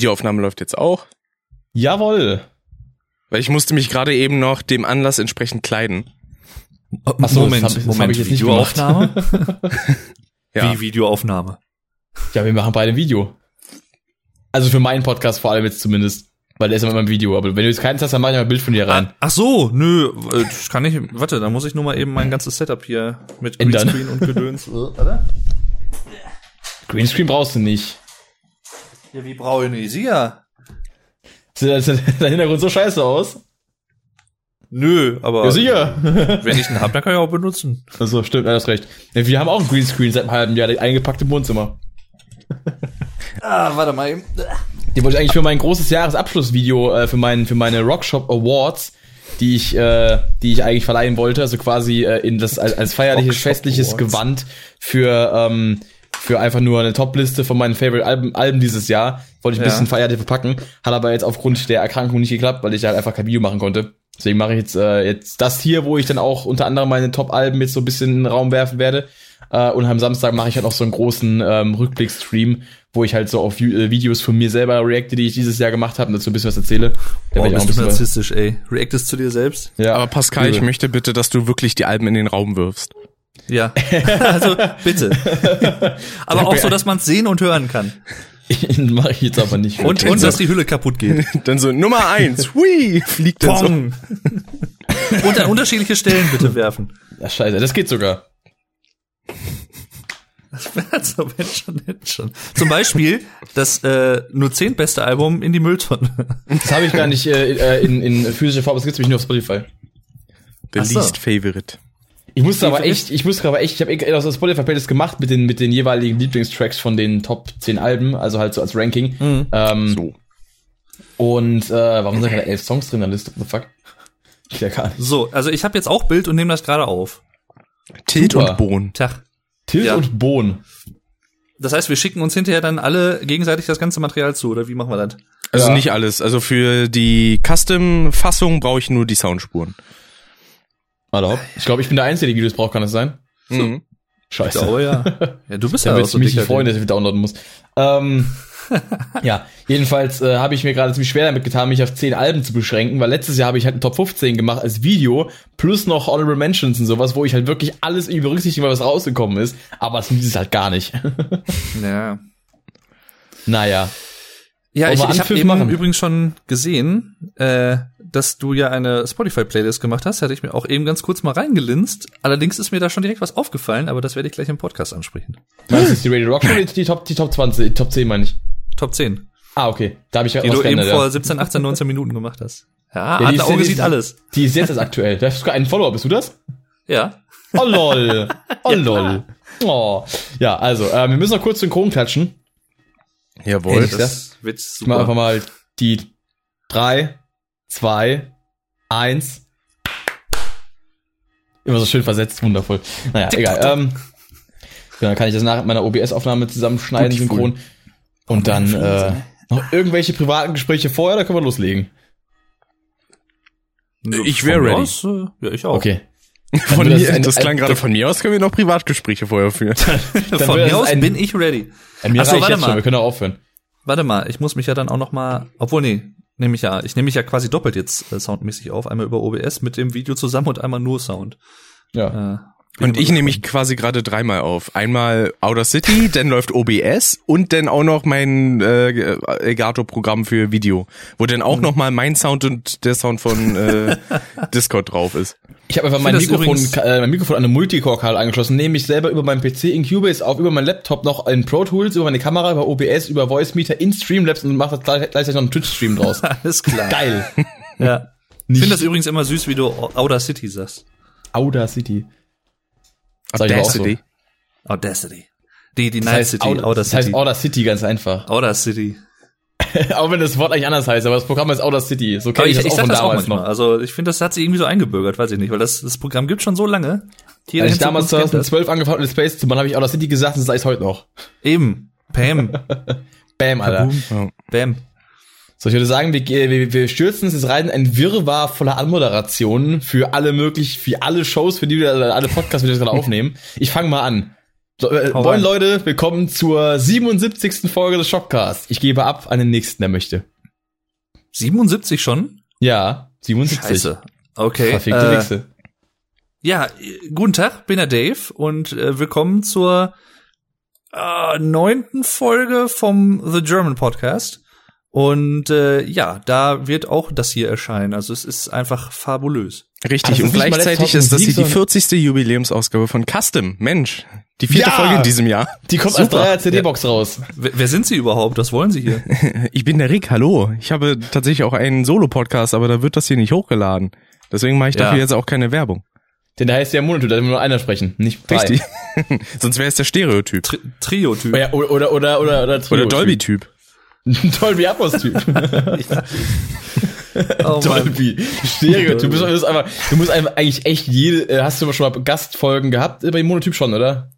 Videoaufnahme läuft jetzt auch. Jawoll. Weil ich musste mich gerade eben noch dem Anlass entsprechend kleiden. Achso, Moment, das hab, das Moment, hab ich jetzt nicht Videoaufnahme? Ja. Wie Videoaufnahme? Ja, wir machen beide ein Video. Also für meinen Podcast vor allem jetzt zumindest. Weil der ist immer im Video. Aber wenn du jetzt keins hast, dann mach ich mal ein Bild von dir rein. Ah, ach so, nö, äh, das kann ich, warte, da muss ich nur mal eben mein ganzes Setup hier mit Ändern. Greenscreen und Gedöns. Warte. Greenscreen brauchst du nicht. Ja, wie ja. Sieht dein Hintergrund so scheiße aus? Nö, aber Ja, sicher. wenn ich einen hab, dann kann ich auch benutzen. Also stimmt, er hast recht. Wir haben auch ein Greenscreen seit einem halben Jahr, eingepackt im Wohnzimmer. Ah, warte mal eben. Die wollte ich eigentlich für mein großes Jahresabschlussvideo, äh, für, meinen, für meine Rockshop Awards, die ich, äh, die ich eigentlich verleihen wollte, also quasi äh, in das als, als feierliches, Rockshop festliches Awards. Gewand für, ähm, für einfach nur eine Topliste von meinen Favorite Alben, dieses Jahr. Wollte ich ein Ja. bisschen feierlich verpacken. Hat aber jetzt aufgrund der Erkrankung nicht geklappt, weil ich halt einfach kein Video machen konnte. Deswegen mache ich jetzt, äh, jetzt das hier, wo ich dann auch unter anderem meine Top-Alben jetzt so ein bisschen in den Raum werfen werde. Äh, und am Samstag mache ich halt auch so einen großen ähm, Rückblick-Stream, wo ich halt so auf Vi- äh, Videos von mir selber reacte, die ich dieses Jahr gemacht habe und dazu ein bisschen was erzähle. Da Boah, werd ich auch ein bist du narzisstisch, ey. Reactest zu dir selbst? ja. Aber Pascal, ich Übel. möchte bitte, dass du wirklich die Alben in den Raum wirfst. Ja. also, bitte. aber auch so, dass man es sehen und hören kann. mache ich jetzt aber nicht. Und, und dass die Hülle kaputt geht. Dann so Nummer eins, hui, fliegt dann so. Pong. und an unterschiedliche Stellen bitte werfen. ja, scheiße, das geht sogar. Also, wenn schon, wenn schon. Zum Beispiel das äh, nur zehn beste Album in die Mülltonne. Das habe ich gar nicht äh, äh, in, in physischer Form, das gibt's nämlich nur auf Spotify. The Ach so. least favorite. Ich musste aber echt, ich musste aber echt, ich habe aus der Spotify Playlist gemacht mit den mit den jeweiligen Lieblingstracks von den Top 10 Alben, also halt so als Ranking. Mhm. Ähm, So. Und äh, warum sind da elf Songs drin in der Liste? What the fuck? Ich ja gar nicht. So, also ich habe jetzt auch Bild und nehme das gerade auf. Tilt Super. und Bohn. Tag. Tilt Ja. und Bohn. Das heißt, wir schicken uns hinterher dann alle gegenseitig das ganze Material zu, oder wie machen wir das? Also Ja. nicht alles. Also für die Custom-Fassung brauche ich nur die Soundspuren. Warte auf. Ich glaube, ich bin der Einzige, der Videos braucht, kann das sein? Mhm. Scheiße. Oh ja. Ja, du bist Da ja würde auch ich so mich nicht dicker freuen, dass ich downloaden muss. Ähm, ja, jedenfalls äh, habe ich mir gerade ziemlich schwer damit getan, mich auf 10 Alben zu beschränken, weil letztes Jahr habe ich halt ein Top 15 gemacht als Video, plus noch Honorable Mentions und sowas, wo ich halt wirklich alles irgendwie berücksichtige, was rausgekommen ist, aber es ist halt gar nicht. Ja. naja. Ja, Wollen ich, ich habe eben machen? übrigens schon gesehen, äh, dass du ja eine Spotify-Playlist gemacht hast. Hatte ich mir auch eben ganz kurz mal reingelinst. Allerdings ist mir da schon direkt was aufgefallen, aber das werde ich gleich im Podcast ansprechen. Meinst du jetzt die Radio Rock Show oder die Top, die Top 20, die Top 10 meine ich? Top 10, Ah, okay. Da habe ich ja die du eben geändert, vor ja. 17, 18, 19 Minuten gemacht hast. Ja, Ja, die ist- Adlerauge die sieht ist- alles. Die ist jetzt erst aktuell. Da hast sogar einen Follower, bist du das? Ja. Oh lol. Oh lol. Oh. Ja, also, äh, wir müssen noch kurz synchron klatschen. Jawohl. Ehrlich? Das wird Ich mach einfach super. mal die drei, zwei, eins. Immer so schön versetzt, wundervoll. Naja, egal. Ähm, ja, dann kann ich das nach meiner OBS-Aufnahme zusammenschneiden, synchron. Und dann äh, noch irgendwelche privaten Gespräche vorher, da können wir loslegen. Ich wär Von mir ready. aus, äh, ja, ich auch. Okay. Von das mir, ein- das klang gerade von mir aus, können wir noch Privatgespräche vorher führen. Dann Von mir das aus ein- bin ich ready. Mir Ach so, reicht warte jetzt schon, mal. wir können auch aufhören. Warte mal, ich muss mich ja dann auch noch mal, obwohl nee, nehme ich ja, ich nehme mich ja quasi doppelt jetzt äh, soundmäßig auf, einmal über OBS mit dem Video zusammen und einmal nur Sound. Ja. Und ich nehme mich quasi gerade dreimal auf. Einmal Outer City, dann läuft OBS und dann auch noch mein äh, Elgato-Programm für Video, wo dann auch noch mal mein Sound und der Sound von äh, Discord drauf ist. Ich habe einfach mein Mikrofon, übrigens- äh, mein Mikrofon an eine Multicore-Kabel angeschlossen, nehme ich selber über meinen PC in Cubase auf, über meinen Laptop noch in Pro Tools, über meine Kamera, über OBS, über Voice Meter in Streamlabs und mache das gleich- gleichzeitig noch einen Twitch-Stream draus. Alles klar. Geil. Ja. Ich finde das übrigens immer süß, wie du Outer City sagst. Audacity. Sag ich auch so. Audacity. Audacity. Die, die Das Night heißt, City, Outer das heißt City. Audacity ganz einfach. Outer City. auch wenn das Wort eigentlich anders heißt, aber das Programm ist Audacity. So Aber kenne ich, ich, ich das auch sag von das auch damals manchmal. noch. Also ich finde, das hat sich irgendwie so eingebürgert, weiß ich nicht, weil das, das Programm gibt schon so lange. Jeder Als ich damals uns kennt das. 2012 angefangen habe, Let's Plays zu machen, habe ich Audacity gesagt und das ich heute noch. Eben. Pam. Bam, Alter. Bam. So, ich würde sagen, wir, wir, wir stürzen uns jetzt rein in ein Wirrwarr voller Anmoderationen für alle möglich, für alle Shows, für die wir, alle Podcasts, die wir gerade aufnehmen. Ich fange mal an. So, äh, moin rein. Leute, willkommen zur 77. Folge des Shopcast. Ich gebe ab an den nächsten, der möchte. 77 schon? Ja, 77. Scheiße. Okay. Verfickte äh, Wichse. Ja, guten Tag, bin der Dave und äh, willkommen zur äh, neunten Folge vom The German Podcast. Und äh, ja, da wird auch das hier erscheinen. Also es ist einfach fabulös. Richtig, das und gleichzeitig ist das hier die 40. Jubiläumsausgabe von Custom. Mensch, die vierte Ja! Folge in diesem Jahr. Die kommt Super. als Dreier CD-Box raus. Wer, wer sind Sie überhaupt? Was wollen Sie hier? Ich bin der Rick, hallo. Ich habe tatsächlich auch einen Solo-Podcast, aber da wird das hier nicht hochgeladen. Deswegen mache ich Ja. dafür jetzt auch keine Werbung. Denn da heißt ja Monotyp, da will nur einer sprechen, nicht drei. Richtig. Sonst wäre es der Stereotyp. Tri Trio-Typ. Ja, oder, oder, oder, oder, oder, Oder Dolby-Typ. Dolby Atmos-Typ. Oh Mann. Dolby. Stereotyp. Du, bist, du, bist einfach, du musst einfach eigentlich echt jede, äh, hast du schon mal Gastfolgen gehabt? Äh, Bei dem Monotyp schon, oder?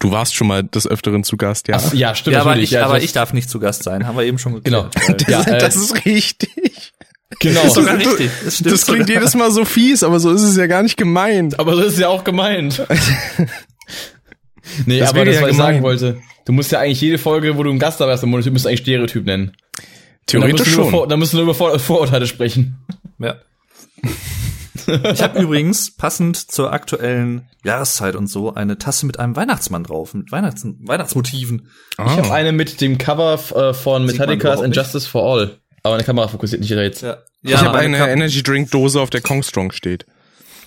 Du warst schon mal des Öfteren zu Gast, ja. Ach, ja, stimmt. Ja, aber ich, ja, aber das- ich darf nicht zu Gast sein. Haben wir eben schon Genau. geklärt. Ja, äh, das ist richtig. genau. ist sogar richtig. Das, stimmt Das klingt jedes Mal so fies, aber so ist es ja gar nicht gemeint. Aber so ist es ja auch gemeint. Nee, Das aber das, ja was ich gemein. sagen wollte. Du musst ja eigentlich jede Folge, wo du einen Gast dabei hast, im Monotyp, musst du eigentlich Stereotyp nennen. Theoretisch schon. Vor, da du nur über Vor Vorurteile sprechen. Ja. Ich habe übrigens passend zur aktuellen Jahreszeit und so eine Tasse mit einem Weihnachtsmann drauf, mit Weihnachts Weihnachtsmotiven. Ich habe Ah. eine mit dem Cover äh, von Metallica's überhaupt and nicht. Justice for All. Aber eine Kamera fokussiert nicht jetzt. Ja, Ich habe eine Energy Drink Dose, auf der Kong Strong steht.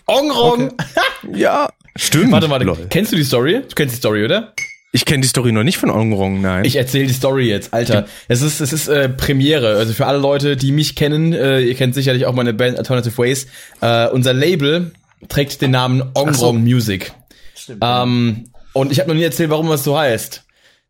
Ongrong! Ja, stimmt. Warte, warte. Lol. Kennst du die Story? Du kennst die Story, oder? Ich kenne die Story noch nicht von Ongrong, nein. Ich erzähle die Story jetzt, Alter. Es ist, es ist äh, Premiere. Also für alle Leute, die mich kennen, äh, ihr kennt sicherlich auch meine Band Alternative Ways. Äh, unser Label trägt den Namen Ongrong so. Music. Stimmt. Ähm, und ich habe noch nie erzählt, warum das so heißt.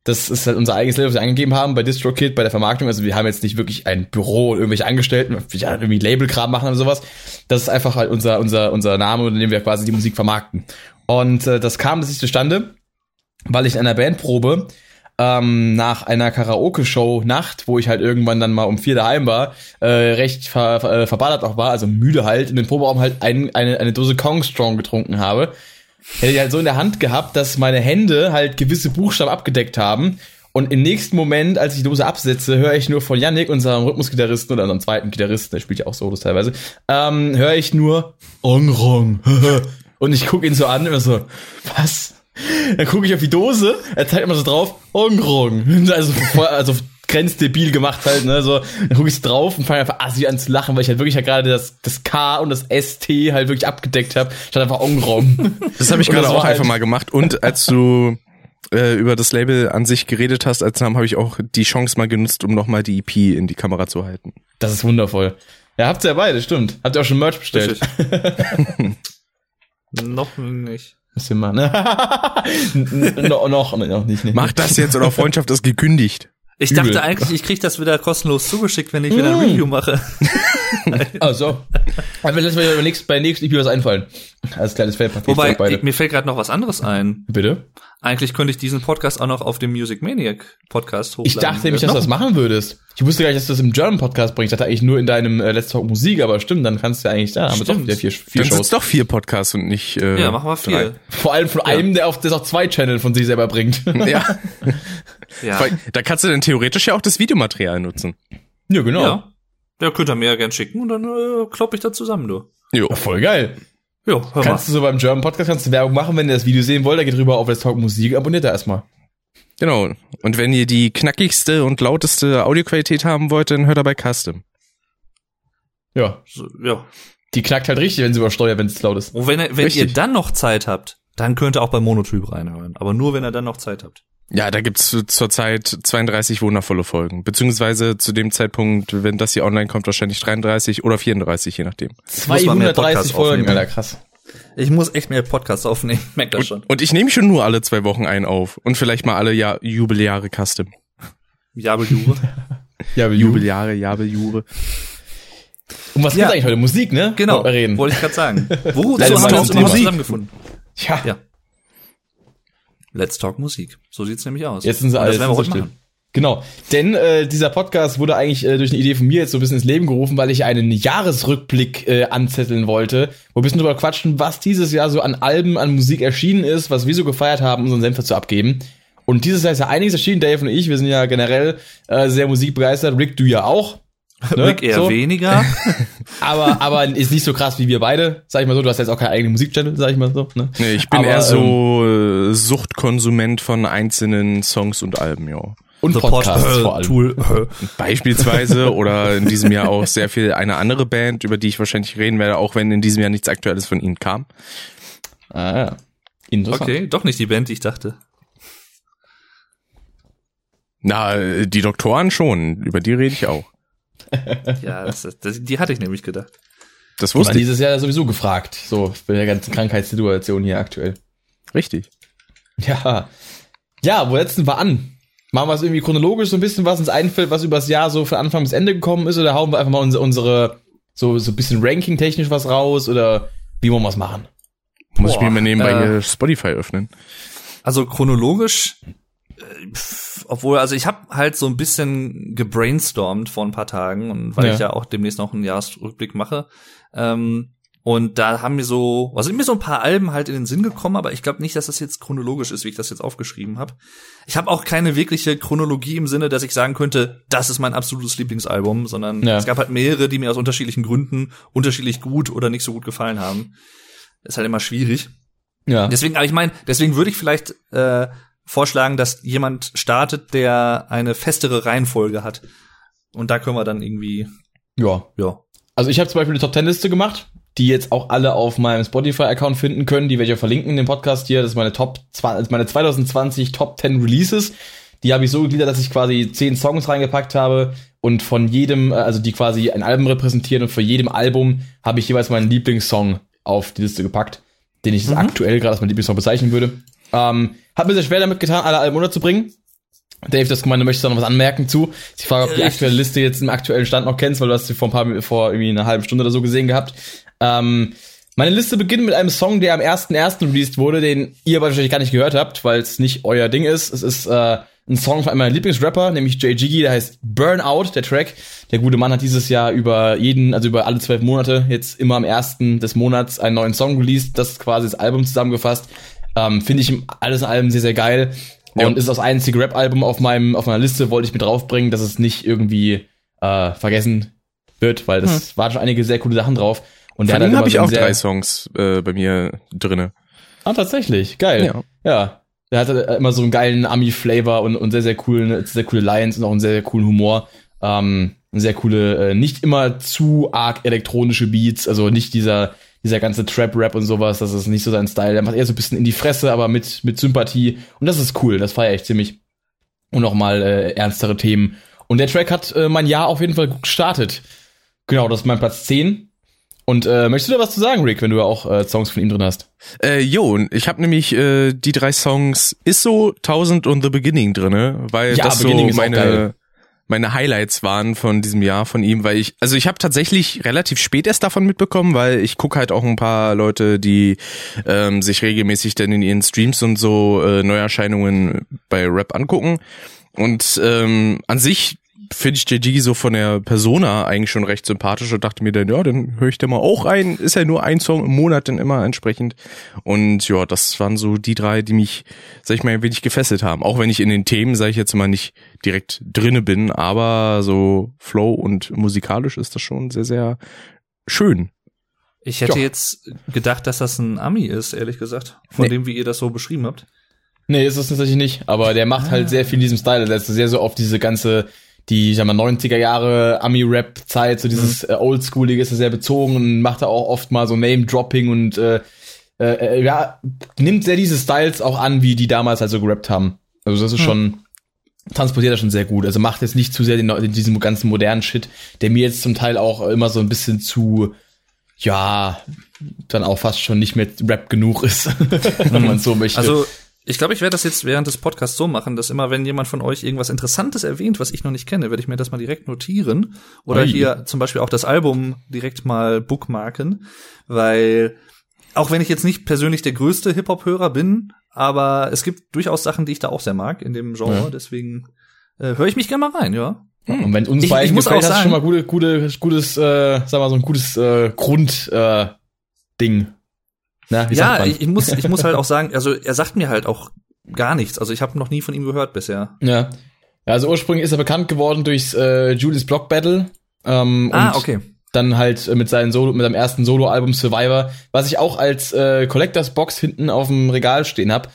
Das ist halt unser eigenes Label, was wir angegeben haben bei DistroKid, bei der Vermarktung. Also wir haben jetzt nicht wirklich ein Büro und irgendwelche Angestellten, die ja, irgendwie Labelkram machen oder sowas. Das ist einfach halt unser, unser, unser Name, unter dem wir quasi die Musik vermarkten. Und äh, das kam sich zustande, weil ich in einer Bandprobe ähm, nach einer Karaoke-Show Nacht, wo ich halt irgendwann dann mal um vier daheim war, äh, recht ver, ver, äh, verballert auch war, also müde halt, in den Proberaum halt ein, eine, eine Dose Kong Strong getrunken habe. Hätte ich halt so in der Hand gehabt, dass meine Hände halt gewisse Buchstaben abgedeckt haben. Und im nächsten Moment, als ich die Dose absetze, höre ich nur von Yannick, unserem Rhythmusgitarristen oder unserem zweiten Gitarristen, der spielt ja auch Solos teilweise, ähm, höre ich nur Ongrong. Und ich gucke ihn so an und immer so, was? Dann gucke ich auf die Dose, er zeigt immer so drauf, Ongrong. Also, also grenzdebil gemacht halt, ne, so. Dann gucke ich drauf und fange einfach assi an zu lachen, weil ich halt wirklich halt gerade das, das K und das ST halt wirklich abgedeckt habe. Statt einfach Ongrong. Das habe ich gerade auch war einfach halt- mal gemacht. Und als du äh, über das Label an sich geredet hast, als Namen habe ich auch die Chance mal genutzt, um nochmal die EP in die Kamera zu halten. Das ist wundervoll. Ja, habt ihr ja beide, stimmt. Habt ihr auch schon Merch bestellt? Noch nicht. Müsst ihr machen. N- no, noch, noch nicht. nicht. Mach das jetzt oder Freundschaft ist gekündigt. Ich dachte eigentlich, ich krieg das wieder kostenlos zugeschickt, wenn ich wieder ein Review mache. Ah, so. Aber lass mir bei nächst, bei nächsten EP was einfallen. Als kleines Feldpaket Wobei, beide. mir fällt gerade noch was anderes ein. Bitte? Eigentlich könnte ich diesen Podcast auch noch auf dem Music Maniac Podcast hochladen. Ich dachte nämlich, dass du das machen würdest. Ich wusste gar nicht, dass du das im German Podcast bringst. Ich dachte eigentlich nur in deinem äh, Let's Talk Musik, aber stimmt, dann kannst du ja eigentlich, da haben wir doch Stimmt. wieder vier, vier Dann sind Shows. es doch vier Podcasts und nicht äh, Ja, machen wir drei. viel. Vor allem von einem, der auf, der auch zwei Channel von sich selber bringt. Ja, Ja. da kannst du dann theoretisch ja auch das Videomaterial nutzen. ja, genau. ja. Ja, könnt ihr mir ja gern schicken und dann äh, klopp ich da zusammen, du. Jo. Voll geil. Ja, hör Kannst du so beim German Podcast kannst du Werbung machen, wenn ihr das Video sehen wollt, da geht rüber auf Let's Talk Musik, abonniert da erstmal. Genau. Und wenn ihr die knackigste und lauteste Audioqualität haben wollt, dann hört dabei Custom. Ja. So, ja. Die knackt halt richtig, wenn sie übersteuert, wenn es laut ist. Und wenn, ihr- wenn Richtig. ihr dann noch Zeit habt, dann könnt ihr auch bei Monotyp reinhören. Aber nur, wenn ihr dann noch Zeit habt. Ja, da gibt's zurzeit 32 wundervolle Folgen. Beziehungsweise zu dem Zeitpunkt, wenn das hier online kommt, wahrscheinlich 33 oder 34, je nachdem. muss mal mehr 230 Podcasts Folgen, aufnehmen. Alter, krass. Ich muss echt mehr Podcasts aufnehmen. Merkt das schon. Und ich nehme schon nur alle zwei Wochen einen auf. Und vielleicht mal alle Jahr Jubeljahre Custom. Jabeljure. Jubeljahre, Jabeljure. Um was Ja. geht's eigentlich heute? Musik, ne? Genau, reden. wollte ich gerade sagen. Wozu haben wir uns überhaupt Musik. zusammengefunden? Ja. Ja. Let's Talk Musik. So sieht's nämlich aus. Jetzt sind sie alle Das werden wir heute machen. Genau, denn äh, dieser Podcast wurde eigentlich äh, durch eine Idee von mir jetzt so ein bisschen ins Leben gerufen, weil ich einen Jahresrückblick äh, anzetteln wollte, wo wir ein bisschen drüber quatschen, was dieses Jahr so an Alben, an Musik erschienen ist, was wir so gefeiert haben, unseren Senf dazu abgeben. Und dieses Jahr ist ja einiges erschienen, Dave und ich, wir sind ja generell äh, sehr musikbegeistert, Rick, du ja auch. Ne? Rick eher so. weniger. aber, aber ist nicht so krass wie wir beide, sag ich mal so. Du hast jetzt auch keinen eigenen Musikchannel, sag ich mal so. Ne? Nee, ich bin aber, eher so ähm, Suchtkonsument von einzelnen Songs und Alben, ja. Und The Podcasts Pod, vor allem. Tool. Beispielsweise oder in diesem Jahr auch sehr viel eine andere Band, über die ich wahrscheinlich reden werde, auch wenn in diesem Jahr nichts Aktuelles von ihnen kam. Ah, ja. Interessant. Okay, doch nicht die Band, die ich dachte. Na, die Doktoren schon, über die rede ich auch. ja, das, das, die hatte ich nämlich gedacht. Das wusste ich. dieses Jahr sowieso gefragt, so bei der ganzen Krankheitssituation hier aktuell. Richtig. Ja. Ja, wo setzen wir an? Machen wir es irgendwie chronologisch so ein bisschen, was uns einfällt, was übers Jahr so von Anfang bis Ende gekommen ist, oder hauen wir einfach mal unsere, unsere so, so ein bisschen Ranking-technisch was raus, oder wie wollen wir es machen? Muss Boah, ich mir mal nebenbei äh, hier Spotify öffnen. Also chronologisch, äh, obwohl, also ich habe halt so ein bisschen gebrainstormt vor ein paar Tagen und weil ja. ich ja auch demnächst noch einen Jahresrückblick mache. Ähm, und da haben mir so, was sind mir so ein paar Alben halt in den Sinn gekommen, aber ich glaube nicht, dass das jetzt chronologisch ist, wie ich das jetzt aufgeschrieben habe. Ich habe auch keine wirkliche Chronologie im Sinne, dass ich sagen könnte, das ist mein absolutes Lieblingsalbum, sondern ja. es gab halt mehrere, die mir aus unterschiedlichen Gründen unterschiedlich gut oder nicht so gut gefallen haben. ist halt immer schwierig. Ja. Deswegen, aber ich meine, deswegen würde ich vielleicht äh, vorschlagen, dass jemand startet, der eine festere Reihenfolge hat. Und da können wir dann irgendwie. Ja. Ja. Also ich habe zum Beispiel eine Top Ten Liste gemacht die jetzt auch alle auf meinem Spotify-Account finden können. Die werde ich ja verlinken in dem Podcast hier. Das ist meine Top, also meine 2020 Top 10 Releases. Die habe ich so gegliedert, dass ich quasi 10 Songs reingepackt habe und von jedem, äh, also die quasi ein Album repräsentieren und für jedem Album habe ich jeweils meinen Lieblingssong auf die Liste gepackt, den ich mhm. aktuell gerade als mein Lieblingssong bezeichnen würde. Ähm, hat mir sehr schwer damit getan, alle Alben unterzubringen. Dave, das gemeint, du möchtest da noch was anmerken zu. Ich frage, ob du die aktuelle Liste jetzt im aktuellen Stand noch kennst, weil du hast sie vor ein paar, vor irgendwie einer halben Stunde oder so gesehen gehabt. Ähm, meine Liste beginnt mit einem Song, der am 1.1. released wurde, den ihr wahrscheinlich gar nicht gehört habt, weil es nicht euer Ding ist. Es ist äh, ein Song von einem meiner Lieblingsrapper, nämlich Jay Jiggy, der heißt Burnout, der Track. Der gute Mann hat dieses Jahr über jeden, also über alle zwölf Monate, jetzt immer am ersten des Monats einen neuen Song released. Das ist quasi das Album zusammengefasst. Ähm, Finde ich alles in allem sehr, sehr geil. Ja. Und ist das einzige Rap-Album auf meinem, auf meiner Liste, wollte ich mit draufbringen, dass es nicht irgendwie äh, vergessen wird, weil das hm. waren schon einige sehr coole Sachen drauf. Und Von ihm habe ich auch drei Songs äh, bei mir drinne. Ah, tatsächlich. Geil. Ja. ja. Der hat äh, immer so einen geilen Ami-Flavor und, und sehr, sehr coolen, sehr coole Lines und auch einen sehr, sehr coolen Humor. Ähm, sehr coole, äh, nicht immer zu arg elektronische Beats, also nicht dieser, dieser ganze Trap-Rap und sowas, das ist nicht so sein Style. Der macht eher so ein bisschen in die Fresse, aber mit, mit Sympathie. Und das ist cool, das feiere ich ziemlich. Und auch mal äh, ernstere Themen. Und der Track hat äh, mein Jahr auf jeden Fall gut gestartet. Genau, das ist mein Platz 10. Und äh, möchtest du da was zu sagen, Rick, wenn du ja auch äh, Songs von ihm drin hast? Äh, jo, ich habe nämlich äh, die drei Songs Ist so 1000 und The Beginning drinne, weil ja, das Beginning so meine meine Highlights waren von diesem Jahr von ihm, weil ich also ich habe tatsächlich relativ spät erst davon mitbekommen, weil ich gucke halt auch ein paar Leute, die ähm, sich regelmäßig dann in ihren Streams und so äh, Neuerscheinungen bei Rap angucken. Und ähm, an sich finde ich JG so von der Persona eigentlich schon recht sympathisch und dachte mir dann, ja, dann höre ich da mal auch ein. Ist ja nur ein Song im Monat dann immer entsprechend. Und ja, das waren so die drei, die mich, sag ich mal, ein wenig gefesselt haben. Auch wenn ich in den Themen, sage ich jetzt mal, nicht direkt drinne bin, aber so Flow und musikalisch ist das schon sehr, sehr schön. Ich hätte ja. jetzt gedacht, dass das ein Ami ist, ehrlich gesagt, von nee. dem, wie ihr das so beschrieben habt. Nee, ist es tatsächlich nicht. Aber der macht halt ah. sehr viel in diesem Style. Der ist sehr so auf diese ganze die, ich sag mal, 90er Jahre Ami-Rap-Zeit, so dieses mhm. äh, Oldschoolige ist er sehr bezogen und macht da auch oft mal so Name-Dropping und äh, äh, ja, nimmt sehr diese Styles auch an, wie die damals halt so gerappt haben. Also das ist mhm. schon, transportiert er schon sehr gut. Also macht jetzt nicht zu sehr den, den, diesen ganzen modernen Shit, der mir jetzt zum Teil auch immer so ein bisschen zu, ja, dann auch fast schon nicht mehr Rap genug ist, wenn man so möchte. Also ich glaube, ich werde das jetzt während des Podcasts so machen, dass immer, wenn jemand von euch irgendwas Interessantes erwähnt, was ich noch nicht kenne, werde ich mir das mal direkt notieren. Oder Oi. hier zum Beispiel auch das Album direkt mal bookmarken, weil auch wenn ich jetzt nicht persönlich der größte Hip-Hop-Hörer bin, aber es gibt durchaus Sachen, die ich da auch sehr mag in dem Genre, ja. deswegen äh, höre ich mich gerne mal rein, ja. Und wenn uns Ich- beiden ich muss gefällt, auch hast du schon sagen- mal gute, gute, gutes, äh, sag mal so ein gutes äh, Grund äh, Ding. Na, wie ja, sagt man? ich, ich muss, ich muss halt auch sagen, also er sagt mir halt auch gar nichts. Also ich habe noch nie von ihm gehört bisher. Ja. Also ursprünglich ist er bekannt geworden durchs äh, Julius Block Battle. Ähm, Ah, und okay. Dann halt äh, mit seinem Solo, mit seinem ersten Soloalbum Survivor, was ich auch als äh, Collectors Box hinten auf dem Regal stehen hab.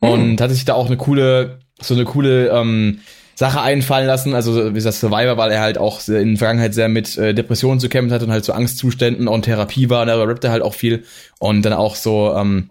Und hat sich da auch eine coole, so eine coole ähm, Sache einfallen lassen. Also wie gesagt, Survivor, weil er halt auch in der Vergangenheit sehr mit äh, Depressionen zu kämpfen hat und halt so Angstzuständen und Therapie war. Und da rappt er halt auch viel. Und dann auch so ähm,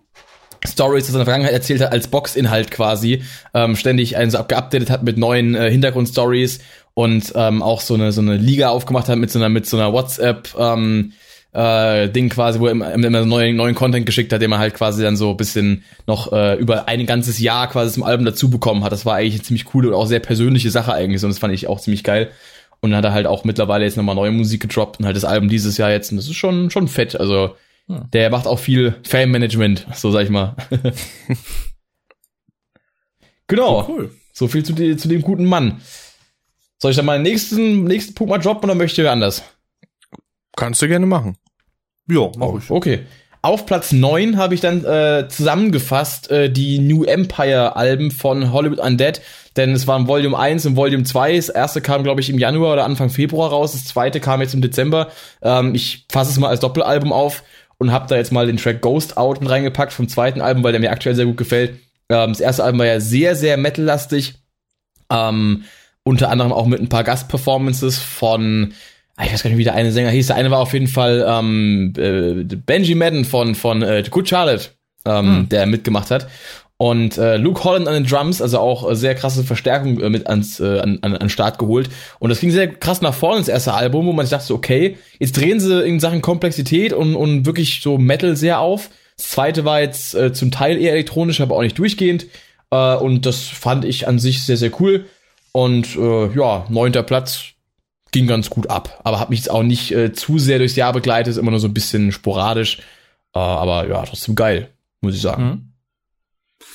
Stories aus seiner Vergangenheit erzählt hat als Boxinhalt quasi, ähm, ständig einen so geupdatet hat mit neuen äh, Hintergrundstories und ähm, auch so eine so eine Liga aufgemacht hat mit so einer mit so einer WhatsApp ähm, äh, Ding quasi, wo er immer, immer neuen neuen Content geschickt hat, den man halt quasi dann so ein bisschen noch äh, über ein ganzes Jahr quasi zum Album dazu bekommen hat. Das war eigentlich eine ziemlich coole und auch sehr persönliche Sache eigentlich und das fand ich auch ziemlich geil. Und dann hat er halt auch mittlerweile jetzt nochmal neue Musik gedroppt und halt das Album dieses Jahr jetzt und das ist schon schon fett. Also der macht auch viel Fan-Management, so sag ich mal. genau. Cool. So viel zu, de zu dem guten Mann. Soll ich dann mal den nächsten, nächsten Punkt mal droppen oder möchte ihr anders? Kannst du gerne machen. Ja, mach ich. Okay. Auf Platz 9 habe ich dann äh, zusammengefasst äh, die New Empire Alben von Hollywood Undead, denn es waren Volume 1 und Volume 2. Das erste kam, glaube ich, im Januar oder Anfang Februar raus, das zweite kam jetzt im Dezember. Ähm, ich fasse es mal als Doppelalbum auf und habe da jetzt mal den Track Ghost Out mit reingepackt vom zweiten Album, weil der mir aktuell sehr gut gefällt. Ähm, das erste Album war ja sehr, sehr metal-lastig. Ähm, unter anderem auch mit ein paar Gastperformances von, ich weiß gar nicht, wie der eine Sänger hieß. Der eine war auf jeden Fall ähm, äh, Benji Madden von, von äh, Good Charlotte, ähm, der mitgemacht hat. Und äh, Luke Holland an den Drums, also auch äh, sehr krasse Verstärkung äh, mit ans, äh, an, an, an Start geholt. Und das ging sehr krass nach vorne, das erste Album, wo man sich dachte, okay, jetzt drehen sie in Sachen Komplexität und, und wirklich so Metal sehr auf. Das zweite war jetzt äh, zum Teil eher elektronisch, aber auch nicht durchgehend. Äh, und das fand ich an sich sehr, sehr cool. Und äh, ja, neunter Platz ging ganz gut ab. Aber hat mich jetzt auch nicht äh, zu sehr durchs Jahr begleitet, ist immer nur so ein bisschen sporadisch. Äh, aber ja, trotzdem geil, muss ich sagen. Mhm.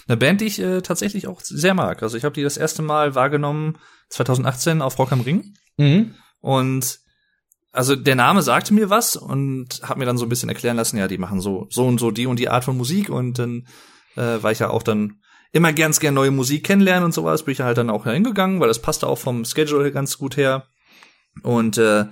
Eine Band, die ich äh, tatsächlich auch sehr mag. Also ich habe die das erste Mal wahrgenommen 2018 auf Rock am Ring. Mhm. Und also der Name sagte mir was und hat mir dann so ein bisschen erklären lassen, ja, die machen so so und so die und die Art von Musik und dann äh, war ich ja auch dann immer ganz gern neue Musik kennenlernen und sowas, bin ich halt dann auch hingegangen, weil das passte auch vom Schedule ganz gut her. Und äh,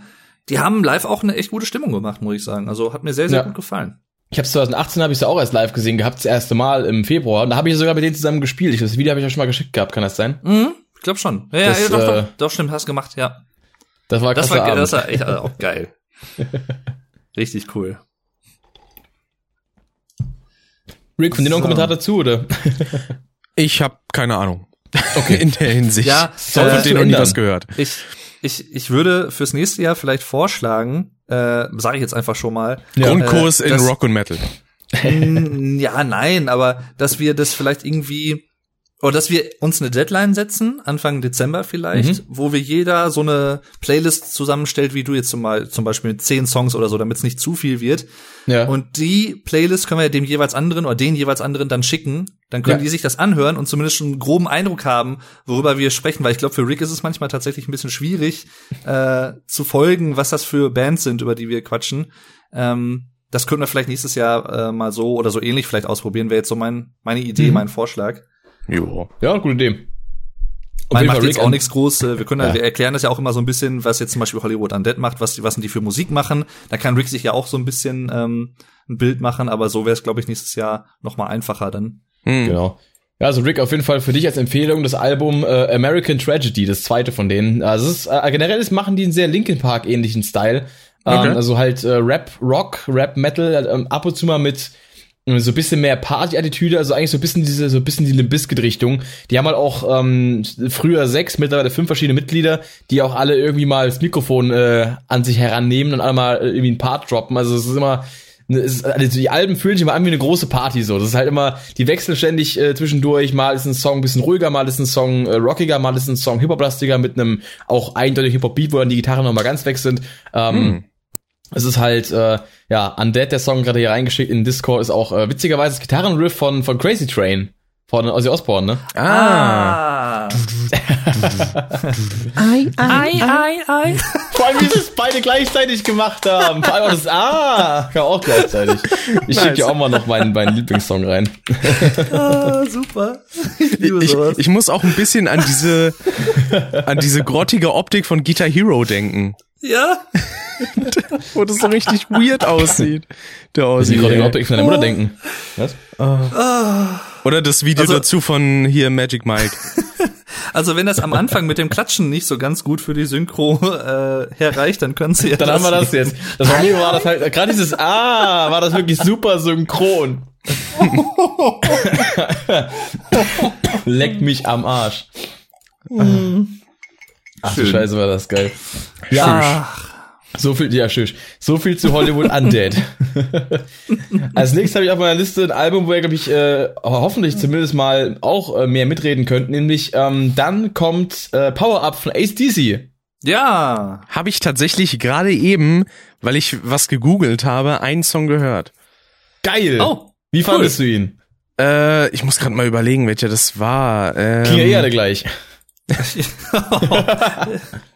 die haben live auch eine echt gute Stimmung gemacht, muss ich sagen. Also hat mir sehr, sehr Ja. gut gefallen. Ich habe 2018 habe ich sie auch erst live gesehen gehabt, das erste Mal im Februar. Und da habe ich sogar mit denen zusammen gespielt. Ich, das Video habe ich ja schon mal geschickt gehabt, kann das sein? Mhm, ich glaube schon. Ja, Das, ja, doch, äh, doch, doch, stimmt, hast gemacht, ja. Das war Das war, Abend. das war echt äh, auch geil. Richtig cool. Rick, von dir noch ein. Kommentar dazu, oder? Ich habe keine Ahnung. Okay. In der Hinsicht. Ja, ich habe von denen noch nie was gehört. Ich, ich, ich würde fürs nächste Jahr vielleicht vorschlagen, äh, sage ich jetzt einfach schon mal. Grundkurs äh, in Rock und Metal. Ja, nein, aber dass wir das vielleicht irgendwie oder dass wir uns eine Deadline setzen, Anfang Dezember vielleicht, wo wir jeder so eine Playlist zusammenstellt, wie du jetzt zum, Mal, zum Beispiel mit zehn Songs oder so, damit es nicht zu viel wird. Ja. Und die Playlist können wir dem jeweils anderen oder den jeweils anderen dann schicken. Dann können Ja. die sich das anhören und zumindest schon einen groben Eindruck haben, worüber wir sprechen. Weil ich glaube, für Rick ist es manchmal tatsächlich ein bisschen schwierig äh, zu folgen, was das für Bands sind, über die wir quatschen. Ähm, das könnten wir vielleicht nächstes Jahr äh, mal so oder so ähnlich vielleicht ausprobieren. Wäre jetzt so mein, meine Idee, Mhm. mein Vorschlag. Jo. ja, gute Idee. Auf Man macht jetzt Rick auch nichts groß. äh, Wir können, ja. Wir erklären das ja auch immer so ein bisschen, was jetzt zum Beispiel Hollywood Undead macht, was die, was denn die für Musik machen. Da kann Rick sich ja auch so ein bisschen ähm, ein Bild machen, aber so wäre es, glaube ich, nächstes Jahr noch mal einfacher dann. Hm. Genau. Ja, also Rick, auf jeden Fall für dich als Empfehlung das Album äh, American Tragedy, das zweite von denen. Also es ist, äh, generell ist, machen die einen sehr Linkin Park ähnlichen Style. Okay. Ähm, also halt äh, Rap, Rock, Rap, Metal, ähm, ab und zu mal mit äh, so ein bisschen mehr Party-Attitüde, also eigentlich so ein bisschen diese, so ein bisschen die Limp Bizkit-Richtung. Die haben halt auch ähm, früher sechs, mittlerweile fünf verschiedene Mitglieder, die auch alle irgendwie mal das Mikrofon äh, an sich herannehmen und alle mal äh, irgendwie einen Part droppen. Also es ist immer ist, also die Alben fühlen sich immer an wie eine große Party so. Das ist halt immer, die wechseln ständig äh, zwischendurch. Mal ist ein Song ein bisschen ruhiger, mal ist ein Song äh, rockiger, mal ist ein Song hip-hop-lastiger mit einem auch eindeutig Hip-Hop-Beat, wo dann die Gitarren nochmal ganz weg sind. Ähm, Hm. Es ist halt, äh, ja, Undead, der Song gerade hier reingeschickt in Discord, ist auch äh, witzigerweise das Gitarrenriff von, von Crazy Train. Von Ozzy Osbourne, ne? Ah. Ei, ei, ei, ei. Vor allem, wie sie es beide gleichzeitig gemacht haben. Vor allem auch das Ah, kam auch gleichzeitig. Ich schicke dir auch mal noch meinen, meinen Lieblingssong rein. Ah, super. Ich liebe Ich, sowas. ich muss auch ein bisschen an diese, an diese grottige Optik von Guitar Hero denken. ja, Wo das so richtig weird aussieht. Der Sie Aussie. gerade ey. Optik von der Mutter denken. Was? Oder das Video Also- dazu von hier Magic Mike. also wenn das am Anfang mit dem Klatschen nicht so ganz gut für die Synchro äh, herreicht, dann können sie ja Dann haben wir das jetzt. Das war mir war das halt, gerade dieses Ah, war das wirklich super synchron. Leck mich am Arsch. Ach du Schön. Scheiße, war das geil. Ja, So viel, ja, schön. So viel zu Hollywood Undead. Als nächstes habe ich auf meiner Liste ein Album, wo ihr, glaube ich, äh, hoffentlich zumindest mal auch äh, mehr mitreden könnt. Nämlich, ähm, dann kommt äh, Power Up von Ace DC. ja. Habe ich tatsächlich gerade eben, weil ich was gegoogelt habe, einen Song gehört. Geil. Oh, Wie fandest du ihn? Äh, ich muss gerade mal überlegen, welcher das war. Ähm, Erde gleich.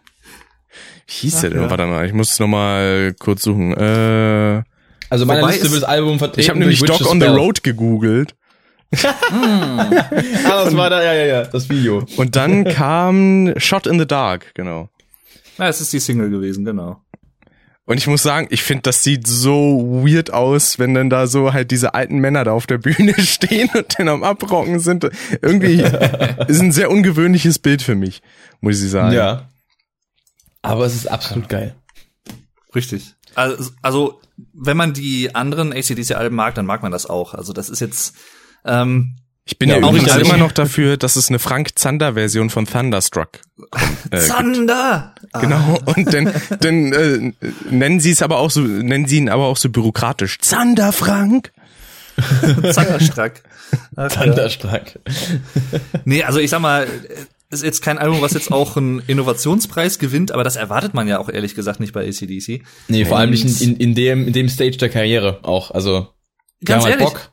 Wie hieß der denn? ja. Warte mal, ich muss noch mal kurz suchen. Äh, Also meine Liste es- wird das Album vertreten. ich habe nämlich durch Dog on the. Road gegoogelt. Ah, das war da, ja, ja, ja, das Video. Und dann kam Shot in the Dark, genau. ja, es ist die Single gewesen, genau. Und ich muss sagen, ich finde, das sieht so weird aus, wenn dann da so halt diese alten Männer da auf der Bühne stehen und dann am Abrocken sind. Irgendwie ist ein sehr ungewöhnliches Bild für mich, muss ich sagen. Ja. Aber es ist absolut geil. Richtig. Also, also wenn man die anderen ACDC-Alben mag, dann mag man das auch. Also das ist jetzt ähm, Ich bin Ja, ja, auch übrigens nicht- immer noch dafür, dass es eine Frank Zander Version von Thunderstruck äh, gibt. Zander. Genau. Und dann, dann äh, nennen sie es aber auch so, nennen sie ihn aber auch so bürokratisch. Zander Frank. Ah, Zanderstrack. Ja. Thunderstruck. Nee, also ich sag mal, ist jetzt kein Album, was jetzt auch einen Innovationspreis gewinnt, aber das erwartet man ja auch ehrlich gesagt nicht bei ACDC. Nee, vor allem nicht Und- in, in, in, dem, in dem Stage der Karriere auch. Also, Ganz ehrlich, Bock.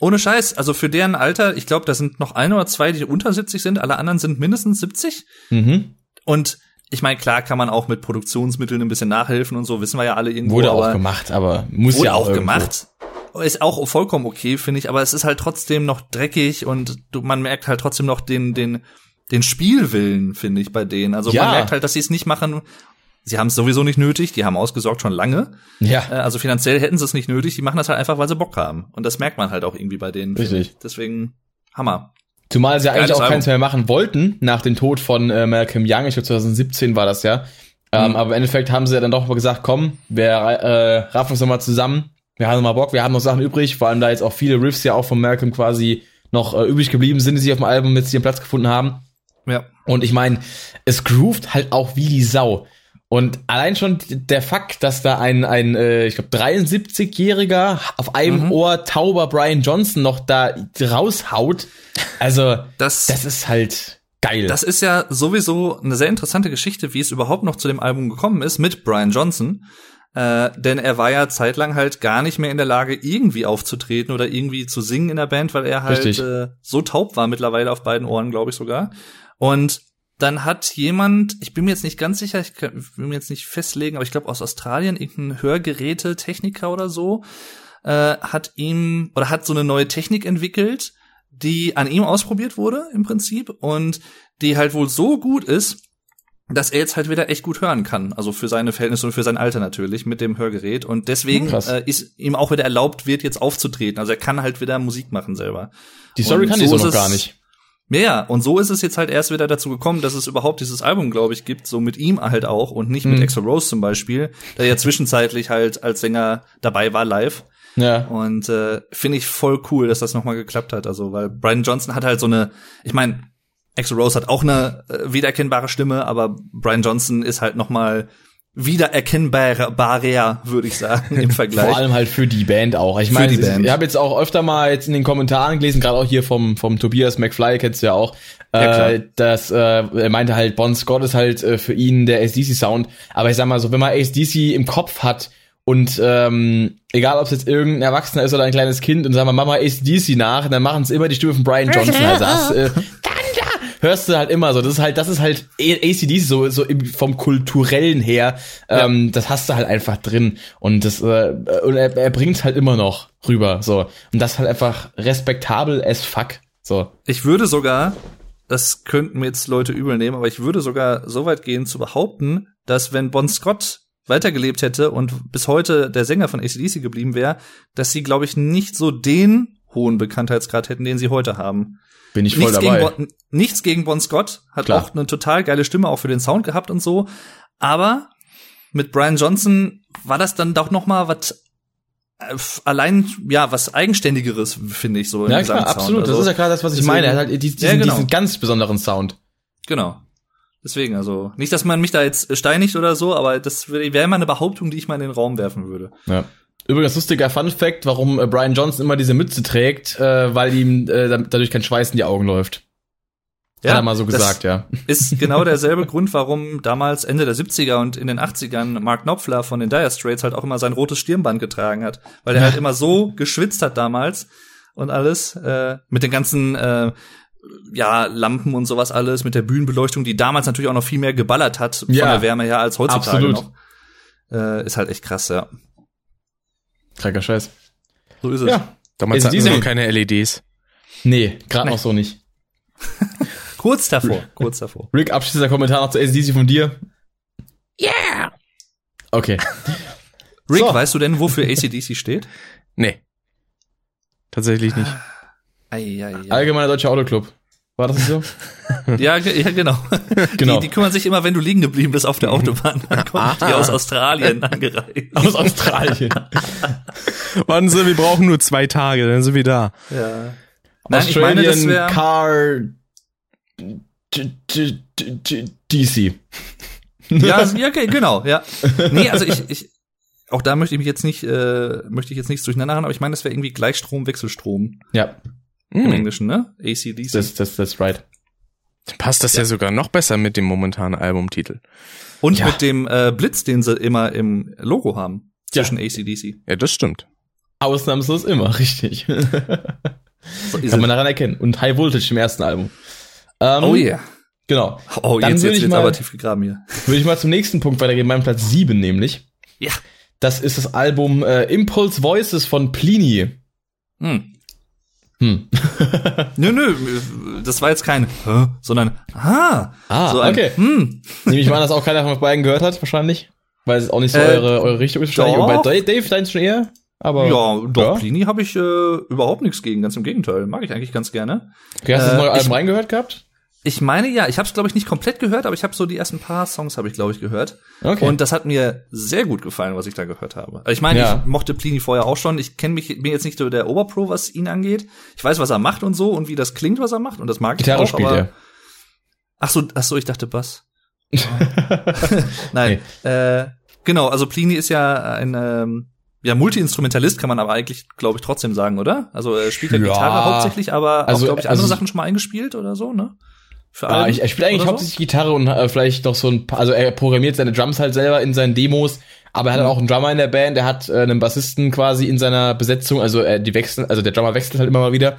ohne Scheiß, also für deren Alter, ich glaube, da sind noch ein oder zwei, die unter 70 sind, alle anderen sind mindestens 70. Mhm. Und ich meine, klar kann man auch mit Produktionsmitteln ein bisschen nachhelfen und so, wissen wir ja alle irgendwo. Wurde aber auch gemacht, aber muss Wurde ja auch, auch gemacht. Ist auch vollkommen okay, finde ich, aber es ist halt trotzdem noch dreckig und du, man merkt halt trotzdem noch den, den, den Spielwillen, finde ich, bei denen. Also Ja. man merkt halt, dass sie es nicht machen. Sie haben es sowieso nicht nötig, die haben ausgesorgt schon lange. Äh, Ja, also finanziell hätten sie es nicht nötig, die machen das halt einfach, weil sie Bock haben. Und das merkt man halt auch irgendwie bei denen. Richtig. ich. Deswegen Hammer. zumal sie eigentlich auch Album. keins mehr machen wollten nach dem Tod von äh, Malcolm Young. Ich glaube 2017 war das ja. Ähm, Mhm. aber im Endeffekt haben sie ja dann doch mal gesagt, komm, wir äh, raffen uns nochmal zusammen. Wir haben noch mal Bock, wir haben noch Sachen übrig, vor allem da jetzt auch viele Riffs ja auch von Malcolm quasi noch äh, übrig geblieben sind, die sich auf dem Album jetzt ihren Platz gefunden haben. Ja. Und ich meine, es groovt halt auch wie die Sau. Und allein schon der Fakt, dass da ein, ein äh, ich glaube, 73-jähriger auf einem Mhm. Ohr tauber Brian Johnson noch da raushaut, also Das, das ist halt geil. Das ist ja sowieso eine sehr interessante Geschichte, wie es überhaupt noch zu dem Album gekommen ist mit Brian Johnson. Äh, denn er war ja zeitlang halt gar nicht mehr in der Lage, irgendwie aufzutreten oder irgendwie zu singen in der Band, weil er halt äh, so taub war mittlerweile auf beiden Ohren, glaube ich sogar. Und dann hat jemand, ich bin mir jetzt nicht ganz sicher, ich kann, will mir jetzt nicht festlegen, aber ich glaube aus Australien, irgendein Hörgerätetechniker oder so, äh, hat ihm oder hat so eine neue Technik entwickelt, die an ihm ausprobiert wurde im Prinzip und die halt wohl so gut ist, dass er jetzt halt wieder echt gut hören kann. Also für seine Verhältnisse und für sein Alter natürlich mit dem Hörgerät. Und deswegen äh, ist ihm auch wieder erlaubt wird, jetzt aufzutreten. Also er kann halt wieder Musik machen selber. die Story und kann so ich so noch gar nicht. Ja, ja, und so ist es jetzt halt erst wieder dazu gekommen, dass es überhaupt dieses Album, glaube ich, gibt, so mit ihm halt auch und nicht mit Mhm. Exo Rose zum Beispiel, der ja zwischenzeitlich halt als Sänger dabei war live. Ja. Und äh, finde ich voll cool, dass das nochmal geklappt hat. Also, weil Brian Johnson hat halt so eine, ich meine, Axl Rose hat auch eine äh, wiedererkennbare Stimme, aber Brian Johnson ist halt nochmal wiedererkennbarer, würde ich sagen, im Vergleich. Vor allem halt für die Band auch. Ich meine, die Band. ich habe jetzt auch öfter mal jetzt in den Kommentaren gelesen, gerade auch hier vom vom Tobias McFly, kennst du ja auch, Ja, äh, dass äh, er meinte halt, Bon Scott ist halt äh, für ihn der ACDC Sound. Aber ich sag mal so, wenn man ACDC im Kopf hat und ähm, egal ob es jetzt irgendein Erwachsener ist oder ein kleines Kind und sagen wir Mama ACDC nach, dann machen es immer die Stimme von Brian Johnson. Also hast, äh, hörst du halt immer so. Das ist halt, das ist halt ACDC so, so vom kulturellen her. Ähm, Das hast du halt einfach drin. Und das, äh, und er, er bringt halt immer noch rüber. So. Und das halt einfach respektabel as fuck. So. Ich würde sogar, das könnten mir jetzt Leute übel nehmen, aber ich würde sogar so weit gehen zu behaupten, dass wenn Bon Scott weitergelebt hätte und bis heute der Sänger von ACDC geblieben wäre, dass sie, glaube ich, nicht so den hohen Bekanntheitsgrad hätten, den sie heute haben. Bin ich voll nichts dabei. Gegen bon, nichts gegen Bon Scott, hat Klar. auch eine total geile Stimme auch für den Sound gehabt und so, aber mit Brian Johnson war das dann doch noch mal was äh, allein ja was eigenständigeres finde ich so ja, klar, absolut. Also, das ist ja gerade das, was ich deswegen- meine. Er hat halt diesen, Ja, genau. diesen ganz besonderen Sound. Genau. Deswegen, also, nicht, dass man mich da jetzt steinigt oder so, aber das wäre wär mal eine Behauptung, die ich mal in den Raum werfen würde. Ja. Übrigens lustiger Fun Fact, warum äh, Brian Johnson immer diese Mütze trägt, äh, weil ihm äh, dadurch kein Schweiß in die Augen läuft. Hat er mal so gesagt, ja. Ist genau derselbe Grund, warum damals Ende der 70er und in den 80ern Mark Knopfler von den Dire Straits halt auch immer sein rotes Stirnband getragen hat. Weil er halt immer so geschwitzt hat damals und alles, äh, mit den ganzen, äh, ja, Lampen und sowas alles, mit der Bühnenbeleuchtung, die damals natürlich auch noch viel mehr geballert hat von Ja, der Wärme her als heutzutage absolut. noch. Äh, ist halt echt krass, ja. Kranker Scheiß. So ist es. Ja. Damals Ist hatten sie noch keine LEDs. Nee, gerade noch so nicht. Kurz davor, kurz davor. Rick, abschließender Kommentar noch zu ACDC von dir. Yeah! Okay. Rick, So. weißt du denn, wofür ACDC steht? Nee. Tatsächlich nicht. Ei, ei, ei. Allgemeiner Deutscher Autoclub. War das so? Ja, ja, genau. Genau. Die, die kümmern sich immer, wenn du liegen geblieben bist auf der Autobahn. Dann kommen die aus Australien angereist. Aus Australien. Warten Sie, wir brauchen nur zwei Tage, dann sind wir da. Ja. Nein, ich meine, das Australian wäre Car DC. ja, ja, okay, genau, ja. Nee, also ich, ich auch da möchte ich mich jetzt nicht äh, möchte ich jetzt nichts durcheinander haben, aber ich meine, das wäre irgendwie Gleichstrom Wechselstrom Ja, im Hm. Englischen, ne? ACDC. das, das, das right. Passt das ja. sogar noch besser mit dem momentanen Albumtitel. Und Ja. mit dem äh, Blitz, den sie immer im Logo haben zwischen ACDC. Ja, das stimmt. Ausnahmslos immer, richtig. So ist Kann man daran erkennen. Und High Voltage im ersten Album. Ähm, Oh yeah. Genau. Oh, Dann jetzt, jetzt ich wird's mal- aber tief gegraben hier. Würde ich mal zum nächsten Punkt weitergehen, meinem Platz 7 nämlich. Ja. Das ist das Album äh, Impulse Voices von Pliny. Hm. Hm. Nö, nö, das war jetzt kein, Hä? sondern, ah, Ah, so ein, okay. hm, Nehme ich mal an, dass auch keiner von euch beiden gehört hat, wahrscheinlich. Weil es auch nicht so Äh, eure, eure Richtung ist wahrscheinlich. bei Dave, deins schon eher. Aber ja, doch, ja. Plini habe ich äh, überhaupt nichts gegen, ganz im Gegenteil, mag ich eigentlich ganz gerne. Okay, hast du das Äh, neue Album ich- reingehört gehabt? Ich meine ja, ich habe es glaube ich nicht komplett gehört, aber ich habe so die ersten paar Songs habe ich glaube ich gehört Okay. und das hat mir sehr gut gefallen, was ich da gehört habe. Also ich meine, Ja. ich mochte Plini vorher auch schon. Ich kenne mich bin jetzt nicht so der Oberpro, was ihn angeht. Ich weiß, was er macht und so und wie das klingt, was er macht und das mag Gitarre ich auch. spielt aber, er. Ach so, ach so, ich dachte Bass. Nein, äh, genau. Also Plini ist ja ein ähm, ja Multiinstrumentalist, kann man aber eigentlich, glaube ich, trotzdem sagen, oder? Also er spielt ja. Gitarre hauptsächlich, aber Also- auch, glaube ich, also- andere Sachen schon mal eingespielt oder so, ne? Für Ja, Alben ich, er spielt eigentlich hauptsächlich Gitarre und äh, vielleicht noch so ein paar, also er programmiert seine Drums halt selber in seinen Demos, aber er hat Mhm. auch einen Drummer in der Band, er hat äh, einen Bassisten quasi in seiner Besetzung, also äh, die wechseln, also der Drummer wechselt halt immer mal wieder.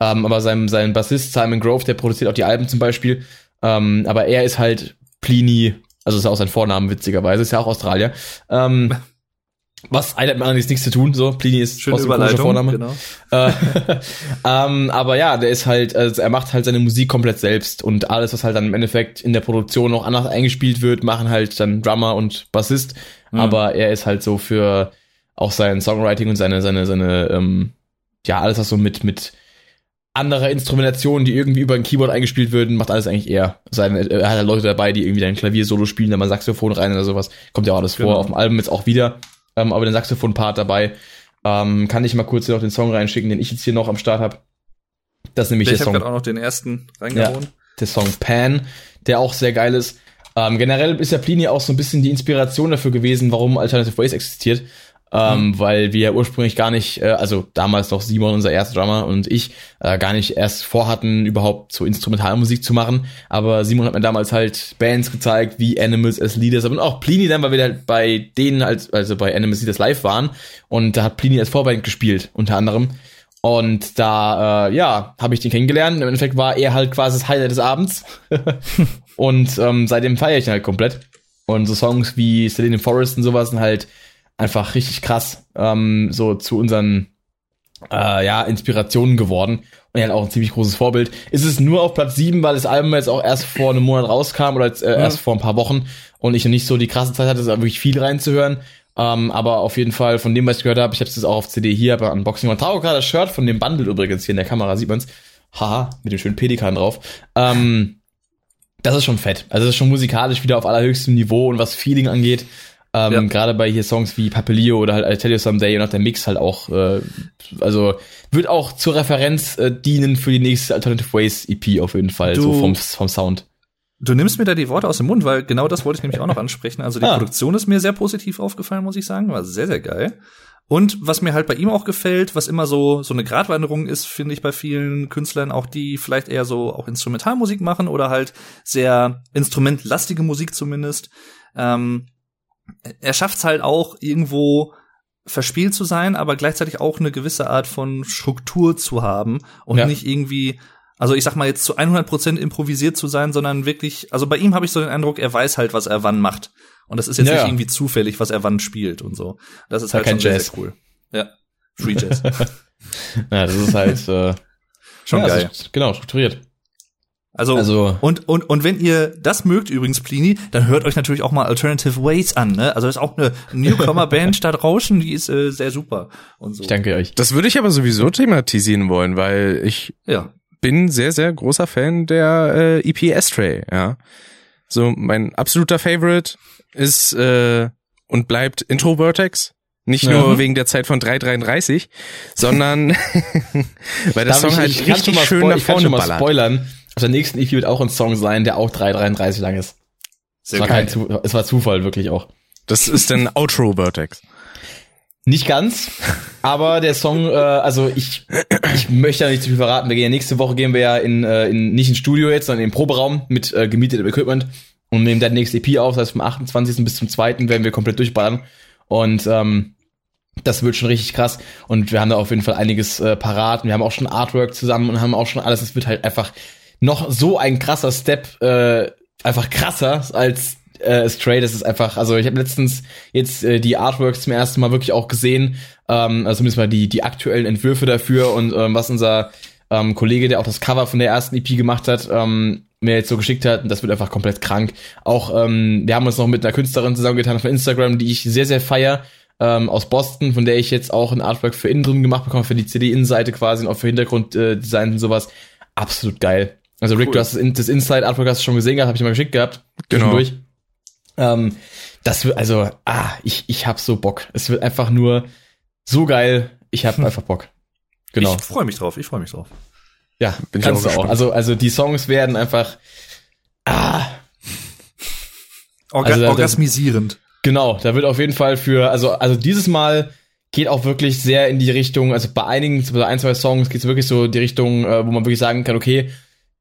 Ähm, aber sein, sein Bassist Simon Grove, der produziert auch die Alben zum Beispiel. Ähm, aber er ist halt Plini, also ist ja auch sein Vornamen witzigerweise, ist ja auch Australier. Ähm, was eine hat mit anderem nichts zu tun, so Plini ist Schöne Überleitung, Vorname. genau. Äh, ähm, aber ja, der ist halt, also er macht halt seine Musik komplett selbst und alles, was halt dann im Endeffekt in der Produktion noch anders eingespielt wird, machen halt dann Drummer und Bassist. Mhm. Aber er ist halt so für auch sein Songwriting und seine, seine, seine, ähm, ja, alles, was so mit, mit anderer Instrumentation, die irgendwie über ein Keyboard eingespielt würden, macht alles eigentlich er. Seine, er hat halt Leute dabei, die irgendwie ein Klavier-Solo spielen, da mal Saxophon rein oder sowas. Kommt ja auch alles Genau. vor, auf dem Album jetzt auch wieder. Ähm, aber den Saxophon-Part dabei. Ähm, kann ich mal kurz hier noch den Song reinschicken, den ich jetzt hier noch am Start habe. Das ist nämlich Ich der habe Song, gerade auch noch den ersten reingehauen. der Song Pan, der auch sehr geil ist. Ähm, generell ist ja Plini auch so ein bisschen die Inspiration dafür gewesen, warum Alternative Ways existiert. Ähm, Mhm. Weil wir ursprünglich gar nicht, äh, also damals noch Simon, unser erster Drummer und ich, äh, gar nicht erst vorhatten, überhaupt so Instrumentalmusik zu machen. Aber Simon hat mir damals halt Bands gezeigt, wie Animals as Leaders, und auch Plini dann, weil wir halt bei denen, als, also bei Animals Leaders live waren. Und da hat Plini als Vorband gespielt, unter anderem. Und da, äh, ja, habe ich den kennengelernt. Im Endeffekt war er halt quasi das Highlight des Abends. und ähm, seitdem feiere ich ihn halt komplett. Und so Songs wie Selene Forest und sowas sind halt einfach richtig krass ähm, so zu unseren äh, ja, Inspirationen geworden. Und er hat auch ein ziemlich großes Vorbild. Ist es nur auf Platz 7, weil das Album jetzt auch erst vor einem Monat rauskam oder jetzt, äh, erst vor ein paar Wochen und ich noch nicht so die krasse Zeit hatte, wirklich viel reinzuhören. Ähm, aber auf jeden Fall von dem, was ich gehört habe, ich habe es auch auf CD hier bei Unboxing und trage gerade das Shirt von dem Bundle übrigens hier in der Kamera, sieht man's. Haha, mit dem schönen Pelikan drauf. Ähm, das ist schon fett. Also das ist schon musikalisch wieder auf allerhöchstem Niveau und was Feeling angeht. Ähm, Ja. Gerade bei hier Songs wie Papelio oder halt I Tell You Someday und auch der Mix halt auch, äh, also wird auch zur Referenz äh, dienen für die nächste Alternative Ways EP auf jeden Fall, Du- so vom, vom Sound. Du nimmst mir da die Worte aus dem Mund, weil genau das wollte ich nämlich auch noch ansprechen. Also die Ah. Produktion ist mir sehr positiv aufgefallen, muss ich sagen. War sehr, sehr geil. Und was mir halt bei ihm auch gefällt, was immer so, so eine Gratwanderung ist, finde ich bei vielen Künstlern, auch die vielleicht eher so auch Instrumentalmusik machen oder halt sehr instrumentlastige Musik zumindest. Ähm, er schafft es halt auch irgendwo verspielt zu sein, aber gleichzeitig auch eine gewisse Art von Struktur zu haben und Ja. nicht irgendwie, also ich sag mal jetzt zu 100% improvisiert zu sein, sondern wirklich, also bei ihm habe ich so den Eindruck, er weiß halt, was er wann macht. Und das ist jetzt Ja, nicht ja. irgendwie zufällig, was er wann spielt und so. Das ist Ja, halt kein schon sehr, Jazz. sehr cool. Ja. Free Jazz. Ja, das ist halt äh, Schon ja, geil. ist, genau, strukturiert. Also, Also- und, und, und wenn ihr das mögt, übrigens, Plini, dann hört euch natürlich auch mal Alternative Ways an, ne? Also, das ist auch eine Newcomer-Band da draußen, die ist äh, sehr super und so. Ich danke euch. Das würde ich aber sowieso thematisieren wollen, weil ich Ja. bin sehr, sehr großer Fan der äh, EP Astray, ja. So, mein absoluter Favorite ist äh, und bleibt Intro Vertex. Nicht Ja. nur wegen der Zeit von 3,33, sondern weil der Darf Song ich, halt ich richtig schön nach ich kann vorne schon mal ballert. spoilern. Auf der nächsten EP wird auch ein Song sein, der auch 3,33 lang ist. Sehr es, war geil. kein es war Zufall, wirklich auch. Das ist dann Outro Vertex. Nicht ganz, aber der Song, äh, also ich, ich möchte ja nicht zu viel verraten. Wir gehen ja nächste Woche gehen wir ja in, äh, in nicht ins Studio jetzt, sondern in den Proberaum mit äh, gemietetem Equipment und nehmen dann nächste EP auf. Das heißt, vom 28. bis zum 2. werden wir komplett durchballern. Und ähm, das wird schon richtig krass. Und wir haben da auf jeden Fall einiges äh, parat. Und wir haben auch schon Artwork zusammen und haben auch schon alles. Es wird halt einfach noch so ein krasser Step, äh, einfach krasser als äh, Stray. Das ist einfach, also ich habe letztens jetzt äh, die Artworks zum ersten Mal wirklich auch gesehen. Ähm, also zumindest mal die, die aktuellen Entwürfe dafür und ähm, was unser ähm, Kollege, der auch das Cover von der ersten EP gemacht hat, ähm, mir jetzt so geschickt hat. Und das wird einfach komplett krank. Auch, ähm, wir haben uns noch mit einer Künstlerin zusammengetan auf Instagram, die ich sehr, sehr feier ähm, aus Boston, von der ich jetzt auch ein Artwork für innen drin gemacht bekomme, für die CD-Innenseite quasi und auch für Hintergrunddesign und sowas. Absolut geil. Also Rick, Cool. du hast das, In- das Inside-Artwork hast du schon gesehen gehabt, habe ich mal geschickt gehabt. Genau. Ähm, das wird, also, ah, ich, ich hab so Bock. Es wird einfach nur so geil. Ich hab einfach Bock. Genau. Ich freue mich drauf, ich freue mich drauf. ja, bin ich auch du auch. Also, also die Songs werden einfach, ah, Orga Also da- orgasmisierend. Genau, da wird auf jeden Fall für, also, also dieses Mal geht auch wirklich sehr in die Richtung, also bei einigen, bei ein, zwei Songs geht es wirklich so in die Richtung, äh, wo man wirklich sagen kann, okay,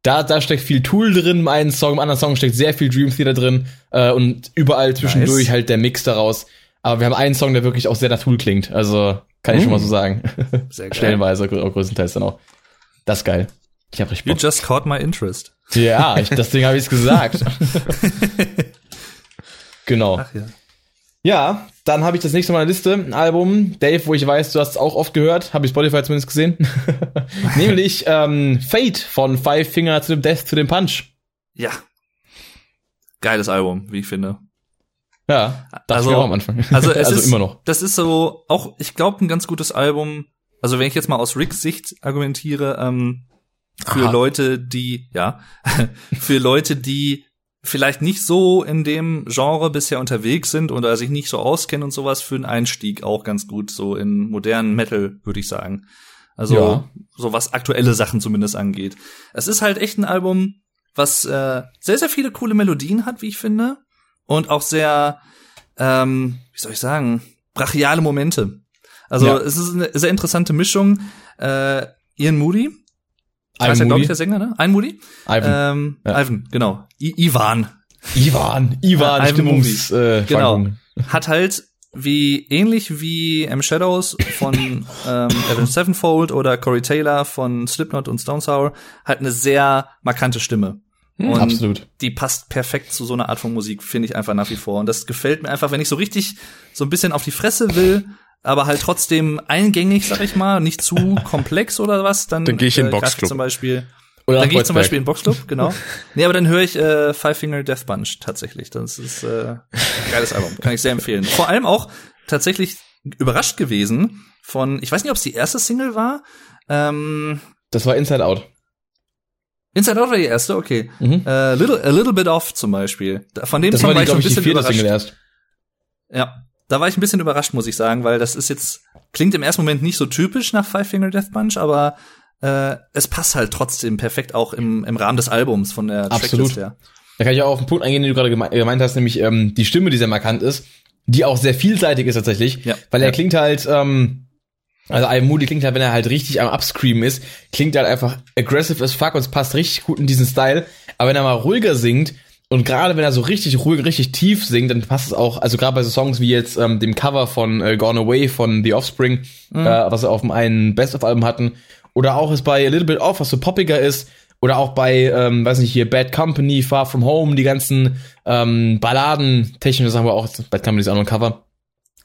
da, da steckt viel Tool drin im einen Song, im anderen Song steckt sehr viel Dream Theater drin äh, und überall zwischendurch Nice. halt der Mix daraus. Aber wir haben einen Song, der wirklich auch sehr nach Tool klingt. Also kann ich schon mal so sagen. Sehr geil. Stellenweise, grö- größtenteils dann auch. Das ist geil. Ich hab richtig You Bock. just caught my interest. Ja, ich, deswegen habe ich es gesagt. genau. Ach ja. Ja, dann habe ich das nächste Mal eine Liste, ein Album, Dave, wo ich weiß, du hast es auch oft gehört, habe ich Spotify zumindest gesehen. Nämlich ähm, Fate von Five Finger to the Death to the Punch. Ja. Geiles Album, wie ich finde. Ja, dachte Also- auch am Anfang. Also es ist immer noch. Das ist so auch, ich glaube, ein ganz gutes Album. Also wenn ich jetzt mal aus Ricks Sicht argumentiere, ähm, für Aha. Leute, die ja, für Leute, die vielleicht nicht so in dem Genre bisher unterwegs sind oder sich nicht so auskennen und sowas, für einen Einstieg auch ganz gut so in modernen Metal, würde ich sagen. Also Ja. so was aktuelle Sachen zumindest angeht. Es ist halt echt ein Album, was äh, sehr sehr viele coole Melodien hat, wie ich finde, und auch sehr ähm, wie soll ich sagen, brachiale Momente. Also Ja. es ist eine sehr interessante Mischung. Äh, Ian Moody, Ivan heißt er, glaube Moody. ich, der Sänger, ne? Ian Moody? Ivan. Ähm, Ja. Ivan, genau. I Ivan. Ivan. Ivan. Ivan Stimmungs, äh, Genau. Hat halt wie ähnlich wie M Shadows von ähm, Evan Sevenfold oder Corey Taylor von Slipknot und Stone Sour halt eine sehr markante Stimme. Und Absolut. die passt perfekt zu so einer Art von Musik, finde ich einfach nach wie vor. Und das gefällt mir einfach, wenn ich so richtig so ein bisschen auf die Fresse will, aber halt trotzdem eingängig, sag ich mal, nicht zu komplex oder was, dann, Dann geh ich in äh, Boxclub. zum Beispiel. Oder dann gehe ich zum. Beispiel in Boxclub, genau. nee, aber dann höre ich äh, Five Finger Death Bunch tatsächlich. Das ist äh, ein geiles Album, kann ich sehr empfehlen. Vor allem auch tatsächlich überrascht gewesen von, ich weiß nicht, ob es die erste Single war. Ähm, Das war Inside Out. Inside Out war die erste, okay. Mhm. Äh, little, a little bit off zum Beispiel. Von dem Das Song war, war die, ich so glaube ein ich, die bisschen vierte überrascht. Single erst. Ja, da war ich ein bisschen überrascht, muss ich sagen, weil das ist jetzt klingt im ersten Moment nicht so typisch nach Five Finger Death Bunch, aber äh, es passt halt trotzdem perfekt auch im, im Rahmen des Albums von der Absolut. Tracklist her. Da kann ich auch auf den Punkt eingehen, den du gerade geme gemeint hast, nämlich ähm, die Stimme, die sehr markant ist, die auch sehr vielseitig ist tatsächlich, Ja. weil er Ja. klingt halt, ähm, also I Moody klingt halt, wenn er halt richtig am Upscreamen ist, klingt halt einfach aggressive as fuck und es passt richtig gut in diesen Style, aber wenn er mal ruhiger singt und gerade wenn er so richtig ruhig, richtig tief singt, dann passt es auch, also gerade bei so Songs wie jetzt ähm, dem Cover von äh, Gone Away von The Offspring, äh, was sie auf dem einen Best-of-Album hatten, oder auch ist bei A Little Bit Off, was so poppiger ist, oder auch bei, ähm, weiß nicht, hier Bad Company, Far From Home, die ganzen ähm, Balladen, technisch sagen wir auch, Bad Company ist auch noch ein Cover.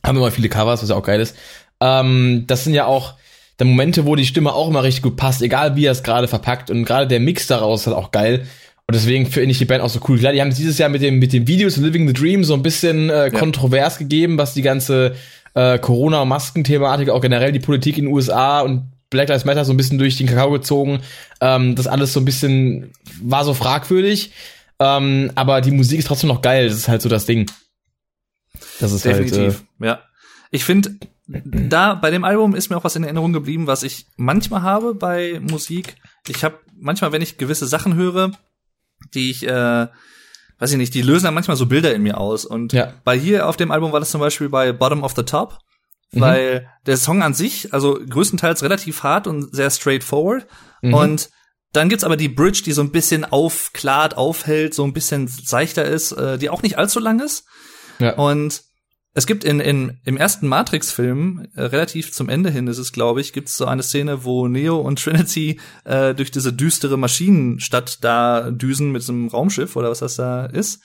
Haben immer viele Covers, was ja auch geil ist. Ähm, das sind ja auch der Momente, wo die Stimme auch immer richtig gut passt, egal wie er es gerade verpackt. Und gerade der Mix daraus ist halt auch geil. Und deswegen finde ich die Band auch so cool. Klar, die haben dieses Jahr mit dem, mit dem Video zu Living the Dream so ein bisschen äh, kontrovers gegeben, was die ganze äh, Corona-Masken-Thematik, auch generell die Politik in den USA und Black Lives Matter so ein bisschen durch den Kakao gezogen. Ähm, das alles so ein bisschen war so fragwürdig. Ähm, aber die Musik ist trotzdem noch geil. Das ist halt so das Ding. Das ist Definitiv, halt. ja. Ich finde, da bei dem Album ist mir auch was in Erinnerung geblieben, was ich manchmal habe bei Musik. Ich habe manchmal, wenn ich gewisse Sachen höre, die ich, äh, weiß ich nicht, die lösen dann manchmal so Bilder in mir aus. Und Ja. bei hier auf dem Album war das zum Beispiel bei Bottom of the Top, Mhm. weil der Song an sich, also größtenteils relativ hart und sehr straightforward. Mhm. Und dann gibt's aber die Bridge, die so ein bisschen aufklart, aufhält, so ein bisschen seichter ist, äh, die auch nicht allzu lang ist. Ja. Und es gibt in, in im ersten Matrix-Film äh, relativ zum Ende hin ist es, glaube ich, gibt es so eine Szene, wo Neo und Trinity äh, durch diese düstere Maschinenstadt da düsen mit so einem Raumschiff oder was das da ist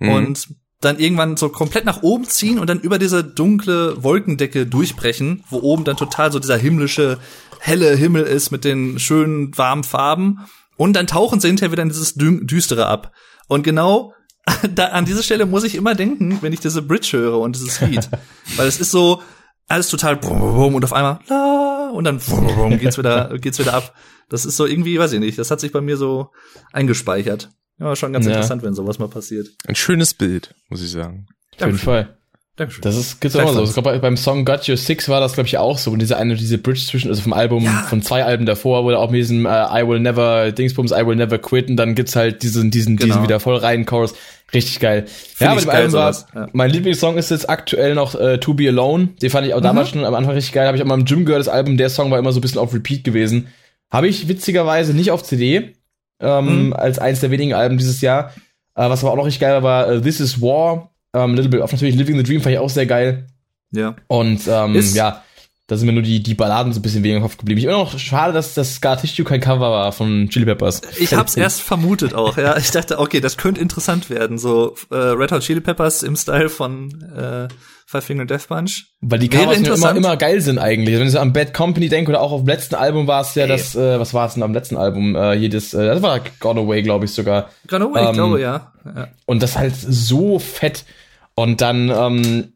Mhm. und dann irgendwann so komplett nach oben ziehen und dann über diese dunkle Wolkendecke durchbrechen, wo oben dann total so dieser himmlische helle Himmel ist mit den schönen warmen Farben und dann tauchen sie hinterher wieder in dieses Dü düstere ab. Und genau da, an diese Stelle muss ich immer denken, wenn ich diese Bridge höre und dieses Lied. Weil es ist so alles total brum, brum, und auf einmal la und dann brum, brum, geht's wieder, geht's wieder ab. Das ist so irgendwie, weiß ich nicht, das hat sich bei mir so eingespeichert. Ja, schon ganz Ja. interessant, wenn sowas mal passiert. Ein schönes Bild, muss ich sagen. Auf jeden Fall. Dankeschön. Das ist gibt's auch immer so. Ich glaube, beim Song Got Your Six war das, glaube ich, auch so. Und diese eine, diese Bridge zwischen, also vom Album, Ja. von zwei Alben davor, er auch mit diesem äh, I Will Never, Dingsbums, I Will Never Quit und dann gibt's halt diesen, diesen, Genau. diesen wieder voll rein Chorus. Richtig geil. Find ja, aber dem Album war, ja. mein Lieblingssong ist jetzt aktuell noch äh, To Be Alone. Den fand ich auch Mhm. damals schon am Anfang richtig geil. Habe ich auch mal im Gym gehört, das Album. Der Song war immer so ein bisschen auf Repeat gewesen. Habe ich witzigerweise nicht auf CD, ähm, Mhm. als eins der wenigen Alben dieses Jahr. Äh, was aber auch noch richtig geil war, war äh, This Is War. Ähm, Little Bit of natürlich Living the Dream fand ich auch sehr geil. Ja. Und ähm, Ist- ja, da sind mir nur die, die Balladen so ein bisschen weniger im Kopf geblieben. Ich immer noch schade, dass das Scar Tissue kein Cover war von Chili Peppers. Ich hab's erst vermutet auch, ja. Ich dachte, okay, das könnte interessant werden. So äh, Red Hot Chili Peppers im Style von äh, Five Finger Death Bunch. Weil die Covers immer, immer geil sind eigentlich. Wenn ich so an Bad Company denke oder auch auf dem letzten Album war es ja Ey. das, äh, was war es denn am letzten Album? Äh, jedes, äh, das war Gone Away, glaube ich sogar. Gone Away, Ähm, ich glaube, ja. ja. Und das halt so fett. Und dann ähm,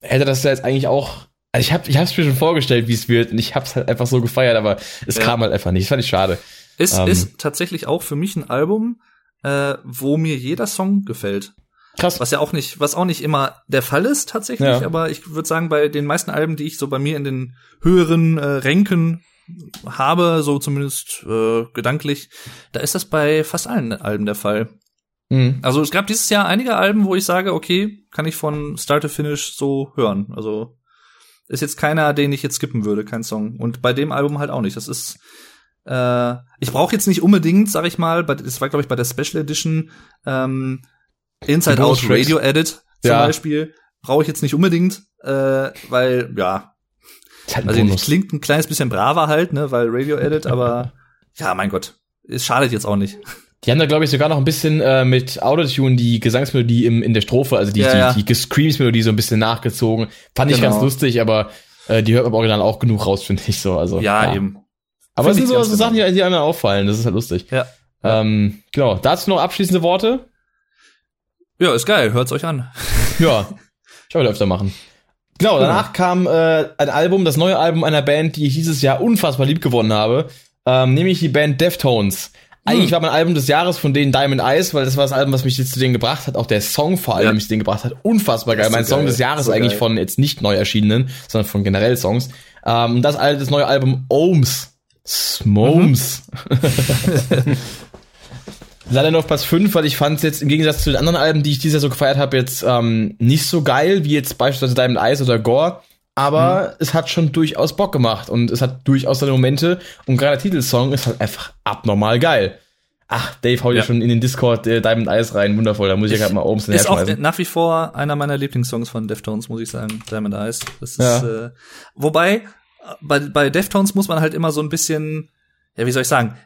hätte das ja jetzt eigentlich auch. Also ich habe ich hab's mir schon vorgestellt, wie es wird, und ich hab's halt einfach so gefeiert, aber es Ja. kam halt einfach nicht. Das fand ich schade. Es ähm, ist tatsächlich auch für mich ein Album, äh, wo mir jeder Song gefällt. Krass. Was ja auch nicht, was auch nicht immer der Fall ist tatsächlich, Ja. aber ich würde sagen, bei den meisten Alben, die ich so bei mir in den höheren äh, Ränken habe, so zumindest äh, gedanklich, da ist das bei fast allen Alben der Fall. Mhm. Also es gab dieses Jahr einige Alben, wo ich sage, okay, kann ich von Start to Finish so hören. Also ist jetzt keiner, den ich jetzt skippen würde, kein Song. Und bei dem Album halt auch nicht. Das ist äh, ich brauche jetzt nicht unbedingt, sag ich mal, bei, das war glaube ich bei der Special Edition ähm, Inside Out. Radio Edit zum Ja. Beispiel, brauche ich jetzt nicht unbedingt, äh, weil, ja, Halt also nicht, klingt ein kleines bisschen braver halt, ne, weil Radio Edit, aber ja, mein Gott, es schadet jetzt auch nicht. Die haben da, glaube ich, sogar noch ein bisschen äh, mit Autotune die Gesangsmelodie im, in der Strophe, also die, Ja, die, ja. die Screams-Melodie so ein bisschen nachgezogen. Fand ich Genau. ganz lustig, aber äh, die hört man im Original auch genug raus, finde ich so. Also, Ja, eben. Aber es sind ich so, so Sachen, die, die einem auffallen. Das ist halt lustig. Ja. Ähm, genau. Dazu noch abschließende Worte. Ja, ist geil, hört's euch an. Ja, ich will öfter machen. Genau, danach kam äh, ein Album, das neue Album einer Band, die ich dieses Jahr unfassbar lieb gewonnen habe, ähm, nämlich die Band Deftones. Eigentlich war mein Album des Jahres von denen Diamond Eyes, weil das war das Album, was mich jetzt zu denen gebracht hat. Auch der Song vor allem, Ja. der mich zu denen gebracht hat. Unfassbar geil. so mein Song geil. des Jahres So eigentlich geil. von jetzt nicht neu erschienenen, sondern von generell Songs. Ähm, und das, alte- das neue Album Ohms. Smomes. Leider nur auf Platz 5, weil ich fand es jetzt im Gegensatz zu den anderen Alben, die ich dieses Jahr so gefeiert habe, jetzt ähm, nicht so geil wie jetzt beispielsweise Diamond Eyes oder Gore. Aber es hat schon durchaus Bock gemacht und es hat durchaus seine Momente und gerade der Titelsong ist halt einfach abnormal geil. Ach, Dave haut ja schon in den Discord äh, Diamond Eyes rein, wundervoll, da muss ich ja gerade mal oben Ist auch nach wie vor einer meiner Lieblingssongs von Deftones, muss ich sagen, Diamond Eyes. Das ist, Ja. äh, wobei, äh, bei, bei Deftones muss man halt immer so ein bisschen, ja, wie soll ich sagen,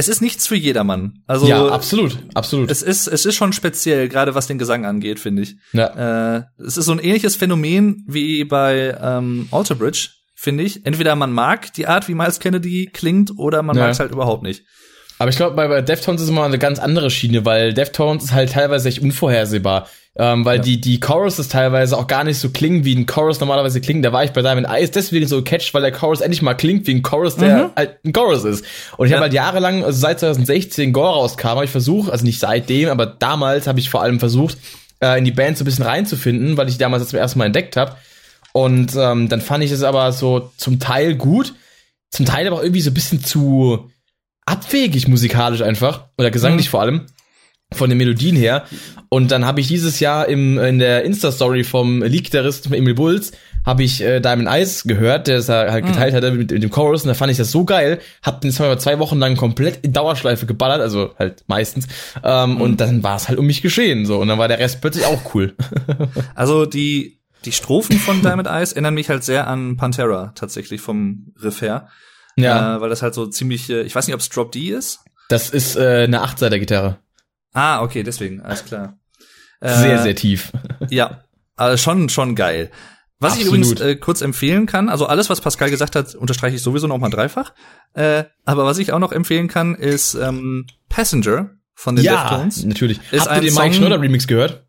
es ist nichts für jedermann. Also, ja, absolut, absolut. es ist, es ist schon speziell, gerade was den Gesang angeht, finde ich. ja. Äh, es ist so ein ähnliches Phänomen wie bei ähm, Alter Bridge, finde ich. Entweder man mag die Art, wie Miles Kennedy klingt, oder man Ja. mag es halt überhaupt nicht. Aber ich glaube, bei, bei Deftones ist immer eine ganz andere Schiene, weil Deftones ist halt teilweise echt unvorhersehbar. Ähm, weil Ja. die, die Choruses teilweise auch gar nicht so klingen, wie ein Chorus normalerweise klingt. Da war ich bei Diamond Eyes deswegen so catched, weil der Chorus endlich mal klingt wie ein Chorus, der halt ein Chorus ist. Und ich Ja. habe halt jahrelang, also seit 2016 Gore rauskam, habe ich versucht, also nicht seitdem, aber damals habe ich vor allem versucht, äh, in die Band so ein bisschen reinzufinden, weil ich die damals zum ersten Mal entdeckt habe. Und ähm, dann fand ich es aber so zum Teil gut, zum Teil aber auch irgendwie so ein bisschen zu abwegig musikalisch einfach oder gesanglich Mhm. vor allem von den Melodien her. Und dann habe ich dieses Jahr im in der Insta Story vom Leak-Gitarristen von Emil Bulls habe ich äh, Diamond Eyes gehört, der es halt geteilt hatte mit, mit dem Chorus. Und da fand ich das so geil, hab den Song zwei Wochen lang komplett in Dauerschleife geballert, also halt meistens. Ähm, und dann war es halt um mich geschehen so. Und dann war der Rest plötzlich auch cool. Also die, die Strophen von Diamond Eyes erinnern mich halt sehr an Pantera tatsächlich vom Riff her. ja, Äh, weil das halt so ziemlich, äh, ich weiß nicht, ob es Drop D ist. das ist äh, eine Achtseiter Gitarre, Ah, okay, deswegen, alles klar. Äh, sehr sehr tief. Ja, also schon, schon geil. Was ich Absolut. übrigens äh, kurz empfehlen kann, also alles, was Pascal gesagt hat, unterstreiche ich sowieso noch mal dreifach. Äh, aber was ich auch noch empfehlen kann, ist ähm, Passenger von den ja, Deftones. natürlich. Ist Habt ihr ein den Mike Song- Schneider Remix gehört?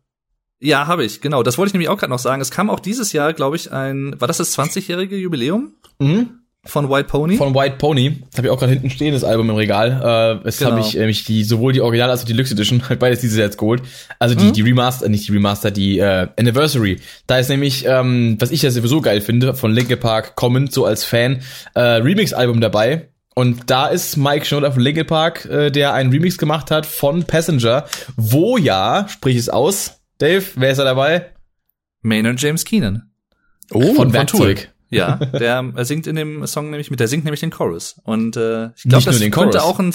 Ja, habe ich, genau. Das wollte ich nämlich auch gerade noch sagen. Es kam auch dieses Jahr, glaube ich, ein, war das das 20-jährige Jubiläum Mhm. Von White Pony? Von White Pony. Das habe ich auch gerade hinten stehen, das Album im Regal. Äh, es Genau. habe ich nämlich die sowohl die Original als auch die Deluxe Edition, halt beides dieses Jahr jetzt geholt. Also die, Mhm. die Remaster, nicht die Remaster, die äh, Anniversary. Da ist nämlich, ähm, was ich ja sowieso geil finde, von Linkin Park kommend, so als Fan, äh, Remix-Album dabei. Und da ist Mike Schneider von Linkin Park, äh, der einen Remix gemacht hat von Passenger, wo ja, sprich es aus, Dave, wer ist da dabei? Maynard James Keenan. Oh, von Werkzeug. Ja, der er singt in dem Song nämlich mit, der singt nämlich den Chorus. Und äh, ich glaube, das könnte Chorus. auch ein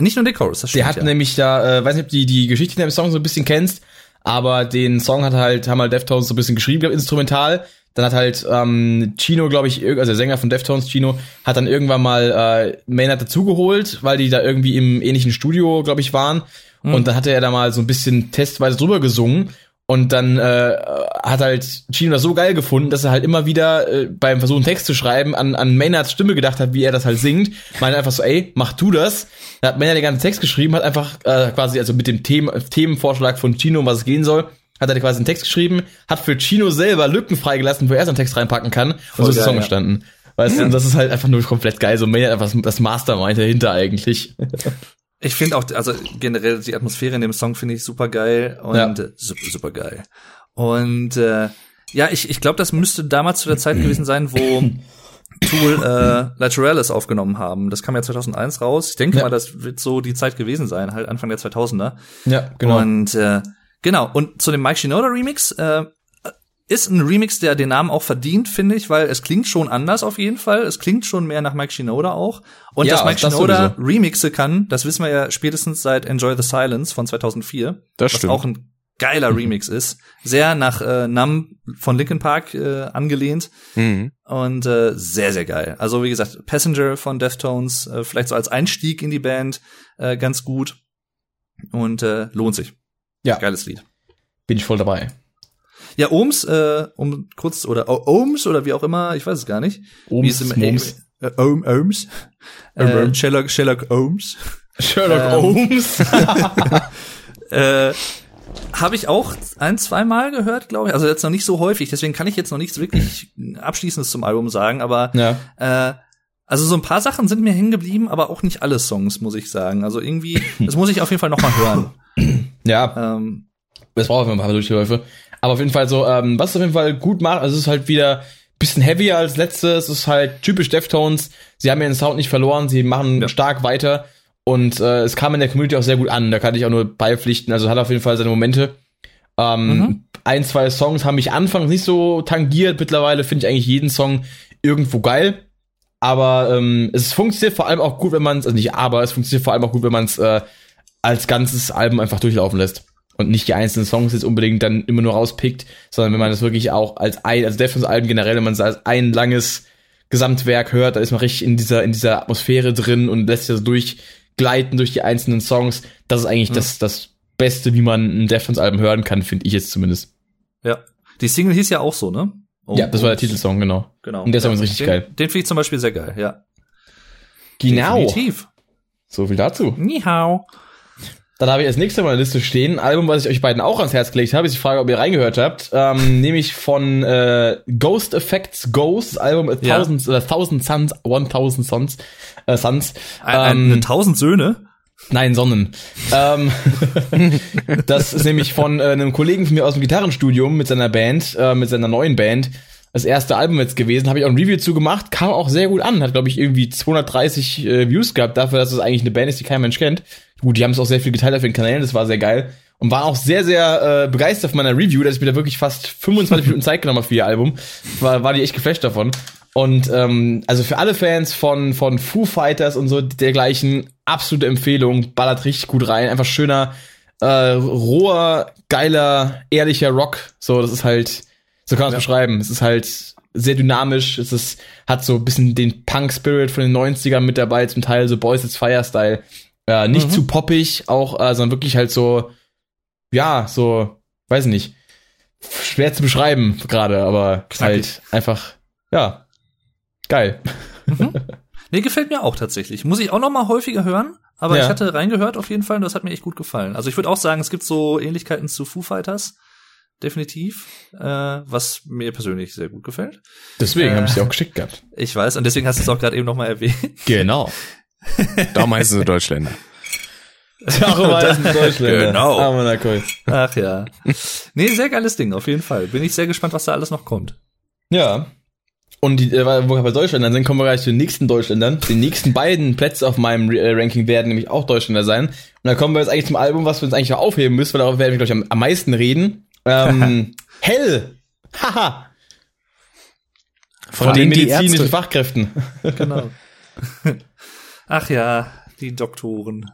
nicht nur den Chorus, das Der stimmt hat ja. nämlich da, äh, weiß nicht, ob du die, die Geschichte in dem Song so ein bisschen kennst, aber den Song hat halt, haben halt Deftones so ein bisschen geschrieben, glaub, instrumental. Dann hat halt ähm, Chino, glaube ich, also der Sänger von Deftones, Chino, hat dann irgendwann mal äh, Maynard dazugeholt, weil die da irgendwie im ähnlichen Studio, glaube ich, waren. Hm. Und dann hatte er da mal so ein bisschen testweise drüber gesungen. Und dann äh, hat halt Chino das so geil gefunden, dass er halt immer wieder äh, beim Versuch, einen Text zu schreiben, an, an Maynards Stimme gedacht hat, wie er das halt singt. Meinte einfach so, ey, mach du das. Da hat Maynard den ganzen Text geschrieben, hat einfach äh, quasi, also mit dem Themen, Themenvorschlag von Chino, um was es gehen soll, hat er quasi einen Text geschrieben, hat für Chino selber Lücken freigelassen, wo er seinen Text reinpacken kann. Und so ist der Song ja. entstanden. Weißt du, und das ist halt einfach nur komplett geil. So Maynard einfach das Mastermind dahinter eigentlich. Ich finde auch, also generell die Atmosphäre in dem Song finde ich super geil und Ja. äh, super, super geil. Und äh, ja, ich, ich glaube, das müsste damals zu der Zeit gewesen sein, wo Tool äh, Lateralis aufgenommen haben. Das kam ja 2001 raus. Ich denke Ja. mal, das wird so die Zeit gewesen sein, halt Anfang der 2000er. Ja, genau. Und äh, genau, und zu dem Mike Shinoda Remix äh, ist ein Remix, der den Namen auch verdient, finde ich, weil es klingt schon anders auf jeden Fall. Es klingt schon mehr nach Mike Shinoda auch. Und Ja, dass Mike das Shinoda sowieso. Remixe kann, das wissen wir ja spätestens seit Enjoy the Silence von 2004. Das was stimmt. auch ein geiler Remix ist. Sehr nach äh, Numb von Linkin Park äh, angelehnt Mhm. und äh, sehr, sehr geil. Also wie gesagt, Passenger von Deftones, äh, vielleicht so als Einstieg in die Band äh, ganz gut und äh, lohnt sich. Ja. Geiles Lied. Bin ich voll dabei. Ja, Ohms, äh, um kurz, oder O- Ohms oder wie auch immer, ich weiß es gar nicht. Wie Ohms, im- Mums. Äh, Ohm, Ohms. Äh, Sherlock, Sherlock Ohms. Sherlock Ähm, Holmes. Äh, habe ich auch ein, zwei Mal gehört, glaube ich. Also jetzt noch nicht so häufig, deswegen kann ich jetzt noch nichts wirklich Abschließendes zum Album sagen, aber ja. äh, also so ein paar Sachen sind mir hängen geblieben, aber auch nicht alle Songs, muss ich sagen. Also irgendwie, das muss ich auf jeden Fall noch mal hören. Ja, Ähm, das brauchen wir ein paar Durchläufe. Aber auf jeden Fall so, ähm, was es auf jeden Fall gut macht, also es ist halt wieder bisschen heavier als letztes, es ist halt typisch Deftones. Sie haben ihren Sound nicht verloren, sie machen Ja. stark weiter und äh, es kam in der Community auch sehr gut an. Da kann ich auch nur beipflichten. Also hat auf jeden Fall seine Momente. Ähm, Mhm. Ein, zwei Songs haben mich anfangs nicht so tangiert. Mittlerweile finde ich eigentlich jeden Song irgendwo geil. Aber ähm, es funktioniert vor allem auch gut, wenn man es, also nicht aber, es funktioniert vor allem auch gut, wenn man es äh, als ganzes Album einfach durchlaufen lässt. Und nicht die einzelnen Songs jetzt unbedingt dann immer nur rauspickt, sondern wenn man das wirklich auch als ein, also Deftones-Alben generell, wenn man es als ein langes Gesamtwerk hört, da ist man richtig in dieser, in dieser Atmosphäre drin und lässt sich so durchgleiten durch die einzelnen Songs. Das ist eigentlich das, das Beste, wie man ein Deftones-Album hören kann, finde ich jetzt zumindest. ja. Die Single hieß ja auch so, ne? Oh, ja, das war der Titelsong, genau. Genau. Und der Song ist richtig den, geil. Den finde ich zum Beispiel sehr geil, ja. Genau. Definitiv. So viel dazu. Ni hao. Dann habe ich als nächstes auf meiner Liste stehen, ein Album, was ich euch beiden auch ans Herz gelegt habe, ist die Frage, ob ihr reingehört habt, ähm, nämlich von äh, Ghost Effects Ghost, Album A Ja. Thousand, oder Thousand Suns, One Thousand Suns, äh, Suns. Ein, Ähm, eine tausend Söhne. Nein, Sonnen. ähm, das ist nämlich von äh, einem Kollegen von mir aus dem Gitarrenstudium mit seiner Band, äh, mit seiner neuen Band. Das erste Album jetzt gewesen, habe ich auch ein Review zu gemacht, kam auch sehr gut an, hat glaube ich irgendwie 230 äh, Views gehabt dafür, dass es eigentlich eine Band ist, die kein Mensch kennt. Gut, die haben es auch sehr viel geteilt auf den Kanälen, das war sehr geil und war auch sehr sehr äh, begeistert von meiner Review, dass ich mir da wirklich fast 25 Minuten Zeit genommen habe für ihr Album. War war die echt geflasht davon. Und ähm, also für alle Fans von von Foo Fighters und so dergleichen absolute Empfehlung, ballert richtig gut rein, einfach schöner äh, roher, geiler, ehrlicher Rock. So, das ist halt so kann man es Ja. beschreiben. Es ist halt sehr dynamisch, es ist hat so ein bisschen den Punk Spirit von den 90ern mit dabei, zum Teil so Boys It's Fire Style. Äh, nicht Mhm. zu poppig, auch äh, sondern wirklich halt so ja, so weiß nicht. Schwer zu beschreiben gerade, aber Knackig. halt einfach ja, geil. Nee, gefällt mir auch tatsächlich. Muss ich auch noch mal häufiger hören, aber Ja. ich hatte reingehört auf jeden Fall und das hat mir echt gut gefallen. Also ich würde auch sagen, es gibt so Ähnlichkeiten zu Foo Fighters. Definitiv. Äh, was mir persönlich sehr gut gefällt. Deswegen Äh. habe ich sie auch geschickt gehabt. Ich weiß, und deswegen hast du es auch gerade eben noch mal erwähnt. Genau. Da meistens Deutschländer. Darüber ist ein Deutschländer. Genau. Cool. Ach ja. Nee, sehr geiles Ding, auf jeden Fall. Bin ich sehr gespannt, was da alles noch kommt. Ja. Und die, äh, wo wir bei Deutschländern sind, kommen wir gleich zu den nächsten Deutschländern. Die nächsten beiden Plätze auf meinem äh, Ranking werden nämlich auch Deutschländer sein. Und da kommen wir jetzt eigentlich zum Album, was wir uns eigentlich noch aufheben müssen, weil darauf werden wir, glaube ich, am, am meisten reden. Ähm, Hell! Haha! Von, den denen die medizinischen Ärzte- Fachkräften. Genau. Ach ja, die Doktoren.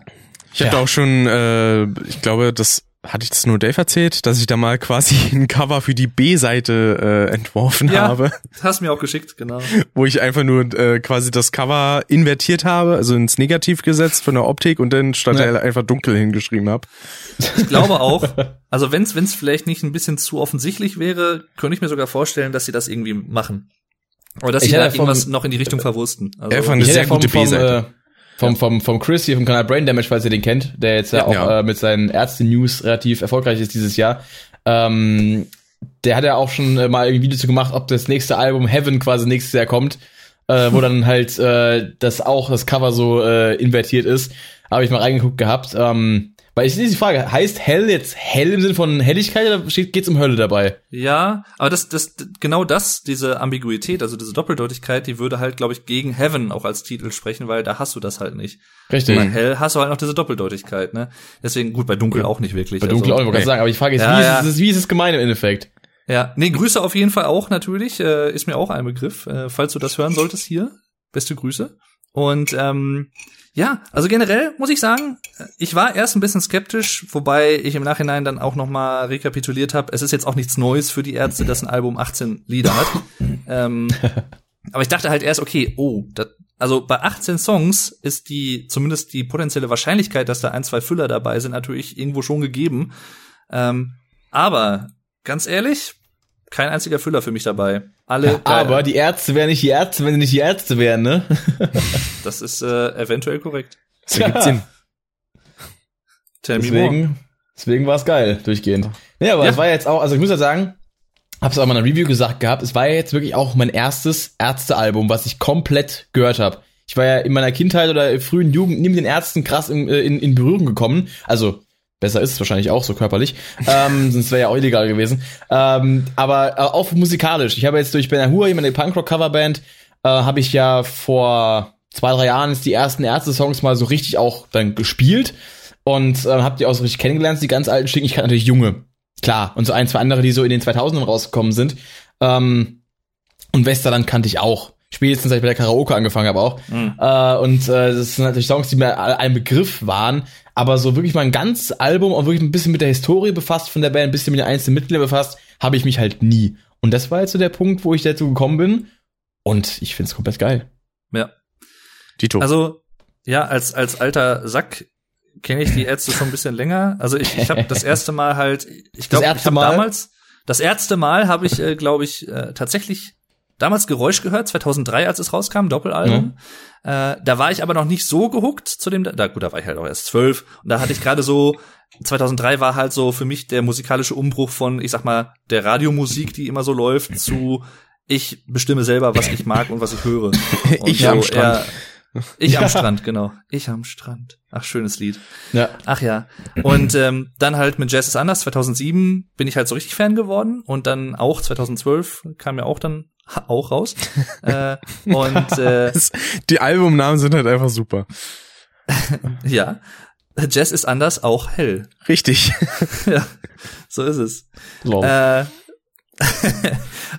Ich hatte auch schon, äh, ich glaube, das hatte ich das nur Dave erzählt, dass ich da mal quasi ein Cover für die B-Seite äh, entworfen Ja. habe, Das hast du mir auch geschickt, genau. wo ich einfach nur äh, quasi das Cover invertiert habe, also ins Negativ gesetzt von der Optik und dann statt Ja. einfach dunkel hingeschrieben habe. Ich glaube auch, also wenn es vielleicht nicht ein bisschen zu offensichtlich wäre, könnte ich mir sogar vorstellen, dass sie das irgendwie machen. Oder dass Ich sie da irgendwas noch in die Richtung verwursten. Also, Einfach eine Ich hätte sehr vom, gute B-Seite. äh, vom, vom, vom Chris hier vom Kanal Brain Damage, falls ihr den kennt, der jetzt ja, auch Ja. Äh, mit seinen Ärzte-News relativ erfolgreich ist dieses Jahr. Ähm, der hat ja auch schon äh, mal ein Video zu gemacht, ob das nächste Album Heaven quasi nächstes Jahr kommt, äh, wo dann halt äh, das auch das Cover so äh, invertiert ist. Habe ich mal reingeguckt gehabt. Ähm, weil ich die Frage, heißt Hell jetzt Hell im Sinne von Helligkeit oder geht's um Hölle dabei? ja, aber das, das, genau das, diese Ambiguität, also diese Doppeldeutigkeit, die würde halt, glaube ich, gegen Heaven auch als Titel sprechen, weil da hast du das halt nicht. Richtig. Bei Hell hast du halt noch diese Doppeldeutigkeit, ne? Deswegen, gut, bei Dunkel auch nicht wirklich. Bei Dunkel auch also, nicht, wollte ich nee. sagen, aber die Frage ist, Ja, wie, ja. Ist es, wie ist es gemeint im Endeffekt? Ja, nee, Grüße auf jeden Fall auch natürlich, äh, ist mir auch ein Begriff. Äh, falls du das hören solltest hier, beste Grüße. Und ähm, ja, also generell muss ich sagen, ich war erst ein bisschen skeptisch, wobei ich im Nachhinein dann auch noch mal rekapituliert habe. Es ist jetzt auch nichts Neues für die Ärzte, dass ein Album 18 Lieder hat. ähm, aber ich dachte halt erst, okay, oh, das, also bei 18 Songs ist die zumindest die potenzielle Wahrscheinlichkeit, dass da ein, zwei Füller dabei sind, natürlich irgendwo schon gegeben. Ähm, aber ganz ehrlich, kein einziger Füller für mich dabei. Alle. Ja, aber die Ärzte wären nicht die Ärzte, wenn sie nicht die Ärzte wären, ne? das ist äh, eventuell korrekt. Das ergibt Sinn. Deswegen, deswegen war es geil, durchgehend. Nee, aber Ja. es war jetzt auch, also ich muss ja sagen, hab's auch mal in einer Review gesagt gehabt, es war ja jetzt wirklich auch mein erstes Ärztealbum, was ich komplett gehört habe. Ich war ja in meiner Kindheit oder frühen Jugend nie mit den Ärzten krass in, äh, in, in Berührung gekommen. Also besser ist es wahrscheinlich auch so körperlich. ähm, sonst wäre ja auch illegal gewesen. Ähm, aber äh, auch musikalisch. Ich habe jetzt durch Ben Ahua, meine Punkrock-Coverband, äh, habe ich ja vor zwei, drei Jahren jetzt die ersten Ärzte-Songs mal so richtig auch dann gespielt. Und äh, habt ihr auch so richtig kennengelernt, die ganz alten Stücken. Ich kannte natürlich junge. Klar. Und so ein, zwei andere, die so in den 2000ern rausgekommen sind. Ähm, und Westerland kannte ich auch. Spätestens, als ich bei der Karaoke angefangen habe auch. Mhm. Äh, und äh, das sind natürlich Songs, die mir ein Begriff waren. Aber so wirklich mal ein ganzes Album und wirklich ein bisschen mit der Historie befasst von der Band, ein bisschen mit den einzelnen Mitgliedern befasst, habe ich mich halt nie. Und das war jetzt so der Punkt, wo ich dazu gekommen bin. Und ich find's komplett geil. Ja. Tito. Also, ja, als, als alter Sack kenne ich die Ärzte schon ein bisschen länger. Also ich, ich habe das erste Mal halt, ich glaube, ich erste habe Mal? damals, das erste Mal habe ich, äh, glaube ich, äh, tatsächlich damals Geräusch gehört, 2003, als es rauskam, Doppelalbum. Äh, da war ich aber noch nicht so gehuckt zu dem, da gut, da war ich halt auch erst zwölf und da hatte ich gerade so 2003 war halt so für mich der musikalische Umbruch von, ich sag mal, der Radiomusik, die immer so läuft, zu ich bestimme selber, was ich mag und was ich höre. Und Ich am Strand. eher- ich am Ja. Strand, genau. Ich am Strand. Ach, schönes Lied. Ja. Ach ja. Und ähm, dann halt mit Jazz is Anders 2007 bin ich halt so richtig Fan geworden und dann auch 2012 kam ja auch dann auch raus. äh, und äh, Die Albumnamen sind halt einfach super. ja, Jazz ist anders, auch hell. Richtig. ja, so ist es. Lol. Äh,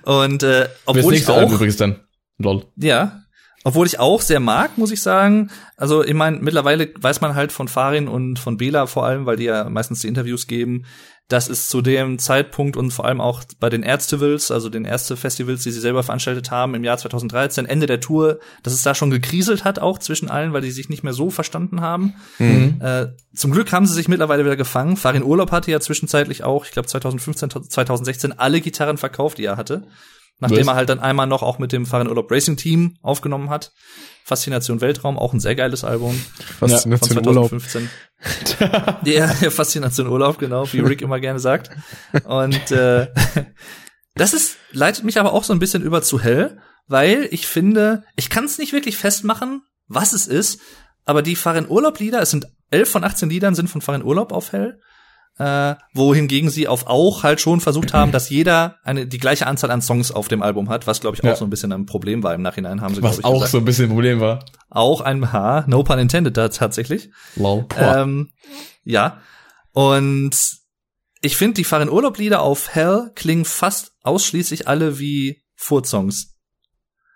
und äh, obwohl ich auch übrigens dann. Lol. Ja. Obwohl ich auch sehr mag, muss ich sagen. Also, ich meine, mittlerweile weiß man halt von Farin und von Bela vor allem, weil die ja meistens die Interviews geben, dass es zu dem Zeitpunkt und vor allem auch bei den Ärztevils, also den Ärzte-Festivals, die sie selber veranstaltet haben im Jahr 2013, Ende der Tour, dass es da schon gekriselt hat, auch zwischen allen, weil die sich nicht mehr so verstanden haben. Mhm. Äh, zum Glück haben sie sich mittlerweile wieder gefangen. Farin Urlaub hatte ja zwischenzeitlich auch, ich glaube 2015, 2016 alle Gitarren verkauft, die er hatte. Nachdem er halt dann einmal noch auch mit dem Farin Urlaub Racing Team aufgenommen hat. Faszination Weltraum, auch ein sehr geiles Album von Faszination Urlaub. 2015. ja, ja, Faszination Urlaub, genau, wie Rick immer gerne sagt. Und äh, das ist leitet mich aber auch so ein bisschen über zu hell, weil ich finde, ich kann es nicht wirklich festmachen, was es ist, aber die Farin Urlaub Lieder, es sind elf von 18 Liedern sind von Farin Urlaub auf hell. Äh, wohingegen sie auf auch halt schon versucht haben, dass jeder eine die gleiche Anzahl an Songs auf dem Album hat, was glaube ich auch Ja. so ein bisschen ein Problem war im Nachhinein haben sie Was ich auch gesagt. so ein bisschen ein Problem war. auch ein Haar, no pun intended da tatsächlich. Lol. Ähm, ja. Und ich finde, die Fahren Urlaub Lieder auf Hell klingen fast ausschließlich alle wie Furt-Songs.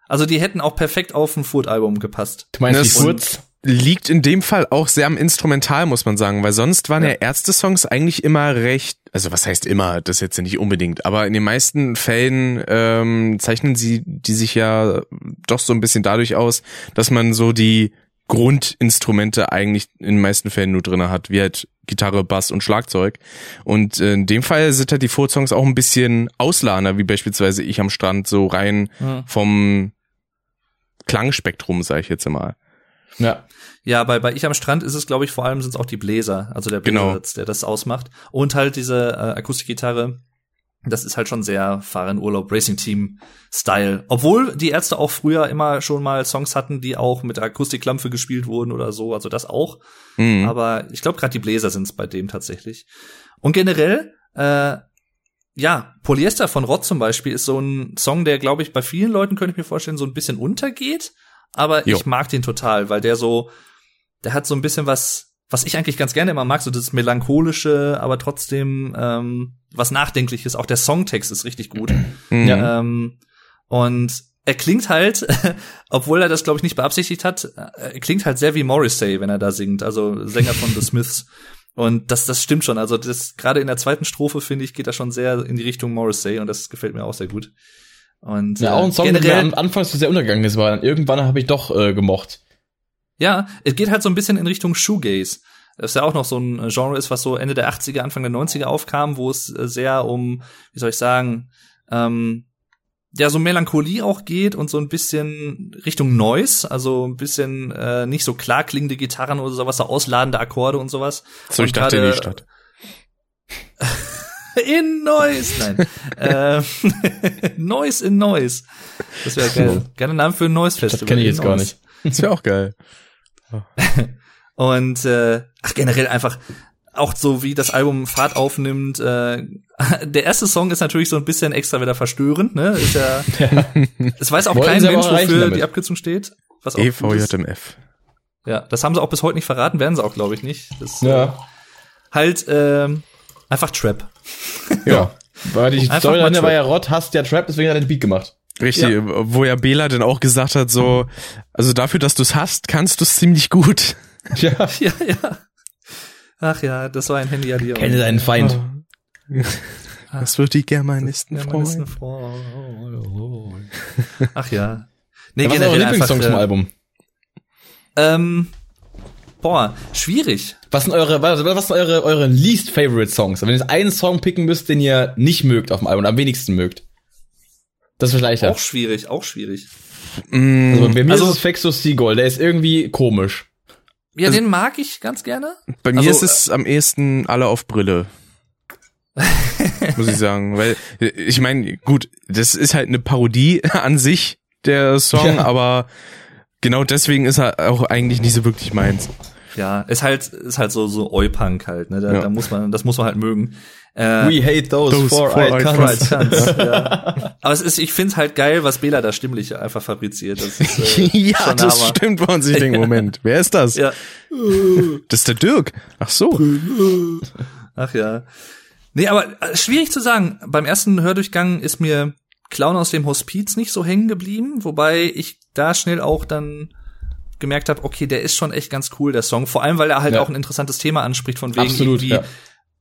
Also die hätten auch perfekt auf ein Furt-Album gepasst. Du meinst Das- wie kurz? Liegt in dem Fall auch sehr am Instrumental, muss man sagen, weil sonst waren ja, Ja. Ärzte-Songs eigentlich immer recht, also was heißt immer, das jetzt nicht unbedingt, aber in den meisten Fällen ähm, zeichnen sie die sich ja doch so ein bisschen dadurch aus, dass man so die Grundinstrumente eigentlich in den meisten Fällen nur drinne hat, wie halt Gitarre, Bass und Schlagzeug. Und in dem Fall sind halt die Furt-Songs auch ein bisschen Auslader, wie beispielsweise Ich am Strand, so rein Hm. vom Klangspektrum, sage ich jetzt mal. Ja. Ja, bei, bei Ich am Strand ist es, glaube ich, vor allem sind es auch die Bläser, also der Genau. Bläser, der das ausmacht. Und halt diese äh, Akustikgitarre, das ist halt schon sehr Fahren Urlaub Racing Team Style. Obwohl die Ärzte auch früher immer schon mal Songs hatten, die auch mit Akustiklampfe gespielt wurden oder so, also das auch. Mhm. Aber ich glaube, gerade die Bläser sind es bei dem tatsächlich. Und generell, äh, ja, Polyester von Rott zum Beispiel ist so ein Song, der, glaube ich, bei vielen Leuten, könnte ich mir vorstellen, so ein bisschen untergeht. Aber Jo. ich mag den total, weil der so, der hat so ein bisschen was, was ich eigentlich ganz gerne immer mag, so das melancholische, aber trotzdem ähm, was Nachdenkliches. Auch der Songtext ist richtig gut. Mhm. Ja. Ähm, und er klingt halt, obwohl er das glaube ich nicht beabsichtigt hat, er klingt halt sehr wie Morrissey, wenn er da singt, also Sänger von The Smiths. Und das, das stimmt schon. Also das gerade in der zweiten Strophe finde ich geht er schon sehr in die Richtung Morrissey und das gefällt mir auch sehr gut. Und Ja, auch ein äh, Song, der generell, mir an, anfangs sehr untergegangen ist, dann irgendwann habe ich doch äh, gemocht. ja, es geht halt so ein bisschen in Richtung Shoegaze. Das ist ja auch noch so ein Genre ist, was so Ende der 80er, Anfang der 90er aufkam, wo es äh, sehr um, wie soll ich sagen, ähm, ja, so Melancholie auch geht und so ein bisschen Richtung Noise, also ein bisschen äh, nicht so klar klingende Gitarren oder sowas, so ausladende Akkorde und sowas. So, ich Und dachte in gerade- die Stadt. In Noise, nein. äh, Noise in Noise. Das wäre geil. Gerne Name für ein Noise Festival. Das kenne ich jetzt gar nicht. Das wäre auch geil. Und äh, ach, generell einfach auch so wie das Album Fahrt aufnimmt. Äh, der erste Song ist natürlich so ein bisschen extra wieder verstörend. Ne, ist ja. Es weiß auch Wollten kein Mensch, wofür damit. die Abkürzung steht. Was E auch. EVJMF. Ja, das haben sie auch bis heute nicht verraten. Werden sie auch, glaube ich, nicht. Das, äh, Ja, Halt ähm, einfach Trap. ja. Weil die Einfach Story mal dahinter war ja Rod, hasst ja Trap, deswegen hat er den Beat gemacht. Richtig, wo ja Bela dann auch gesagt hat, so, also dafür, dass du es hast, kannst du es ziemlich gut. Ja. Ja, ja. Ach ja, das war ein Handy Adi. Kenne deinen Feind. Das wird die Germanisten Ja, man ist ein freuen. Ach ja. Nee, Ja, was sind eure generell einfach, Lieblingssongs vom äh, Album? Ähm, boah, schwierig. Was sind eure, was, was sind eure, eure least favorite Songs? Wenn ihr jetzt einen Song picken müsst, den ihr nicht mögt auf dem Album und am wenigsten mögt. Das ist leichter. Auch schwierig, auch schwierig. Mm, Also bei mir Also- ist es Fexus Seagull, der ist irgendwie komisch. Ja, Also- den mag ich ganz gerne. bei mir also, ist es am ehesten alle auf Brille. Muss ich sagen, weil ich meine, gut, das ist halt eine Parodie an sich der Song, Ja. aber genau deswegen ist er auch eigentlich nicht so wirklich meins. Ja, ist halt, ist halt so, so Oi-Punk halt, ne? Da, Ja. da muss man, das muss man halt mögen. Äh, We hate those, Those four-eyed four-eyed cunts. Ja. Aber es ist, ich find's halt geil, was Bela da stimmlich einfach fabriziert. Das ist, äh, ja, das Hammer. stimmt, wo man sich denkt, Moment, wer ist das? Ja, Das ist der Dirk. Ach so. ach ja. Nee, aber äh, schwierig zu sagen. Beim ersten Hördurchgang ist mir Clown aus dem Hospiz nicht so hängen geblieben, wobei ich da schnell auch dann gemerkt habe, okay, der ist schon echt ganz cool, der Song. Vor allem, weil er halt Ja. auch ein interessantes Thema anspricht, von wegen Absolut, irgendwie,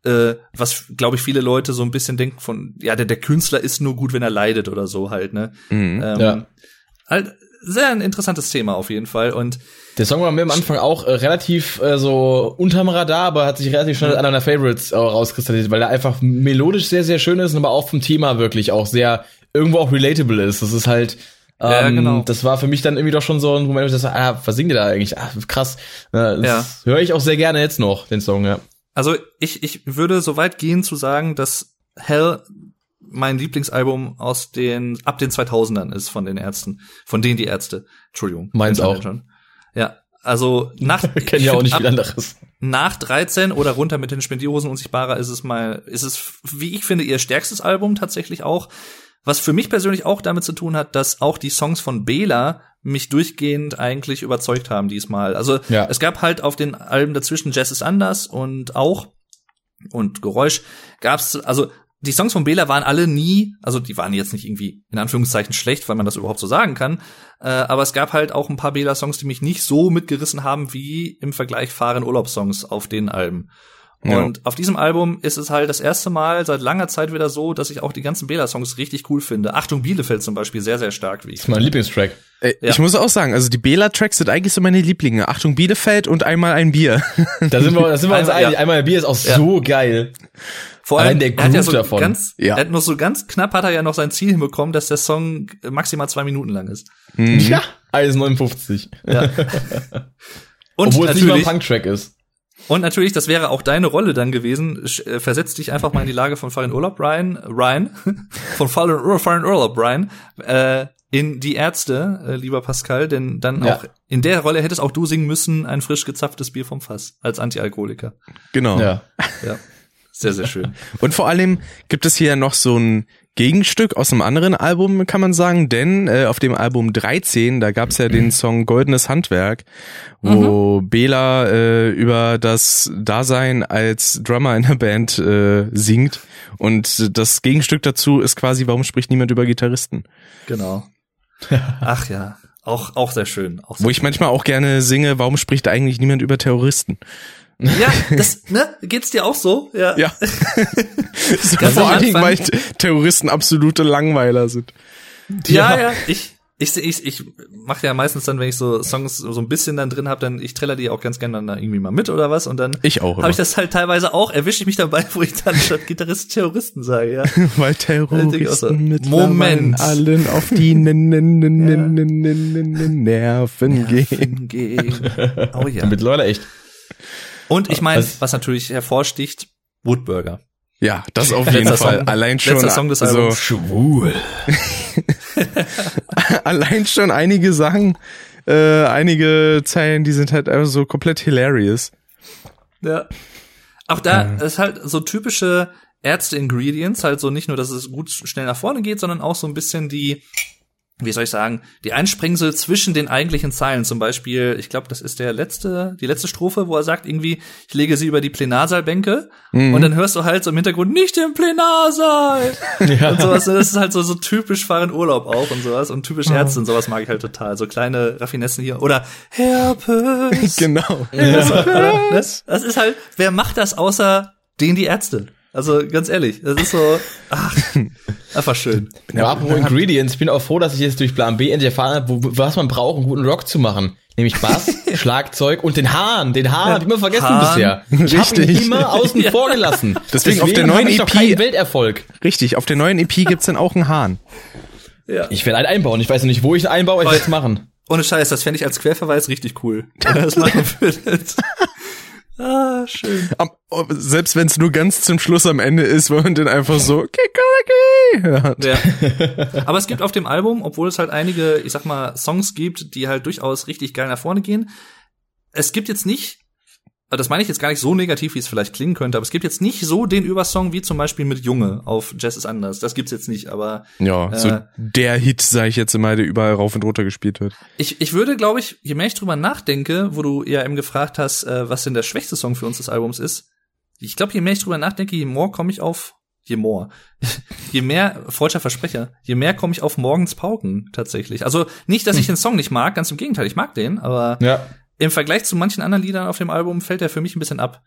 ja. äh, was, glaube ich, viele Leute so ein bisschen denken von, ja, der, der Künstler ist nur gut, wenn er leidet oder so halt, ne? Mhm. Ähm, Ja. Halt sehr ein interessantes Thema auf jeden Fall. Und Der Song war mir am Anfang auch äh, relativ äh, so unterm Radar, aber hat sich relativ schnell als einer meiner Favorites äh, rauskristallisiert, weil er einfach melodisch sehr, sehr schön ist, aber auch vom Thema wirklich auch sehr irgendwo auch relatable ist. Das ist halt ähm, Ja, genau. Das war für mich dann irgendwie doch schon so ein Moment, wo ich dachte, ah, was singt ihr da eigentlich? Ah, krass. Äh, das höre ich auch sehr gerne jetzt noch, den Song, ja. Also ich, ich würde so weit gehen zu sagen, dass Hell mein Lieblingsalbum aus den ab den 2000ern ist von den Ärzten, von denen die Ärzte. Entschuldigung. Meins auch. Schon. Ja, also nach kenne ja auch nicht viel anderes. nach 13 oder runter mit den Spendierhosen unsichtbarer ist es mal ist es wie ich finde ihr stärkstes Album tatsächlich auch. Was für mich persönlich auch damit zu tun hat, dass auch die Songs von Bela mich durchgehend eigentlich überzeugt haben diesmal. Also Ja. es gab halt auf den Alben dazwischen Jazz ist anders und auch und Geräusch gab's also die Songs von Bela waren alle nie, also die waren jetzt nicht irgendwie in Anführungszeichen schlecht, weil man das überhaupt so sagen kann, äh, aber es gab halt auch ein paar Bela-Songs, die mich nicht so mitgerissen haben wie im Vergleich Fahren Urlaubssongs auf den Alben. Ja. Und auf diesem Album ist es halt das erste Mal seit langer Zeit wieder so, dass ich auch die ganzen Bela-Songs richtig cool finde. Achtung Bielefeld zum Beispiel sehr, sehr stark, wie ich Das ist mein Lieblingstrack. Äh, Ja. Ich muss auch sagen, also die Bela-Tracks sind eigentlich so meine Lieblinge. Achtung, Bielefeld und einmal ein Bier. Da sind wir, da sind wir uns Einmal- einig. ja. Einmal Bier ist auch Ja. so geil. Vor Allein allem, der er hat ja Groove so davon. ganz, Ja. er hat noch so ganz knapp hat er ja noch sein Ziel hinbekommen, dass der Song maximal zwei Minuten lang ist. Mhm. Ja. 1,59. Ja. Und Obwohl es nicht mal ein Punk-Track ist. Und natürlich, das wäre auch deine Rolle dann gewesen. Äh, Versetz dich einfach mal in die Lage von Farin Urlaub, Ryan, Ryan, von Ur- Farin Urlaub, Ryan, äh, in die Ärzte, äh, lieber Pascal, denn dann Ja. auch in der Rolle hättest auch du singen müssen, ein frisch gezapftes Bier vom Fass, als Antialkoholiker. Genau. Ja. Ja. Sehr, sehr schön. Und vor allem gibt es hier noch so ein Gegenstück aus einem anderen Album, kann man sagen, denn äh, auf dem Album 13, da gab's ja den Song Goldenes Handwerk, wo Bela äh, über das Dasein als Drummer in der Band äh, singt. Und das Gegenstück dazu ist quasi, warum spricht niemand über Gitarristen? Genau. Ach ja, auch, auch sehr schön. Auch sehr Wo ich manchmal auch gerne singe, warum spricht eigentlich niemand über Terroristen? Ja, das, ne? Geht's dir auch so? Ja. Ja. so, Ganz vor allen Dingen, weil Terroristen absolute Langweiler sind. Ja, Ja. ja. Ich, ich, ich, ich mache ja meistens dann, wenn ich so Songs so ein bisschen dann drin habe, dann ich träller die auch ganz gerne dann da irgendwie mal mit oder was und dann Ich auch. habe ich das halt teilweise auch, erwische ich mich dabei, wo ich dann statt Gitarrist Terroristen sage, ja. Weil auch so, Terroristen mit Moment. allen auf die N- N- N- N- N- N- N- Nerven gehen. Gehen. Oh ja. Mittlerweile echt. Und ich meine, Was- was natürlich hervorsticht, Woodburger. Ja, das auf Letzter jeden Fall. Song- Allein schon, Song des also, Albums. Schwul. allein schon einige Sachen, äh, einige Zeilen, die sind halt einfach so komplett hilarious. Ja. Auch da ist halt so typische Ärzte-Ingredients, halt so nicht nur, dass es gut schnell nach vorne geht, sondern auch so ein bisschen die, wie soll ich sagen, die Einsprengsel zwischen den eigentlichen Zeilen. Zum Beispiel, ich glaube, das ist der letzte, die letzte Strophe, wo er sagt irgendwie, ich lege sie über die Plenarsaalbänke und dann hörst du halt so im Hintergrund, nicht im Plenarsaal! Und sowas, das ist halt so, so typisch fahren Urlaub auch und sowas und typisch Ärzte und sowas mag ich halt total. So kleine Raffinessen hier. Oder Herpes! Genau. Das, das ist halt, wer macht das außer den die Ärzte? Also ganz ehrlich, das ist so, ach, einfach schön. Ja, apropos Ingredients, ich bin auch froh, dass ich jetzt durch Plan B endlich erfahren habe, wo, was man braucht, um guten Rock zu machen. Nämlich Bass, Schlagzeug und den Hahn. Den Hahn hab ich immer vergessen Hahn. bisher. Ich hab ihn immer außen Ja. vor gelassen. Deswegen auf der neuen EP Welterfolg. Richtig, auf der neuen EP gibt's dann auch einen Hahn. Ja. Ich werde einen einbauen. Ich weiß noch nicht, wo ich ihn einbaue, aber ich werde es machen. Ohne Scheiß, das fände ich als Querverweis richtig cool. Wenn das machen würdet. Ah, schön. Am, oh, selbst wenn es nur ganz zum Schluss am Ende ist, wo man dann einfach so Kikariki hört. Ja. Aber es gibt auf dem Album, obwohl es halt einige, ich sag mal, Songs gibt, die halt durchaus richtig geil nach vorne gehen. Es gibt jetzt nicht, das meine ich jetzt gar nicht so negativ, wie es vielleicht klingen könnte, aber es gibt jetzt nicht so den Übersong wie zum Beispiel mit Junge auf Jazz ist anders. Das gibt's jetzt nicht, aber Ja, so Äh. der Hit, sag ich jetzt immer, der überall rauf und runter gespielt wird. Ich, ich würde, glaube ich, je mehr ich drüber nachdenke, wo du ja eben gefragt hast, äh, was denn der schwächste Song für uns des Albums ist, ich glaube, je mehr ich drüber nachdenke, je more komme ich auf, je more, je mehr, falscher Versprecher, je mehr komme ich auf morgens Pauken tatsächlich. Also nicht, dass ich den Song nicht mag, ganz im Gegenteil, ich mag den, aber Ja, im Vergleich zu manchen anderen Liedern auf dem Album fällt er für mich ein bisschen ab.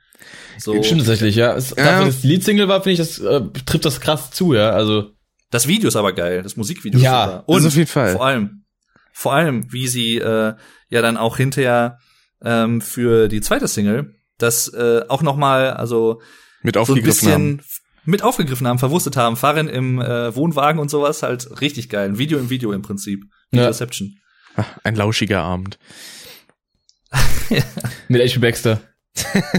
So, stimmt tatsächlich, ja. Es, Ja. Dafür, die Leadsingle war, finde ich, das äh, trifft das krass zu, ja. Also, das Video ist aber geil, das Musikvideo Ja, ist super. das Und auf jeden Fall. vor allem, vor allem, wie sie äh, ja dann auch hinterher ähm, für die zweite Single das äh, auch noch mal also Mit so ein aufgegriffen haben. bisschen mit aufgegriffen haben, verwurstet haben, fahren im äh, Wohnwagen und sowas, halt richtig geil. Ein Video im Video im Prinzip. Ja. Reception. Ein lauschiger Abend. mit H.P. Baxter.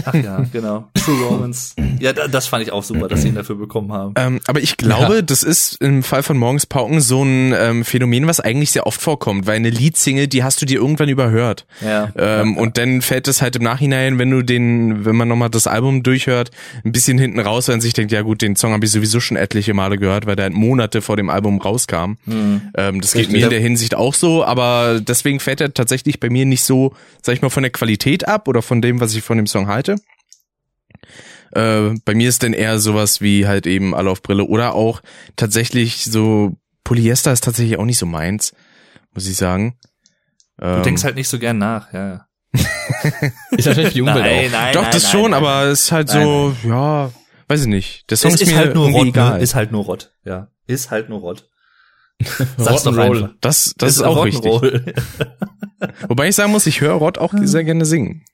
Ach ja, genau. True Romance. Ja, da, das fand ich auch super, dass sie ihn dafür bekommen haben. Ähm, aber ich glaube, Ja. das ist im Fall von Morgens Pauken so ein ähm, Phänomen, was eigentlich sehr oft vorkommt, weil eine Leadsingle, die hast du dir irgendwann überhört. Ja. Ähm, Und dann fällt es halt im Nachhinein, wenn du den, wenn man nochmal das Album durchhört, ein bisschen hinten raus, wenn sich denkt, ja gut, den Song habe ich sowieso schon etliche Male gehört, weil der halt Monate vor dem Album rauskam. Ähm, das geht Richtig. mir in der Hinsicht auch so, aber deswegen fällt er tatsächlich bei mir nicht so, sag ich mal, von der Qualität ab oder von dem, was ich von dem Song halte. Äh, bei mir ist denn eher sowas wie halt eben alle auf Brille oder auch tatsächlich so Polyester ist tatsächlich auch nicht so meins, muss ich sagen. Du Ähm, denkst halt nicht so gern nach, ja. Ist natürlich die Umwelt auch. nein, Doch, das schon, aber es ist halt so, ja, weiß ich nicht. Der Song es ist, ist mir halt nur Rott, ne? egal. Ist halt nur Rott, ja. Ist halt nur Rott. Sag's doch einfach. das das ist, auch richtig. Wobei ich sagen muss, ich höre Rod auch sehr gerne singen.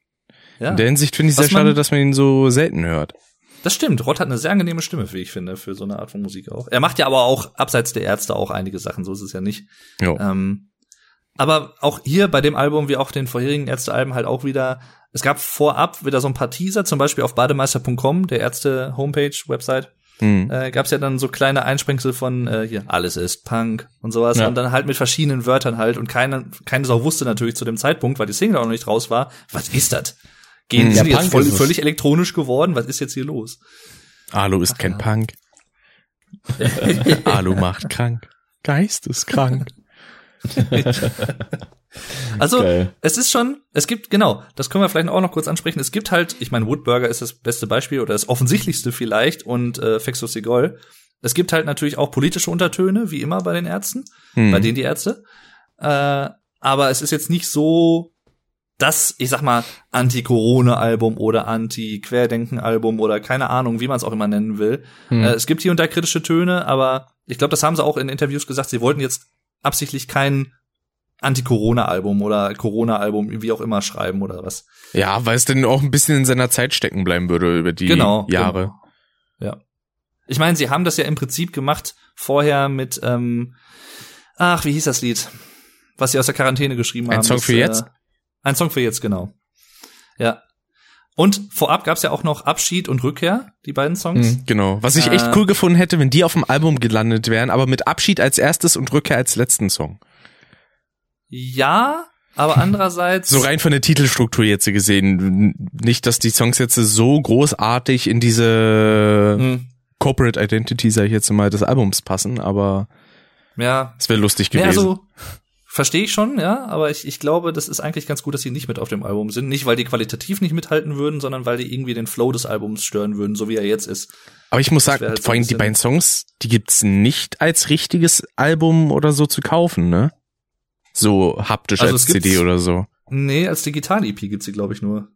Ja. In der Hinsicht finde ich sehr schade, dass man ihn so selten hört. Das stimmt. Rott hat eine sehr angenehme Stimme, wie ich finde, für so eine Art von Musik auch. Er macht ja aber auch abseits der Ärzte auch einige Sachen, so ist es ja nicht. Jo. Ähm, aber auch hier bei dem Album, wie auch den vorherigen Ärzte-Alben, halt auch wieder, es gab vorab wieder so ein paar Teaser, zum Beispiel auf bademeister.com, der Ärzte-Homepage-Website, Hm. äh, gab es ja dann so kleine Einsprengsel von äh, hier, alles ist Punk und sowas. Ja. Und dann halt mit verschiedenen Wörtern halt. Und keine, keine Sau wusste natürlich zu dem Zeitpunkt, weil die Single auch noch nicht raus war, was ist das? Gehen Hm. die Ja, jetzt Punk voll, ist völlig elektronisch geworden? Was ist jetzt hier los? Alu ist kein ja. Punk. Alu macht krank. Geisteskrank. Also, Geil. es ist schon, es gibt, genau, das können wir vielleicht auch noch kurz ansprechen. Es gibt halt, ich meine, Woodburger ist das beste Beispiel oder das offensichtlichste vielleicht und äh, Fexo Sigol. Es gibt halt natürlich auch politische Untertöne, wie immer bei den Ärzten, Hm. bei denen die Ärzte. Äh, aber es ist jetzt nicht so das, ich sag mal, Anti-Corona-Album oder Anti-Querdenken-Album oder keine Ahnung, wie man es auch immer nennen will. Hm. Äh, es gibt hier und da kritische Töne, aber ich glaube, das haben sie auch in Interviews gesagt, sie wollten jetzt absichtlich kein Anti-Corona-Album oder Corona-Album, wie auch immer, schreiben oder was. Ja, weil es dann auch ein bisschen in seiner Zeit stecken bleiben würde über die Genau. Jahre. Genau. Ja. Ich meine, sie haben das ja im Prinzip gemacht vorher mit, ähm, ach, wie hieß das Lied? Was sie aus der Quarantäne geschrieben Ein haben. Song das, für jetzt? Äh, ein Song für jetzt, genau. Ja. Und vorab gab's ja auch noch Abschied und Rückkehr, die beiden Songs. Mhm. Genau. Was ich echt Äh. cool gefunden hätte, wenn die auf dem Album gelandet wären, aber mit Abschied als erstes und Rückkehr als letzten Song. Ja, aber andererseits. So rein von der Titelstruktur jetzt gesehen. Nicht, dass die Songs jetzt so großartig in diese Hm, Corporate Identity, sag ich jetzt mal, des Albums passen, aber ja. es wäre lustig Ja, gewesen. also, verstehe ich schon, ja, aber ich, ich glaube, das ist eigentlich ganz gut, dass sie nicht mit auf dem Album sind. Nicht, weil die qualitativ nicht mithalten würden, sondern weil die irgendwie den Flow des Albums stören würden, so wie er jetzt ist. aber ich muss sagen, halt vor allem die beiden Songs, die gibt's nicht als richtiges Album oder so zu kaufen, ne? So haptisch Also als CD oder so. Nee, als Digital-EP gibt's sie, glaube ich, nur.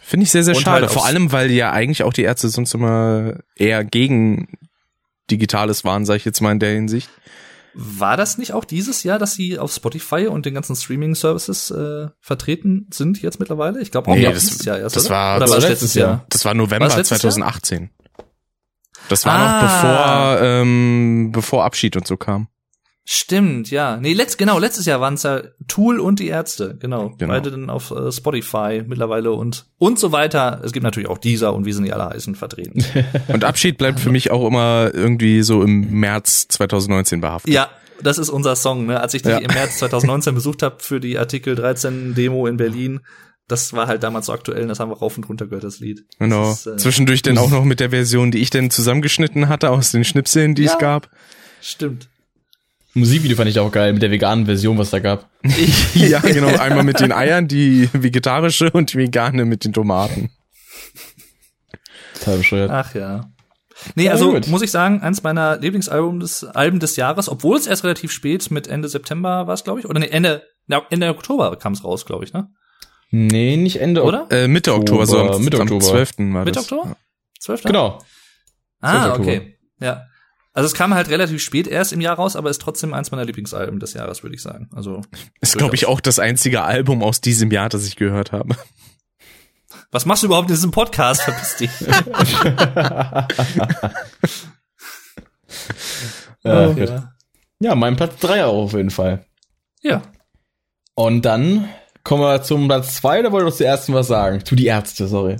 Finde ich sehr, sehr Und schade. halt Vor allem, weil ja eigentlich auch die Ärzte sonst immer eher gegen Digitales waren, sag ich jetzt mal in der Hinsicht. War das nicht auch dieses Jahr, dass sie auf Spotify und den ganzen Streaming-Services äh, vertreten sind jetzt mittlerweile? Ich glaube auch Nee, das- dieses Jahr erst, das oder? war- oder das war war das letztes Jahr? Jahr. Das war November letztes Jahr? 2018. Das war Ah. noch bevor, ähm, bevor Abschied und so kam. Stimmt, ja. Nee, letzt, genau, letztes Jahr waren es ja Tool und die Ärzte, genau. Genau. Beide dann auf äh, Spotify mittlerweile und und so weiter. Es gibt natürlich auch dieser und wie sie nicht alle heißen vertreten. Und Abschied bleibt für mich auch immer irgendwie so im März 2019 behaftet. ja, das ist unser Song, ne? Als ich dich Ja. im März 2019 besucht habe für die Artikel 13 Demo in Berlin, das war halt damals so aktuell, und das haben wir rauf und runter gehört, das Lied. Genau. Das ist, äh, Zwischendurch dann auch noch mit der Version, die ich dann zusammengeschnitten hatte aus den Schnipseln, die Ja. es gab. Stimmt. Musikvideo fand ich auch geil mit der veganen Version, was da gab. ja, genau. Einmal mit den Eiern, die vegetarische und die vegane mit den Tomaten. Total bescheuert. Ach ja. Nee, also gut. muss ich sagen, eins meiner Lieblingsalben des Alben des Jahres, obwohl es erst relativ spät mit Ende September war es, glaube ich, oder nee, Ende na, Ende Oktober kam es raus, glaube ich, ne? Nee, nicht Ende Oder? Äh, Mitte Oktober, so am, Mitte am Oktober. 12. war Mitte das. Oktober? 12. Genau. 12. Ah, Oktober. okay. Ja. Also es kam halt relativ spät erst im Jahr raus, aber ist trotzdem eins meiner Lieblingsalben des Jahres, würde ich sagen. Also Ist, glaube ich, auch das einzige Album aus diesem Jahr, das ich gehört habe. was machst du überhaupt in diesem Podcast? Verpiss dich. Äh, ja. ja, mein Platz 3 auch auf jeden Fall. ja. Und dann kommen wir zum Platz 2, oder wollt ihr zuerst was sagen? Tu die Ärzte, sorry.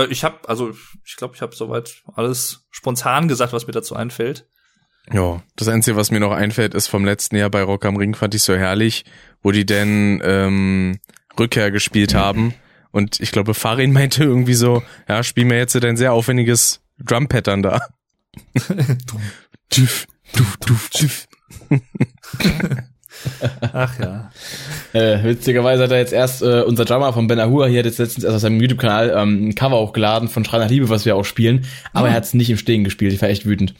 Äh, Ich habe, also ich glaube, ich habe soweit alles spontan gesagt, was mir dazu einfällt. Ja, das Einzige, was mir noch einfällt, ist vom letzten Jahr bei Rock am Ring, fand ich so herrlich, wo die denn ähm, Rückkehr gespielt haben. Und ich glaube, Farin meinte irgendwie so, ja, spiel mir jetzt dein sehr aufwendiges Drum-Pattern da. Tüff, tüff, tüff, tüff. Ach ja. Äh, witzigerweise hat er jetzt erst äh, unser Drummer von Ben Ahua hier hat jetzt letztens erst auf seinem YouTube-Kanal ähm, ein Cover hochgeladen von Schrei nach Liebe, was wir auch spielen. Aber er hat es nicht im Stehen gespielt. Ich war echt wütend.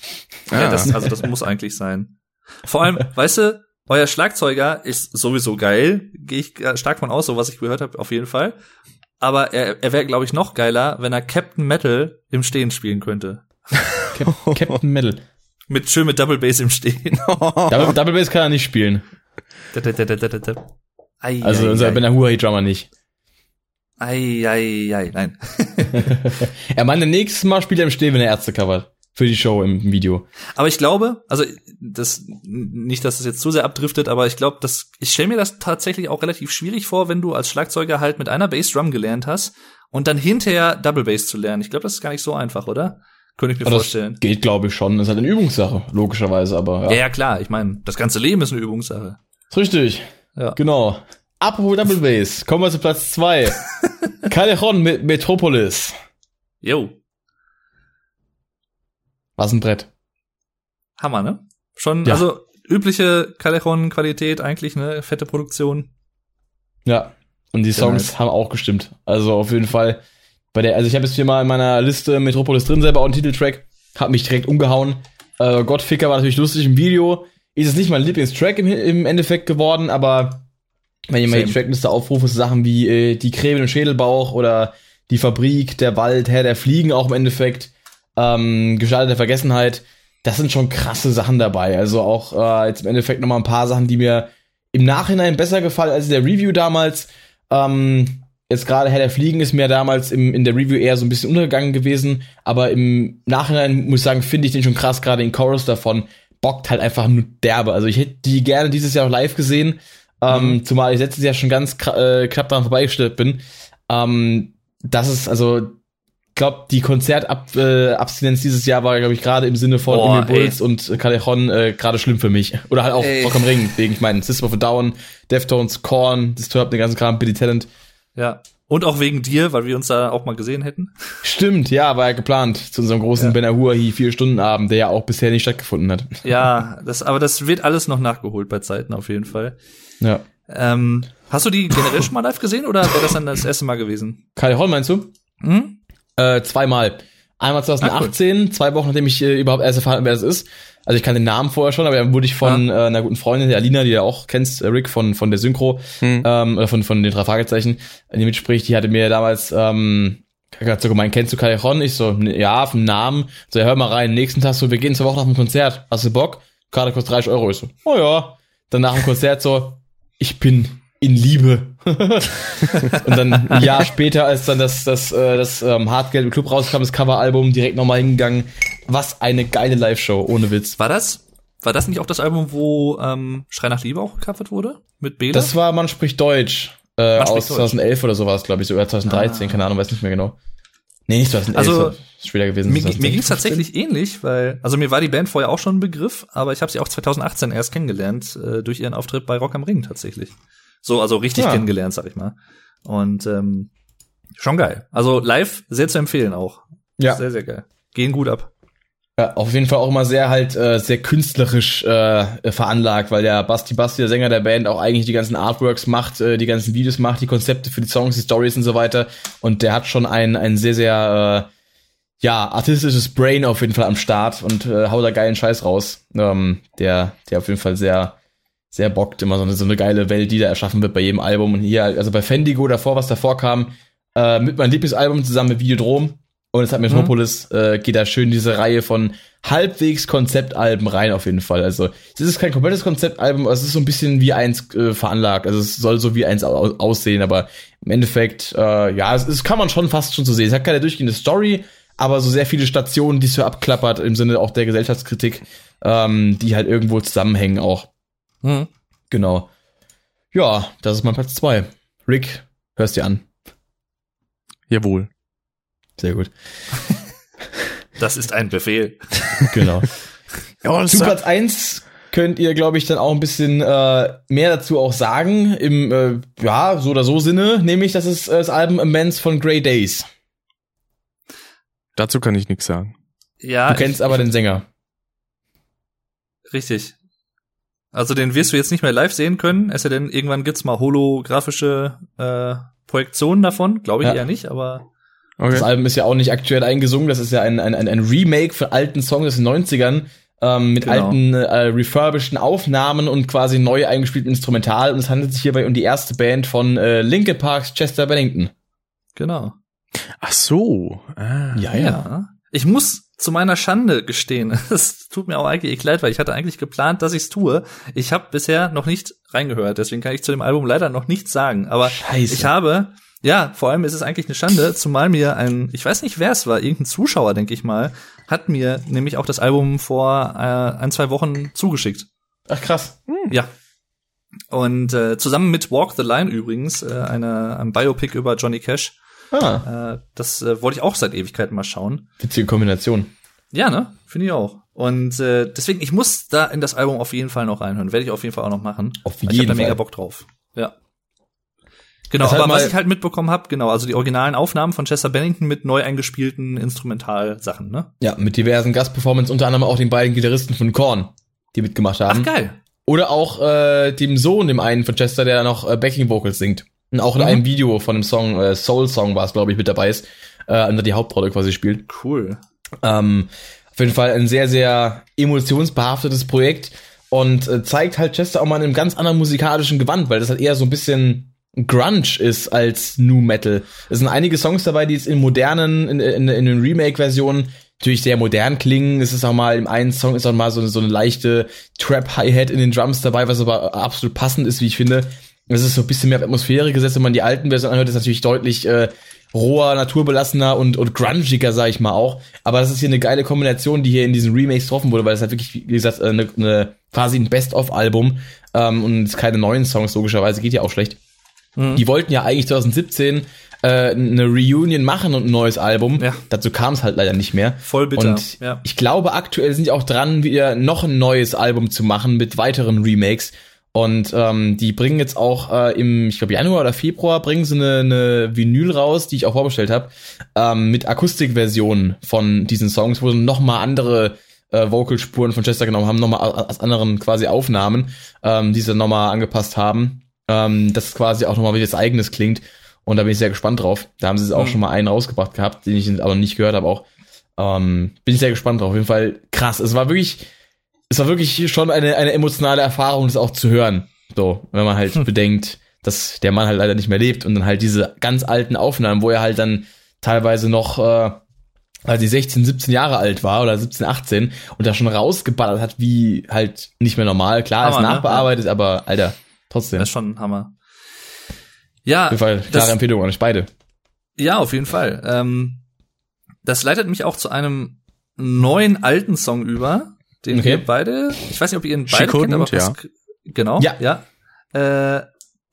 Ja, Ah. das, also das muss eigentlich sein. Vor allem, weißt du, euer Schlagzeuger ist sowieso geil, gehe ich äh, stark von aus, so was ich gehört habe, auf jeden Fall. Aber er, er wäre, glaube ich, noch geiler, wenn er Captain Metal im Stehen spielen könnte. Cap Captain Metal. Mit schön mit Double Bass im Stehen. Double, Double Bass kann er nicht spielen. Ei, Also ei, unser ei. Ben Ahua Drummer nicht. Ei, ei, ei, nein. Er meinte, nächstes Mal spielt er im Stehen, wenn er Ärzte covert. Für die Show im Video. Aber ich glaube, also das nicht, dass es jetzt zu sehr abdriftet, aber ich glaube, dass ich stelle mir das tatsächlich auch relativ schwierig vor, wenn du als Schlagzeuger halt mit einer Bassdrum gelernt hast und dann hinterher Double Bass zu lernen. Ich glaube, das ist gar nicht so einfach, oder? Könnte ich mir Aber das vorstellen. geht, glaube ich, schon. Das ist halt eine Übungssache, logischerweise, aber ja. Ja, ja, klar. Ich meine, das ganze Leben ist eine Übungssache. Ist richtig. Ja. Genau. Apropos Double Bass, kommen wir zu Platz zwei. Callejon mit Metropolis. Jo, Was ein Brett. Hammer, ne? Schon, Ja. also übliche Callejon-Qualität eigentlich, ne? Fette Produktion. Ja. Und die Songs nice. haben auch gestimmt. Also auf jeden Fall. Bei der, also ich habe jetzt hier mal in meiner Liste Metropolis drin, selber auch einen Titeltrack. Hat mich direkt umgehauen. Äh, Gottficker war natürlich lustig im Video. Ist es nicht mein Lieblingstrack im, im Endeffekt geworden, aber wenn ich mal die. Trackliste aufrufe, so Sachen wie äh, die Krähen und Schädelbauch oder die Fabrik, der Wald, Herr der Fliegen auch im Endeffekt, ähm, Gestalt der Vergessenheit, das sind schon krasse Sachen dabei. Also auch äh, jetzt im Endeffekt nochmal ein paar Sachen, die mir im Nachhinein besser gefallen als in der Review damals. Ähm, jetzt gerade Herr der Fliegen ist mir damals im, in der Review eher so ein bisschen untergegangen gewesen, aber im Nachhinein muss ich sagen, finde ich den schon krass, gerade den Chorus davon bockt halt einfach nur derbe. Also ich hätte die gerne dieses Jahr auch live gesehen, ähm, zumal ich letztes Jahr schon ganz äh, knapp daran vorbeigestellt bin. Ähm, das ist also, glaube die Konzertabstinenz äh, Abstinenz dieses Jahr war, glaube ich, gerade im Sinne von Boah, Emil Bulls und Callejon äh, gerade schlimm für mich. Oder halt auch Ey. Rock am Ring, wegen, ich meine, System of a Down, Deftones, Korn, Disturbed, den ganzen Kram, Billy Talent. Ja. Und auch wegen dir, weil wir uns da auch mal gesehen hätten. Stimmt, ja, war ja geplant zu unserem großen Ja. Ben Ahuahi vier Stunden Abend, der ja auch bisher nicht stattgefunden hat. Ja, das, aber das wird alles noch nachgeholt bei Zeiten auf jeden Fall. Ja. Ähm, hast du die generell schon mal live gesehen oder wäre das dann das erste Mal gewesen? Callejon meinst du? Hm? Äh, zweimal. Einmal 2018, zwei Wochen, nachdem ich äh, überhaupt erst erfahren habe, wer das ist. Also ich kann den Namen vorher schon, aber dann wurde ich von äh, einer guten Freundin, der Alina, die du ja auch kennst, äh, Rick von von der Synchro, Hm. ähm, oder von von den drei Fragezeichen, die mitspricht, die hatte mir damals ähm, hat so gemeint, kennst du Callejon? Ich so, ne, ja, vom Namen. So, ja, hör mal rein. Nächsten Tag so, wir gehen zur Woche nach dem Konzert. Hast du Bock? Karte kostet 30 Euro. Ich so, oh ja. Dann nach dem Konzert so, ich bin in Liebe. und dann ein Jahr später, als dann das, das, äh, das ähm, Hartgeld im Club rauskam, das Coveralbum, direkt nochmal hingegangen. Was eine geile Live-Show, ohne Witz. War das? War das nicht auch das Album, wo ähm, Schrei nach Liebe auch gecovert wurde? Mit Bela? Das war Man spricht Deutsch. Äh, Man spricht aus Deutsch. 2011 oder sowas, glaube ich, so, oder 2013, Ah. keine Ahnung, weiß nicht mehr genau. Nee, nicht 2011, Also, ist später gewesen. mir, 2016. mir ging es tatsächlich ähnlich, weil, also mir war die Band vorher auch schon ein Begriff, aber ich habe sie auch 2018 erst kennengelernt, äh, durch ihren Auftritt bei Rock am Ring tatsächlich. So, also richtig Ja. kennengelernt, sag ich mal. Und ähm, schon geil. Also live sehr zu empfehlen auch. Ja. Sehr, sehr geil. Gehen gut ab. Ja, auf jeden Fall auch immer sehr halt äh, sehr künstlerisch äh, veranlagt, weil der Basti Basti, der Sänger der Band, auch eigentlich die ganzen Artworks macht, äh, die ganzen Videos macht, die Konzepte für die Songs, die Stories und so weiter. Und der hat schon ein, ein sehr, sehr äh, ja, artistisches Brain auf jeden Fall am Start und äh, haut da geilen Scheiß raus. Ähm, der, der auf jeden Fall sehr, sehr bockt, immer so eine, so eine geile Welt, die da erschaffen wird bei jedem Album. Und hier, also bei Fendigo davor, was davor kam, äh, mit meinem Lieblingsalbum zusammen mit Videodrom. Und es hat Metropolis, äh, geht da schön diese Reihe von halbwegs Konzeptalben rein auf jeden Fall. Also es ist kein komplettes Konzeptalbum, aber es ist so ein bisschen wie eins äh, veranlagt. Also es soll so wie eins au aussehen, aber im Endeffekt, äh, ja, es, es kann man schon fast schon so sehen. Es hat keine durchgehende Story, aber so sehr viele Stationen, die es so abklappert, im Sinne auch der Gesellschaftskritik, ähm, die halt irgendwo zusammenhängen auch. Hm. Genau. Ja, das ist mein Platz zwei. Rick, hörst dir an. Jawohl. Sehr gut. Das ist ein Befehl. Genau. Ja, Zu Platz eins könnt ihr, glaube ich, dann auch ein bisschen äh, mehr dazu auch sagen. Im, äh, ja, so oder so Sinne, nämlich das ist äh, das Album Immense von Grey Days. dazu kann ich nichts sagen. Ja, Du kennst ich, aber den Sänger. richtig. Also den wirst du jetzt nicht mehr live sehen können, es sei denn, irgendwann gibt's mal holographische äh, Projektionen davon. Glaube ich Ja. eher nicht, aber Okay. Das Album ist ja auch nicht aktuell eingesungen, das ist ja ein, ein, ein, ein Remake von alten Songs aus den 90ern. Ähm, mit Genau. alten äh, refurbisheden Aufnahmen und quasi neu eingespieltem Instrumental. Und es handelt sich hierbei um die erste Band von äh, Linkin Parks Chester Bennington. genau. Ach so. Ah. Ja, Ich muss zu meiner Schande gestehen, es tut mir auch eigentlich leid, weil ich hatte eigentlich geplant, dass ich's tue. Ich habe bisher noch nicht reingehört, deswegen kann ich zu dem Album leider noch nichts sagen. Aber Scheiße. ich habe, ja, vor allem ist es eigentlich eine Schande, zumal mir ein, ich weiß nicht, wer es war, irgendein Zuschauer, denke ich mal, hat mir nämlich auch das Album vor äh, ein, zwei Wochen zugeschickt. Ach krass. Ja. Und äh, zusammen mit Walk the Line übrigens, äh, eine, ein Biopic über Johnny Cash, Ah, äh, das äh, wollte ich auch seit Ewigkeiten mal schauen. witzige Kombination. Ja, ne? Finde ich auch. Und äh, deswegen, ich muss da in das Album auf jeden Fall noch reinhören. Werde ich auf jeden Fall auch noch machen. Auf Weil ich jeden habe da mega. Bock drauf. Ja. Genau, Das halt aber was mal- ich halt mitbekommen habe, genau, also die originalen Aufnahmen von Chester Bennington mit neu eingespielten Instrumentalsachen, ne? Ja, mit diversen Gastperformances, unter anderem auch den beiden Gitarristen von Korn, die mitgemacht Ach, haben. geil. Oder auch äh, dem Sohn, dem einen von Chester, der noch äh, Backing Vocals singt. Und auch in Mhm. einem Video von dem Song, äh, Soul Song war es, glaube ich, mit dabei ist, äh, da die Hauptrolle quasi spielt. Cool. Ähm, auf jeden Fall ein sehr, sehr emotionsbehaftetes Projekt. und äh, zeigt halt Chester auch mal in einem ganz anderen musikalischen Gewand, weil das halt eher so ein bisschen Grunge ist als Nu Metal. Es sind einige Songs dabei, die jetzt in modernen, in, in, in den Remake-Versionen natürlich sehr modern klingen. Es ist auch mal im einen Song ist auch mal so, so eine leichte Trap-Hi-Hat in den Drums dabei, was aber absolut passend ist, wie ich finde. Es ist so ein bisschen mehr auf Atmosphäre gesetzt, wenn man die alten Versionen anhört, ist natürlich deutlich äh, roher, naturbelassener und, und grungiger, sag ich mal auch. Aber das ist hier eine geile Kombination, die hier in diesen Remakes getroffen wurde, weil es halt wirklich, wie gesagt, eine, eine quasi ein Best-of-Album ähm, und keine neuen Songs, logischerweise, geht ja auch schlecht. Mhm. Die wollten ja eigentlich 2017 äh, eine Reunion machen und ein neues Album. Ja. Dazu kam es halt leider nicht mehr. Voll bitter. Und ja. ich glaube, aktuell sind die auch dran, wieder noch ein neues Album zu machen mit weiteren Remakes. Und ähm, die bringen jetzt auch äh, im, ich glaube Januar oder Februar, bringen sie eine, eine Vinyl raus, die ich auch vorbestellt habe, ähm, mit Akustikversionen von diesen Songs, wo sie nochmal andere äh, Vocalspuren von Chester genommen haben, nochmal aus anderen quasi Aufnahmen, ähm, die sie nochmal angepasst haben. Ähm, das quasi auch nochmal wie das eigenes klingt. Und da bin ich sehr gespannt drauf. Da haben sie es auch Mhm. schon mal einen rausgebracht gehabt, den ich aber nicht gehört habe auch. Ähm, bin ich sehr gespannt drauf. Auf jeden Fall krass. Es war wirklich, es war wirklich schon eine, eine emotionale Erfahrung, das auch zu hören. So, wenn man halt bedenkt, dass der Mann halt leider nicht mehr lebt und dann halt diese ganz alten Aufnahmen, wo er halt dann teilweise noch, äh, als die 16, 17 Jahre alt war oder 17, 18 und da schon rausgeballert hat, wie halt nicht mehr normal. Klar, ist Hammer, ne? nachbearbeitet, aber Alter, trotzdem. Das ist schon ein Hammer. Ja, Auf jeden Fall klare das, Empfehlung an euch beide. ja, auf jeden Fall. Ähm, das leitet mich auch zu einem neuen alten Song über, den Okay. wir beide, ich weiß nicht, ob ihr ihn beide Chico kennt, aber und, ja. genau, Ja. ja. Äh,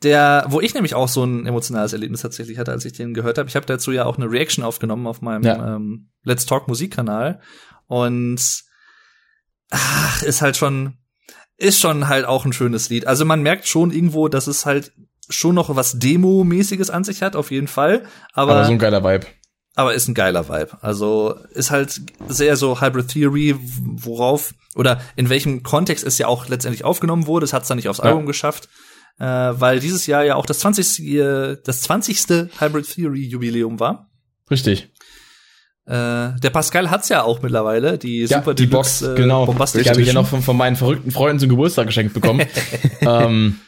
der, wo ich nämlich auch so ein emotionales Erlebnis tatsächlich hatte, als ich den gehört habe. Ich habe dazu ja auch eine Reaction aufgenommen auf meinem Ja. ähm, Let's Talk Musikkanal und ach, ist halt schon, ist schon halt auch ein schönes Lied. Also man merkt schon irgendwo, dass es halt schon noch was Demo-mäßiges an sich hat, auf jeden Fall. Aber, Aber so ein geiler Vibe. aber ist ein geiler Vibe. Also ist halt sehr so Hybrid Theory, worauf oder in welchem Kontext es ja auch letztendlich aufgenommen wurde. Es hat es dann nicht aufs Ja. Album geschafft, äh, weil dieses Jahr ja auch das 20. äh, das 20. Hybrid Theory Jubiläum war. Richtig. Äh, der Pascal hat's ja auch mittlerweile, die Ja, Super die Box, äh, genau. Bombastic Die habe ich ja noch von, von meinen verrückten Freunden zum Geburtstag geschenkt bekommen. ähm,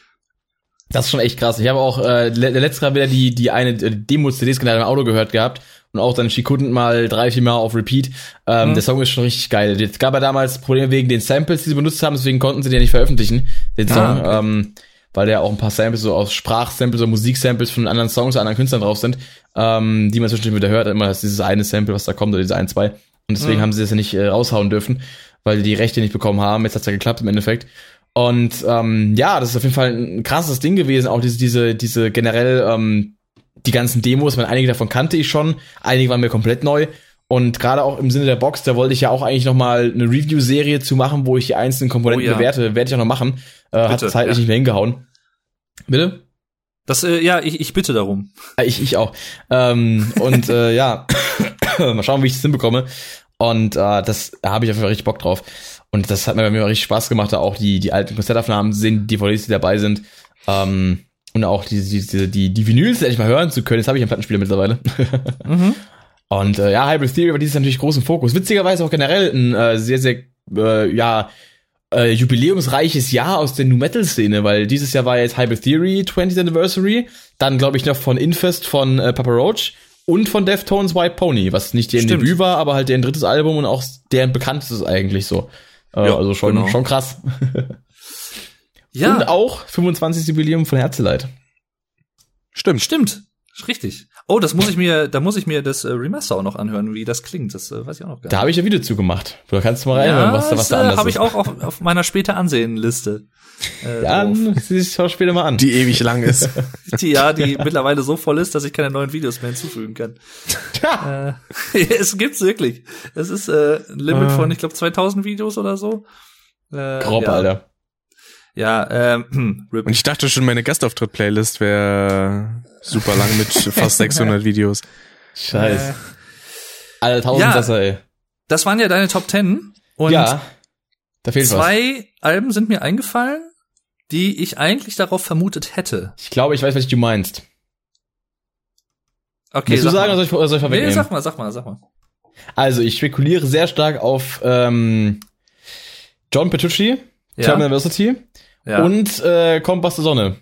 das ist schon echt krass. Ich habe auch äh, le letztes Mal wieder die, die eine äh, Demo-CDs gerade im Auto gehört gehabt und auch dann Schikunden mal drei, vier Mal auf Repeat. Ähm, Mhm. Der Song ist schon richtig geil. Es gab ja damals Probleme wegen den Samples, die sie benutzt haben, deswegen konnten sie den ja nicht veröffentlichen, den Song. Ah, okay. ähm, weil da auch ein paar Samples, so aus Sprachsamples oder Musiksamples von anderen Songs, anderen Künstlern drauf sind, ähm, die man zwischendurch wieder hört, immer das dieses eine Sample, was da kommt, oder diese ein, zwei. Und deswegen Mhm. haben sie das ja nicht äh, raushauen dürfen, weil die die Rechte nicht bekommen haben. Jetzt hat's ja geklappt im Endeffekt. Und ähm, ja, das ist auf jeden Fall ein krasses Ding gewesen, auch diese, diese, diese generell ähm, die ganzen Demos, weil einige davon kannte ich schon, einige waren mir komplett neu. Und gerade auch im Sinne der Box, da wollte ich ja auch eigentlich noch mal eine Review-Serie zu machen, wo ich die einzelnen Komponenten Oh ja. bewerte. Werde ich auch noch machen. Äh, hat zeitlich ja. nicht mehr hingehauen. Bitte? Das, äh, ja, ich, ich bitte darum. Ja, Ich, ich auch. Ähm, und äh, ja, mal schauen, wie ich das hinbekomme. Und äh, das da habe ich auf jeden Fall richtig Bock drauf. Und das hat mir bei mir richtig Spaß gemacht, da auch die, die alten Konzertaufnahmen zu sehen, die DVDs, die dabei sind. Ähm, und auch die, die, die, die, die Vinyls endlich mal hören zu können. Jetzt habe ich einen Plattenspieler mittlerweile. Mhm. Und äh, ja, Hybrid Theory war dieses natürlich groß im Fokus. Witzigerweise auch generell ein äh, sehr, sehr, äh, ja, äh, jubiläumsreiches Jahr aus der New Metal Szene, weil dieses Jahr war jetzt Hybrid Theory 20th Anniversary, dann glaube ich noch von Infest von äh, Papa Roach und von Deftones White Pony, was nicht deren Stimmt. Debüt war, aber halt deren drittes Album und auch deren bekanntestes eigentlich so. Äh, Ja, also schon, genau. schon krass. Ja, Und auch 25. Jubiläum von Herzeleid. Stimmt. stimmt. Richtig. Oh, das muss ich mir, da muss ich mir das äh, Remaster auch noch anhören, wie das klingt. Das äh, weiß ich auch noch gar Da habe ich ein Video zugemacht. Da kannst du mal reinhören, ja, was, da- was das, da äh, anders habe ist. ich auch auf, auf meiner später Ansehen-Liste. Äh, Ja, dann sieh es später mal an. Die ewig lang ist. die, ja, die mittlerweile so voll ist, dass ich keine neuen Videos mehr hinzufügen kann. äh, es gibt's wirklich. Es ist äh, ein Limit Ah. von, ich glaube, 2000 Videos oder so. Äh, Grob, ja. Alter. Ja, ähm, hm, Rip. Und ich dachte schon, meine Gastauftritt-Playlist wäre super lang mit fast 600 Videos. Scheiß. Äh, Alter, tausend ja. Sasser, ey. das waren ja deine Top 10. Und ja, da fehlt was. zwei Alben sind mir eingefallen, die ich eigentlich darauf vermutet hätte. Ich glaube, ich weiß, was du meinst. Okay, Willst du sag sagen, mal. oder soll ich, oder soll ich Nee, vorwegnehmen? sag mal, sag mal, sag mal. Also, ich spekuliere sehr stark auf ähm, John Petrucci Ja. Terminalversity ja. und äh, Kompass der Sonne.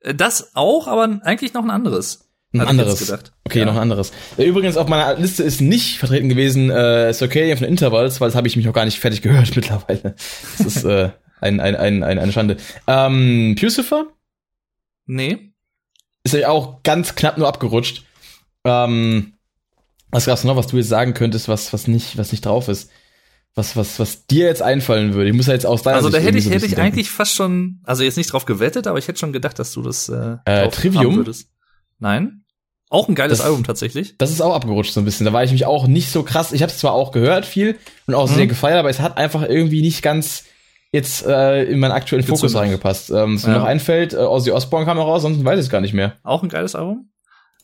Äh, das auch, aber eigentlich noch ein anderes. Ein anderes. Okay, Ja. noch ein anderes. Äh, Übrigens auf meiner Liste ist nicht vertreten gewesen äh, Circadian von Intervals, weil das habe ich mich noch gar nicht fertig gehört mittlerweile. Das ist äh, ein, ein, ein, ein, eine Schande. Ähm, Pucifer Nee. ist ja auch ganz knapp nur abgerutscht. Ähm, was gab's noch, was du jetzt sagen könntest, was, was nicht, was nicht drauf ist? Was, was, was dir jetzt einfallen würde? Ich muss ja jetzt aus deiner Also da Sicht hätte irgendwie ich, so hätte ich denken. eigentlich fast schon, also jetzt nicht drauf gewettet, aber ich hätte schon gedacht, dass du das äh, Äh, Trivium? Nein. Auch ein geiles Das- Album tatsächlich. Das ist auch abgerutscht so ein bisschen. Da war ich mich auch nicht so krass. Ich habe es zwar auch gehört viel und auch sehr Mhm. gefeiert, aber es hat einfach irgendwie nicht ganz jetzt äh, in meinen aktuellen Fokus Gezündet. reingepasst. Ähm, was mir Ja. noch einfällt, äh, Ozzy Osbourne kam noch raus, sonst weiß ich es gar nicht mehr. Auch ein geiles Album?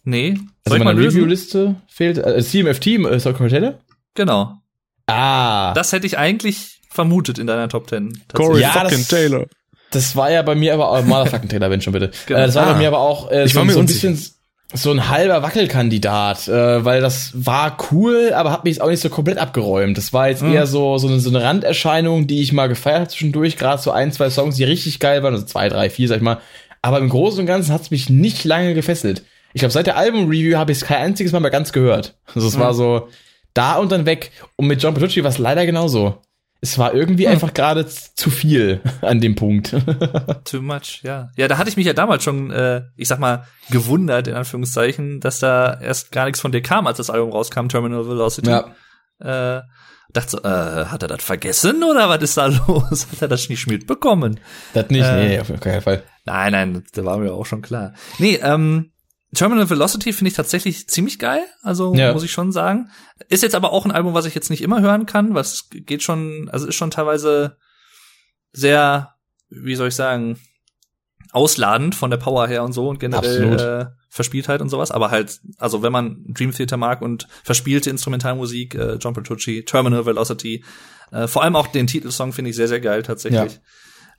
Nee. Soll Also mal meiner lösen? Review-Liste fehlt äh, CMFT, äh, Soul Cartel? Genau. Ah, Das hätte ich eigentlich vermutet in deiner Top 10. Corey Ja, fucking das- Taylor. das war ja bei mir aber auch, Motherfucking Taylor, wenn schon bitte. Genau. Äh, das war Ah. bei mir aber auch äh, Ich so, war mir so ein unsicher. bisschen so ein halber Wackelkandidat, äh, weil das war cool, aber hat mich jetzt auch nicht so komplett abgeräumt. Das war jetzt Mhm. eher so, so, eine, so eine Randerscheinung, die ich mal gefeiert habe zwischendurch, gerade so ein, zwei Songs, die richtig geil waren, also zwei, drei, vier, sag ich mal. Aber im Großen und Ganzen hat es mich nicht lange gefesselt. Ich glaube, seit der Album-Review habe ich es kein einziges Mal mehr ganz gehört. Also es Mhm. war so da und dann weg. Und mit John Petrucci war es leider genauso. Es war irgendwie Mhm. einfach gerade zu viel an dem Punkt. Too much, ja. Ja, da hatte ich mich ja damals schon, äh, ich sag mal, gewundert, in Anführungszeichen, dass da erst gar nichts von dir kam, als das Album rauskam, Terminal Velocity. ja. Äh, dachte so, äh, hat er das vergessen oder was ist da los? Hat er das nicht mitbekommen? Das nicht, Äh, nee, auf keinen Fall. Nein, nein, da war mir auch schon klar. Nee, ähm, Terminal Velocity finde ich tatsächlich ziemlich geil, also Ja. muss ich schon sagen. Ist jetzt aber auch ein Album, was ich jetzt nicht immer hören kann, was geht schon, also ist schon teilweise sehr, wie soll ich sagen, ausladend von der Power her und so und generell äh, Verspieltheit und sowas, aber halt, also wenn man Dream Theater mag und verspielte Instrumentalmusik, äh, John Petrucci, Terminal Velocity, äh, vor allem auch den Titelsong finde ich sehr, sehr geil tatsächlich.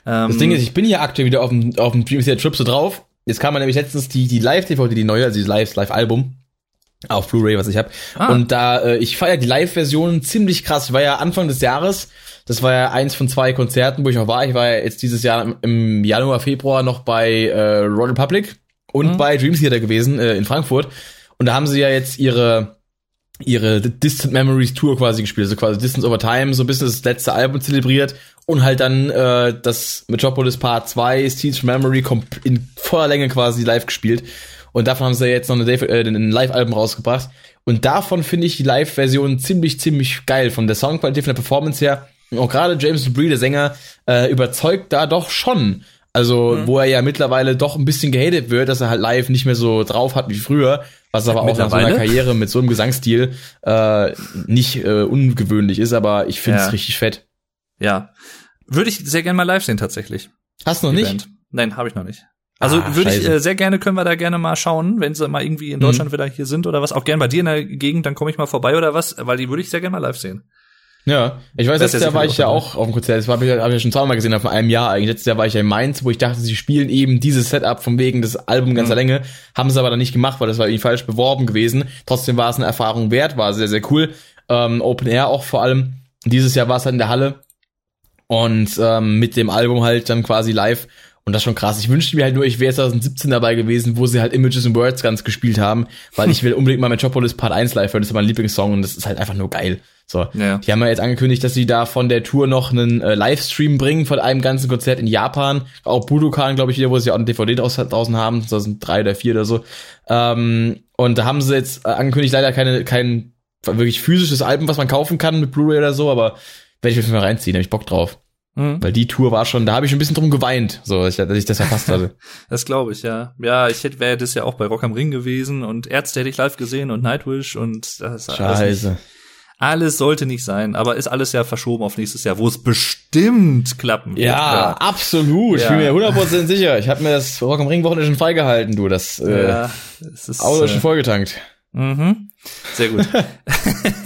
Ähm, Das Ding ist, ich bin hier aktuell wieder auf dem, auf dem Dream Theater Trip so drauf. Jetzt kam man nämlich letztens die, die Live-DVD, die neue, also die Live, Live-Album. Auf Blu-ray, was ich habe. Ah. Und da, äh, ich feiere die Live-Version ziemlich krass. Ich war ja Anfang des Jahres, das war ja eins von zwei Konzerten, wo ich noch war. Ich war ja jetzt dieses Jahr im- Januar, Februar noch bei äh, Royal Republic und Mhm. bei Dream Theater gewesen, äh, in Frankfurt. Und da haben sie ja jetzt ihre, ihre Distant Memories Tour quasi gespielt, also quasi Distance Over Time, so ein bisschen das letzte Album zelebriert und halt dann äh, das Metropolis Part 2, Steeds Memory komp- in voller Länge quasi live gespielt. Und davon haben sie jetzt noch eine äh, ein Live-Album rausgebracht. Und davon finde ich die Live-Version ziemlich, ziemlich geil. Von der Soundqualität, von der Performance her. Und auch gerade James Dupree, der Sänger, äh, überzeugt da doch schon. Also, wo er ja mittlerweile doch ein bisschen gehatet wird, dass er halt live nicht mehr so drauf hat wie früher, was aber auch nach so einer? Karriere mit so einem Gesangsstil äh, nicht äh, ungewöhnlich ist, aber ich finde es Ja. richtig fett. Ja. Würde ich sehr gerne mal live sehen, tatsächlich. Hast du noch die nicht? Band. Nein, habe ich noch nicht. Also Ah, würde ich äh, sehr gerne, können wir da gerne mal schauen, wenn sie mal irgendwie in Mhm. Deutschland wieder hier sind oder was. Auch gerne bei dir in der Gegend, dann komme ich mal vorbei oder was, weil die würde ich sehr gerne mal live sehen. Ja, ich weiß, letztes ja Jahr war ich ja auch auch auf dem Konzert. Das habe ich, hab ich ja schon zweimal gesehen, auf einem Jahr eigentlich. Letztes Jahr war ich ja in Mainz, wo ich dachte, sie spielen eben dieses Setup von wegen des Album ganzer Mhm. Länge. Haben sie aber dann nicht gemacht, weil das war irgendwie falsch beworben gewesen. Trotzdem war es eine Erfahrung wert, war sehr, sehr cool. Ähm, Open Air auch vor allem. Dieses Jahr war es halt in der Halle. Und ähm, mit dem Album halt dann quasi live. Und das ist schon krass. Ich wünschte mir halt nur, ich wäre 2017 dabei gewesen, wo sie halt Images and Words ganz gespielt haben, weil ich will unbedingt mal Metropolis Part 1 live hören. Das ist mein Lieblingssong und das ist halt einfach nur geil. So. Ja. Die haben ja jetzt angekündigt, dass sie da von der Tour noch einen äh, Livestream bringen von einem ganzen Konzert in Japan. Auch Budokan, glaube ich, wieder, wo sie auch eine DVD draußen haben. Das sind drei oder vier oder so. Ähm, und da haben sie jetzt äh, angekündigt, leider keine, kein wirklich physisches Album, was man kaufen kann mit Blu-ray oder so, aber werde ich mir mal reinziehen, da hab ich Bock drauf. Mhm. Weil die Tour war schon, da habe ich ein bisschen drum geweint, so, dass ich, dass ich das verpasst hatte. Das glaube ich, ja. Ja, ich hätte wäre das ja auch bei Rock am Ring gewesen und Ärzte hätte ich live gesehen und Nightwish und das ist alles, nicht, Scheiße. alles sollte nicht sein, aber ist alles ja verschoben auf nächstes Jahr, wo es bestimmt klappen wird. Ja, absolut. Ich Ja. bin mir 100% sicher. Ich habe mir das Rock am Ring Wochenende schon freigehalten, du. Das äh, ja es ist, Auto ist äh, schon vollgetankt. Mhm. Sehr gut.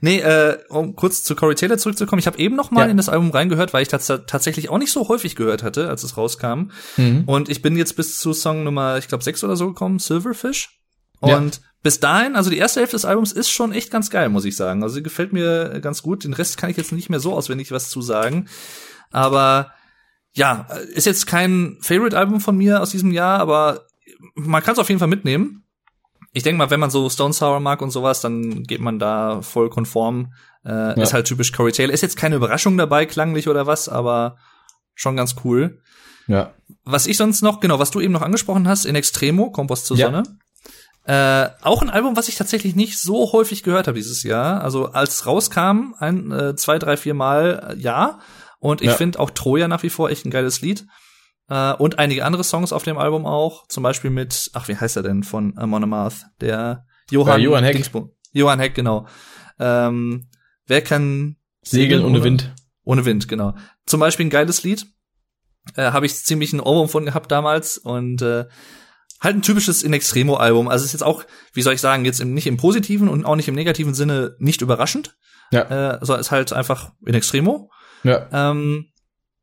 nee, äh, um kurz zu Corey Taylor zurückzukommen, ich habe eben noch mal Ja. in das Album reingehört, weil ich das tatsächlich auch nicht so häufig gehört hatte, als es rauskam. Mhm. Und ich bin jetzt bis zu Song Nummer, ich glaube, sechs oder so gekommen, Silverfish. Und ja. bis dahin, also die erste Hälfte des Albums ist schon echt ganz geil, muss ich sagen. Also sie gefällt mir ganz gut. Den Rest kann ich jetzt nicht mehr so auswendig was zu sagen. Aber ja, ist jetzt kein Favorite-Album von mir aus diesem Jahr, aber man kann es auf jeden Fall mitnehmen. Ich denke mal, wenn man so Stone Sour mag und sowas, dann geht man da voll konform. Äh, ja. Ist halt typisch Corey Taylor. Ist jetzt keine Überraschung dabei, klanglich oder was, aber schon ganz cool. Ja. Was ich sonst noch, genau, was du eben noch angesprochen hast, in Extremo, Kompost zur ja. Sonne. Äh, auch ein Album, was ich tatsächlich nicht so häufig gehört habe dieses Jahr. Also als rauskam, ein, äh, zwei, drei, vier Mal, äh, ja. Und ich ja. finde auch Troja nach wie vor echt ein geiles Lied. Äh, und einige andere Songs auf dem Album auch. Zum Beispiel mit, ach, wie heißt er denn von Amon Amarth? Der Johann, ja, Johann Heck. Dingsbo Johann Heck, genau. Ähm, wer kann segeln, ohne, ohne Wind? Ohne Wind, genau. Zum Beispiel ein geiles Lied. Äh, Habe ich ziemlich einen Ohrwurm von gehabt damals und äh, halt ein typisches In Extremo Album. Also ist jetzt auch, wie soll ich sagen, jetzt im, nicht im positiven und auch nicht im negativen Sinne nicht überraschend. Ja. Äh, sondern ist halt einfach In Extremo. Ja. Ähm,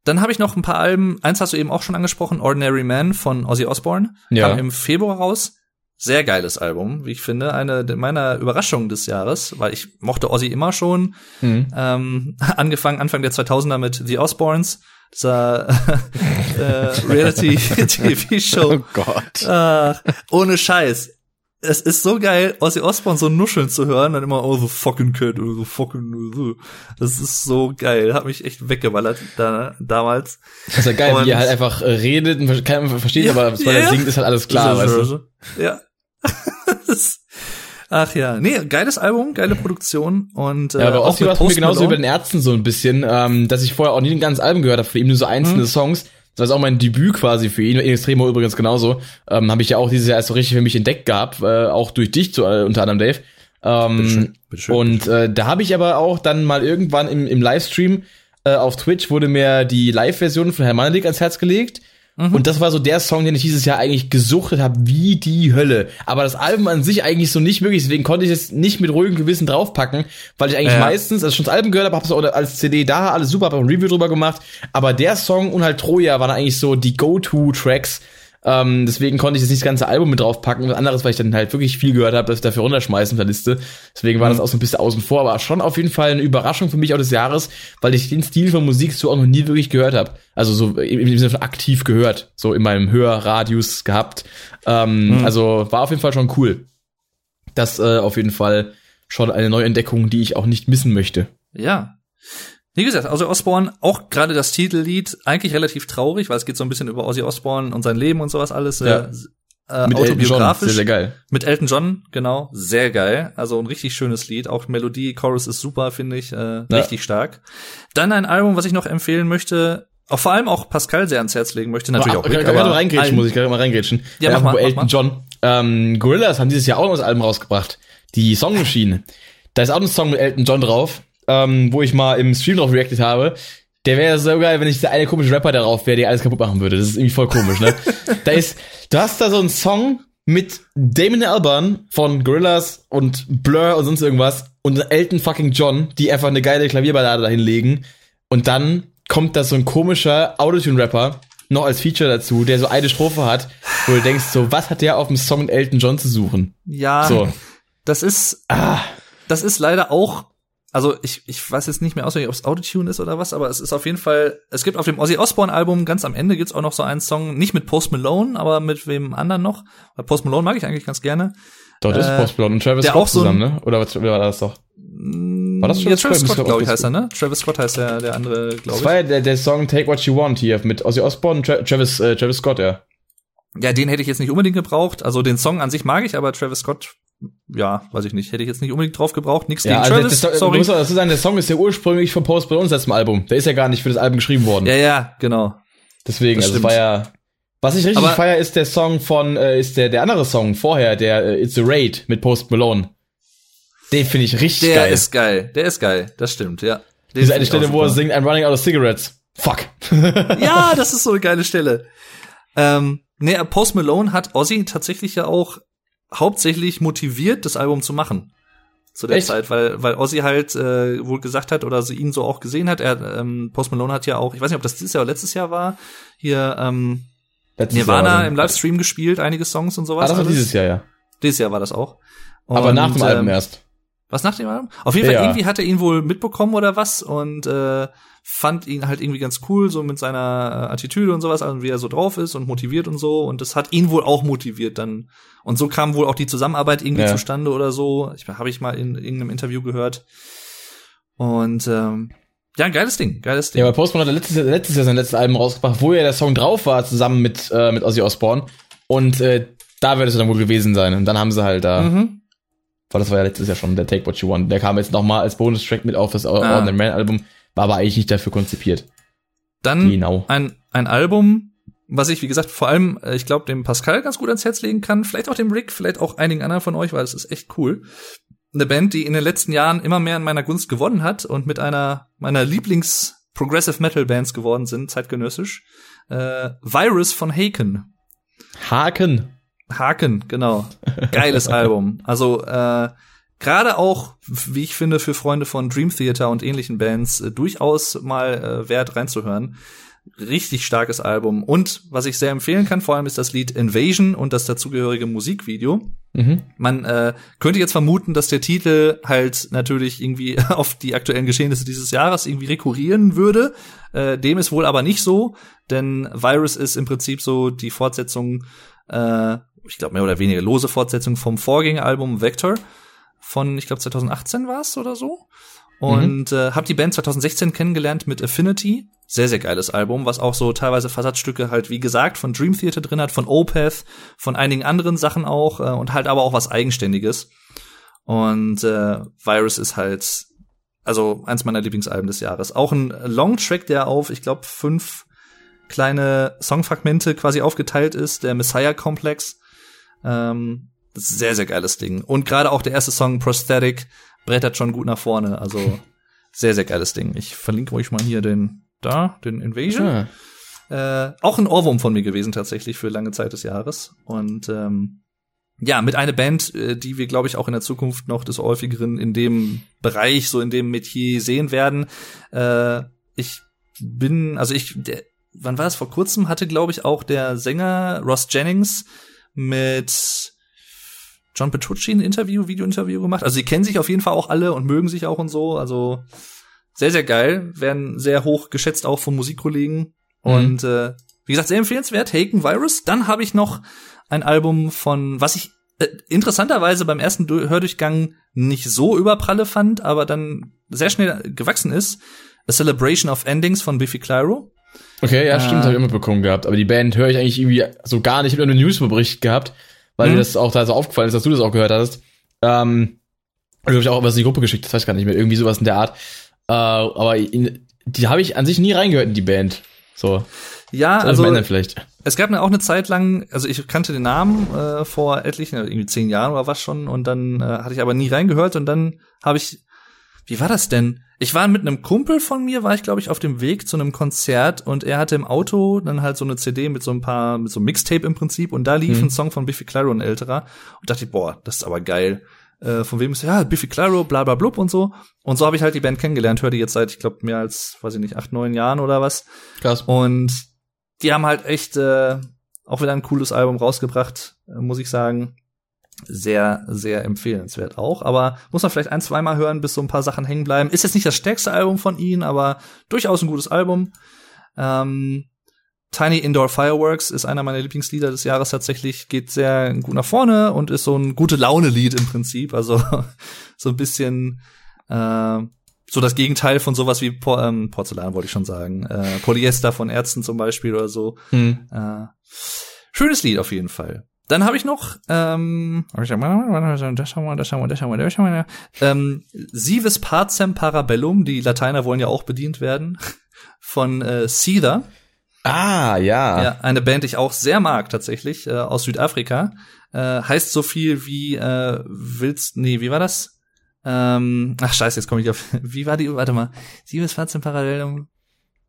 dann habe ich noch ein paar Alben. Eins hast du eben auch schon angesprochen, Ordinary Man von Ozzy Osbourne. Ja. Kam im Februar raus. Sehr geiles Album, wie ich finde. Eine meiner Überraschungen des Jahres, weil ich mochte Ozzy immer schon. Mhm. Ähm, angefangen Anfang der 2000er mit The Osbournes, dieser äh, Reality-TV-Show. Oh Gott. Äh, ohne Scheiß es ist so geil, Ozzy Osbourne so nuscheln zu hören, dann immer, oh, so fucking kid, oh, so fucking, so. Das ist so geil. Hat mich echt weggeballert da, damals. Das ist ja geil, und, wie er halt einfach äh, redet und keiner versteht, ja, aber was yeah. er singt, ist halt alles klar, weißt du? Ja. Ach ja, nee, geiles Album, geile Produktion und äh, ja, aber Ozzy war es mir genauso wie bei den Ärzten so ein bisschen, ähm, dass ich vorher auch nie ein ganzes Album gehört habe, für ihn nur so einzelne mhm. Songs das ist auch mein Debüt quasi für ihn. In Extremo übrigens genauso. Ähm, Habe ich ja auch dieses Jahr erst so richtig für mich entdeckt gehabt, äh, auch durch dich zu, äh, unter anderem Dave. Ähm, bitteschön, bitteschön, und äh, da habe ich aber auch dann mal irgendwann im, im Livestream äh, auf Twitch wurde mir die Live-Version von Herr Manelik ans Herz gelegt. Mhm. Und das war so der Song, den ich dieses Jahr eigentlich gesuchtet habe, wie die Hölle. Aber das Album an sich eigentlich so nicht möglich, deswegen konnte ich es nicht mit ruhigem Gewissen draufpacken, weil ich eigentlich ja. meistens, als ich schon das Album gehört habe, habe es auch als CD da, alles super, habe ein Review drüber gemacht. Aber der Song und halt Troja waren eigentlich so die Go-To-Tracks, ähm, deswegen konnte ich jetzt nicht das ganze Album mit draufpacken. Was anderes, weil ich dann halt wirklich viel gehört habe, dass ich dafür runterschmeißen der Liste. Deswegen war mhm. das auch so ein bisschen außen vor, aber schon auf jeden Fall eine Überraschung für mich auch des Jahres, weil ich den Stil von Musik so auch noch nie wirklich gehört habe. Also so im Sinne von aktiv gehört, so in meinem Hörradius gehabt. Ähm, mhm. Also war auf jeden Fall schon cool. Das äh, auf jeden Fall schon eine Neuentdeckung, die ich auch nicht missen möchte. Ja, wie gesagt, Ozzy Osbourne, auch gerade das Titellied, eigentlich relativ traurig, weil es geht so ein bisschen über Ozzy Osbourne und sein Leben und sowas alles. Ja. Äh, mit autobiografisch. Sehr, sehr geil. Mit Elton John, genau, sehr geil. Also ein richtig schönes Lied. Auch Melodie, Chorus ist super, finde ich, äh, ja. richtig stark. Dann ein Album, was ich noch empfehlen möchte, auch vor allem auch Pascal sehr ans Herz legen möchte, natürlich aber, auch Rick, aber mal reingrätschen, muss ich gerade mal reingrätschen. Ja, mach mal, Elton mach mal. John. Ähm, Gorillas haben dieses Jahr auch noch das Album rausgebracht. Die Song Machine. Da ist auch ein Song mit Elton John drauf ähm, wo ich mal im Stream drauf reacted habe, der wäre so geil, wenn ich der eine komische Rapper darauf wäre, der alles kaputt machen würde. Das ist irgendwie voll komisch, ne? da ist, du hast da so einen Song mit Damon Albarn von Gorillaz und Blur und sonst irgendwas und Elton fucking John, die einfach eine geile Klavierballade dahin legen und dann kommt da so ein komischer Autotune-Rapper noch als Feature dazu, der so eine Strophe hat, wo du denkst so, was hat der auf dem Song mit Elton John zu suchen? Ja. So. Das ist, ah. das ist leider auch also ich, ich weiß jetzt nicht mehr auswendig, ob es Autotune ist oder was, aber es ist auf jeden Fall, es gibt auf dem Ozzy Osbourne Album ganz am Ende gibt's auch noch so einen Song, nicht mit Post Malone, aber mit wem anderen noch. Weil Post Malone mag ich eigentlich ganz gerne. Dort äh, ist Post Malone und Travis Scott so zusammen, ne? Oder was war das doch? War das Travis, ja, Travis Scott, glaube ich, heißt er, ne? Travis Scott heißt der, der andere, glaube ich. Das war ja der, der Song Take What You Want hier mit Ozzy Osbourne und Tra Travis, äh, Travis Scott, ja. Ja, den hätte ich jetzt nicht unbedingt gebraucht. Also den Song an sich mag ich, aber Travis Scott ja, weiß ich nicht, hätte ich jetzt nicht unbedingt drauf gebraucht. Nichts ja, gegen also Travis, das, sorry. Muss dazu sagen, der Song ist ja ursprünglich von Post uns letztem Album. Der ist ja gar nicht für das Album geschrieben worden. Ja, ja, genau. Deswegen, das also war ja. Was ich richtig feier, ist der Song von, äh, ist der der andere Song vorher, der äh, It's a Raid mit Post Malone. Den finde ich richtig der geil. Der ist geil, der ist geil, das stimmt, ja. Den Diese eine Stelle, wo er singt, I'm running out of cigarettes. Fuck. ja, das ist so eine geile Stelle. Ähm, nee, Post Malone hat Ozzy tatsächlich ja auch hauptsächlich motiviert, das Album zu machen zu der Echt? Zeit, weil weil Ozzy halt äh, wohl gesagt hat oder sie ihn so auch gesehen hat. Er ähm, Post Malone hat ja auch, ich weiß nicht, ob das dieses Jahr oder letztes Jahr war, hier ähm, letztes Nirvana Jahr, im Livestream gespielt, einige Songs und sowas. Ah, das war dieses Jahr, ja. Dieses Jahr war das auch. Aber nach dem Und, Album ähm, erst. Was nach dem Album? Auf jeden Fall, Ja. irgendwie hat er ihn wohl mitbekommen oder was und äh, fand ihn halt irgendwie ganz cool, so mit seiner äh, Attitüde und sowas, also wie er so drauf ist und motiviert und so. Und das hat ihn wohl auch motiviert dann. Und so kam wohl auch die Zusammenarbeit irgendwie Ja. zustande oder so. Ich habe ich mal in irgendeinem Interview gehört. Und ähm, ja, ein geiles Ding, geiles Ding. Ja, aber Post Malone hat letztes, Jahr- letztes Jahr sein letztes Album rausgebracht, wo ja der Song drauf war, zusammen mit, äh, mit Ozzy Osbourne. Und äh, da wird es dann wohl gewesen sein. Und dann haben sie halt da, mhm. Weil das war ja letztes Jahr schon der Take What You Want. Der kam jetzt nochmal als Bonustrack mit auf das Ah. Ordinary Man Album, war aber eigentlich nicht dafür konzipiert. Dann Genau. ein, ein Album, was ich, wie gesagt, vor allem, äh, ich glaube, dem Pascal ganz gut ans Herz legen kann, vielleicht auch dem Rick, vielleicht auch einigen anderen von euch, weil es ist echt cool. Eine Band, die in den letzten Jahren immer mehr in meiner Gunst gewonnen hat und mit einer meiner Lieblings-Progressive Metal Bands geworden sind, zeitgenössisch. Äh, Virus von Haken. Haken. Haken, genau. Geiles Album. Also äh, gerade auch, wie ich finde, für Freunde von Dream Theater und ähnlichen Bands äh, durchaus mal äh, wert reinzuhören. Richtig starkes Album. Und was ich sehr empfehlen kann, vor allem ist das Lied Invasion und das dazugehörige Musikvideo. Mhm. Man äh, könnte jetzt vermuten, dass der Titel halt natürlich irgendwie auf die aktuellen Geschehnisse dieses Jahres irgendwie rekurrieren würde. Äh, dem ist wohl aber nicht so, denn Virus ist im Prinzip so die Fortsetzung, äh, ich glaube mehr oder weniger lose Fortsetzung vom Vorgängeralbum Vector von, ich glaube 2018 war es oder so. Und äh, habe die Band 2016 kennengelernt mit Affinity. Sehr, sehr geiles Album, was auch so teilweise Versatzstücke halt, wie gesagt, von Dream Theater drin hat, von Opeth, von einigen anderen Sachen auch äh, und halt aber auch was Eigenständiges. Und äh, Virus ist halt, also eins meiner Lieblingsalben des Jahres. Auch ein Longtrack, der auf, ich glaube, fünf kleine Songfragmente quasi aufgeteilt ist, der Messiah Complex. Ähm, das ist sehr, sehr geiles Ding. Und gerade auch der erste Song, Prosthetic, brettert schon gut nach vorne. Also sehr, sehr geiles Ding. Ich verlinke euch mal hier den, da, den Invasion. Ah. Äh, auch ein Ohrwurm von mir gewesen tatsächlich für lange Zeit des Jahres. Und ähm, ja, mit einer Band, äh, die wir, glaube ich, auch in der Zukunft noch des häufigeren in dem Bereich, so in dem Metier sehen werden. Äh, ich bin, also ich, der, wann war es? Vor kurzem hatte, glaube ich, auch der Sänger Ross Jennings mit John Petrucci ein Interview, Video-Interview gemacht. Also sie kennen sich auf jeden Fall auch alle und mögen sich auch und so. Also sehr, sehr geil. Werden sehr hoch geschätzt auch von Musikkollegen. Und äh, wie gesagt, sehr empfehlenswert. Haken Virus. Dann habe ich noch ein Album von, was ich äh, interessanterweise beim ersten Du- Hördurchgang nicht so überpralle fand, aber dann sehr schnell gewachsen ist. A Celebration of Endings von Biffy Clyro. Okay, ja, Äh, stimmt, habe ich immer bekommen gehabt. Aber die Band höre ich eigentlich irgendwie so gar nicht. Ich habe nur einen Newsbericht gehabt, weil mir das auch da so aufgefallen ist, dass du das auch gehört hast. Ähm, habe ich auch was in die Gruppe geschickt, das weiß ich gar nicht mehr. Irgendwie sowas in der Art. Äh, aber in, die habe ich an sich nie reingehört in die Band. So, Ja, ich also vielleicht. Es gab mir auch eine Zeit lang, also ich kannte den Namen äh, vor etlichen, irgendwie zehn Jahren oder was schon, und dann äh, hatte ich aber nie reingehört und dann habe ich, wie war das denn? Ich war mit einem Kumpel von mir, war ich glaube ich auf dem Weg zu einem Konzert und er hatte im Auto dann halt so eine CD mit so ein paar, mit so einem Mixtape im Prinzip und da lief Mhm. ein Song von Biffy Clyro, ein älterer und dachte ich, boah, das ist aber geil. Äh, von wem ist ja Biffy Clyro, bla bla blub und so. Und so habe ich halt die Band kennengelernt, höre die jetzt seit, ich glaube, mehr als, weiß ich nicht, acht, neun Jahren oder was. Krass. Und die haben halt echt äh, auch wieder ein cooles Album rausgebracht, äh, muss ich sagen. Sehr, sehr empfehlenswert auch. Aber muss man vielleicht ein, zweimal hören, bis so ein paar Sachen hängen bleiben. Ist jetzt nicht das stärkste Album von ihnen, aber durchaus ein gutes Album. Ähm, Tiny Indoor Fireworks ist einer meiner Lieblingslieder des Jahres tatsächlich, geht sehr gut nach vorne und ist so ein gute Laune-Lied im Prinzip. Also so ein bisschen äh, so das Gegenteil von sowas wie Por ähm, Porzellan, wollte ich schon sagen. Äh, Polyester von Ärzten zum Beispiel oder so. Hm. Äh, schönes Lied auf jeden Fall. Dann habe ich noch ähm, das haben wir, das haben wir, das haben wir. Ähm, Sivis Pacem Parabellum, die Lateiner wollen ja auch bedient werden, von äh, Seether. Ah, ja. Ja, eine Band, die ich auch sehr mag tatsächlich, äh, aus Südafrika. Äh, heißt so viel wie äh, willst, nee, wie war das? Ähm, ach scheiße, jetzt komme ich auf. Wie war die? Warte mal. Siebes Fazit Parallelum.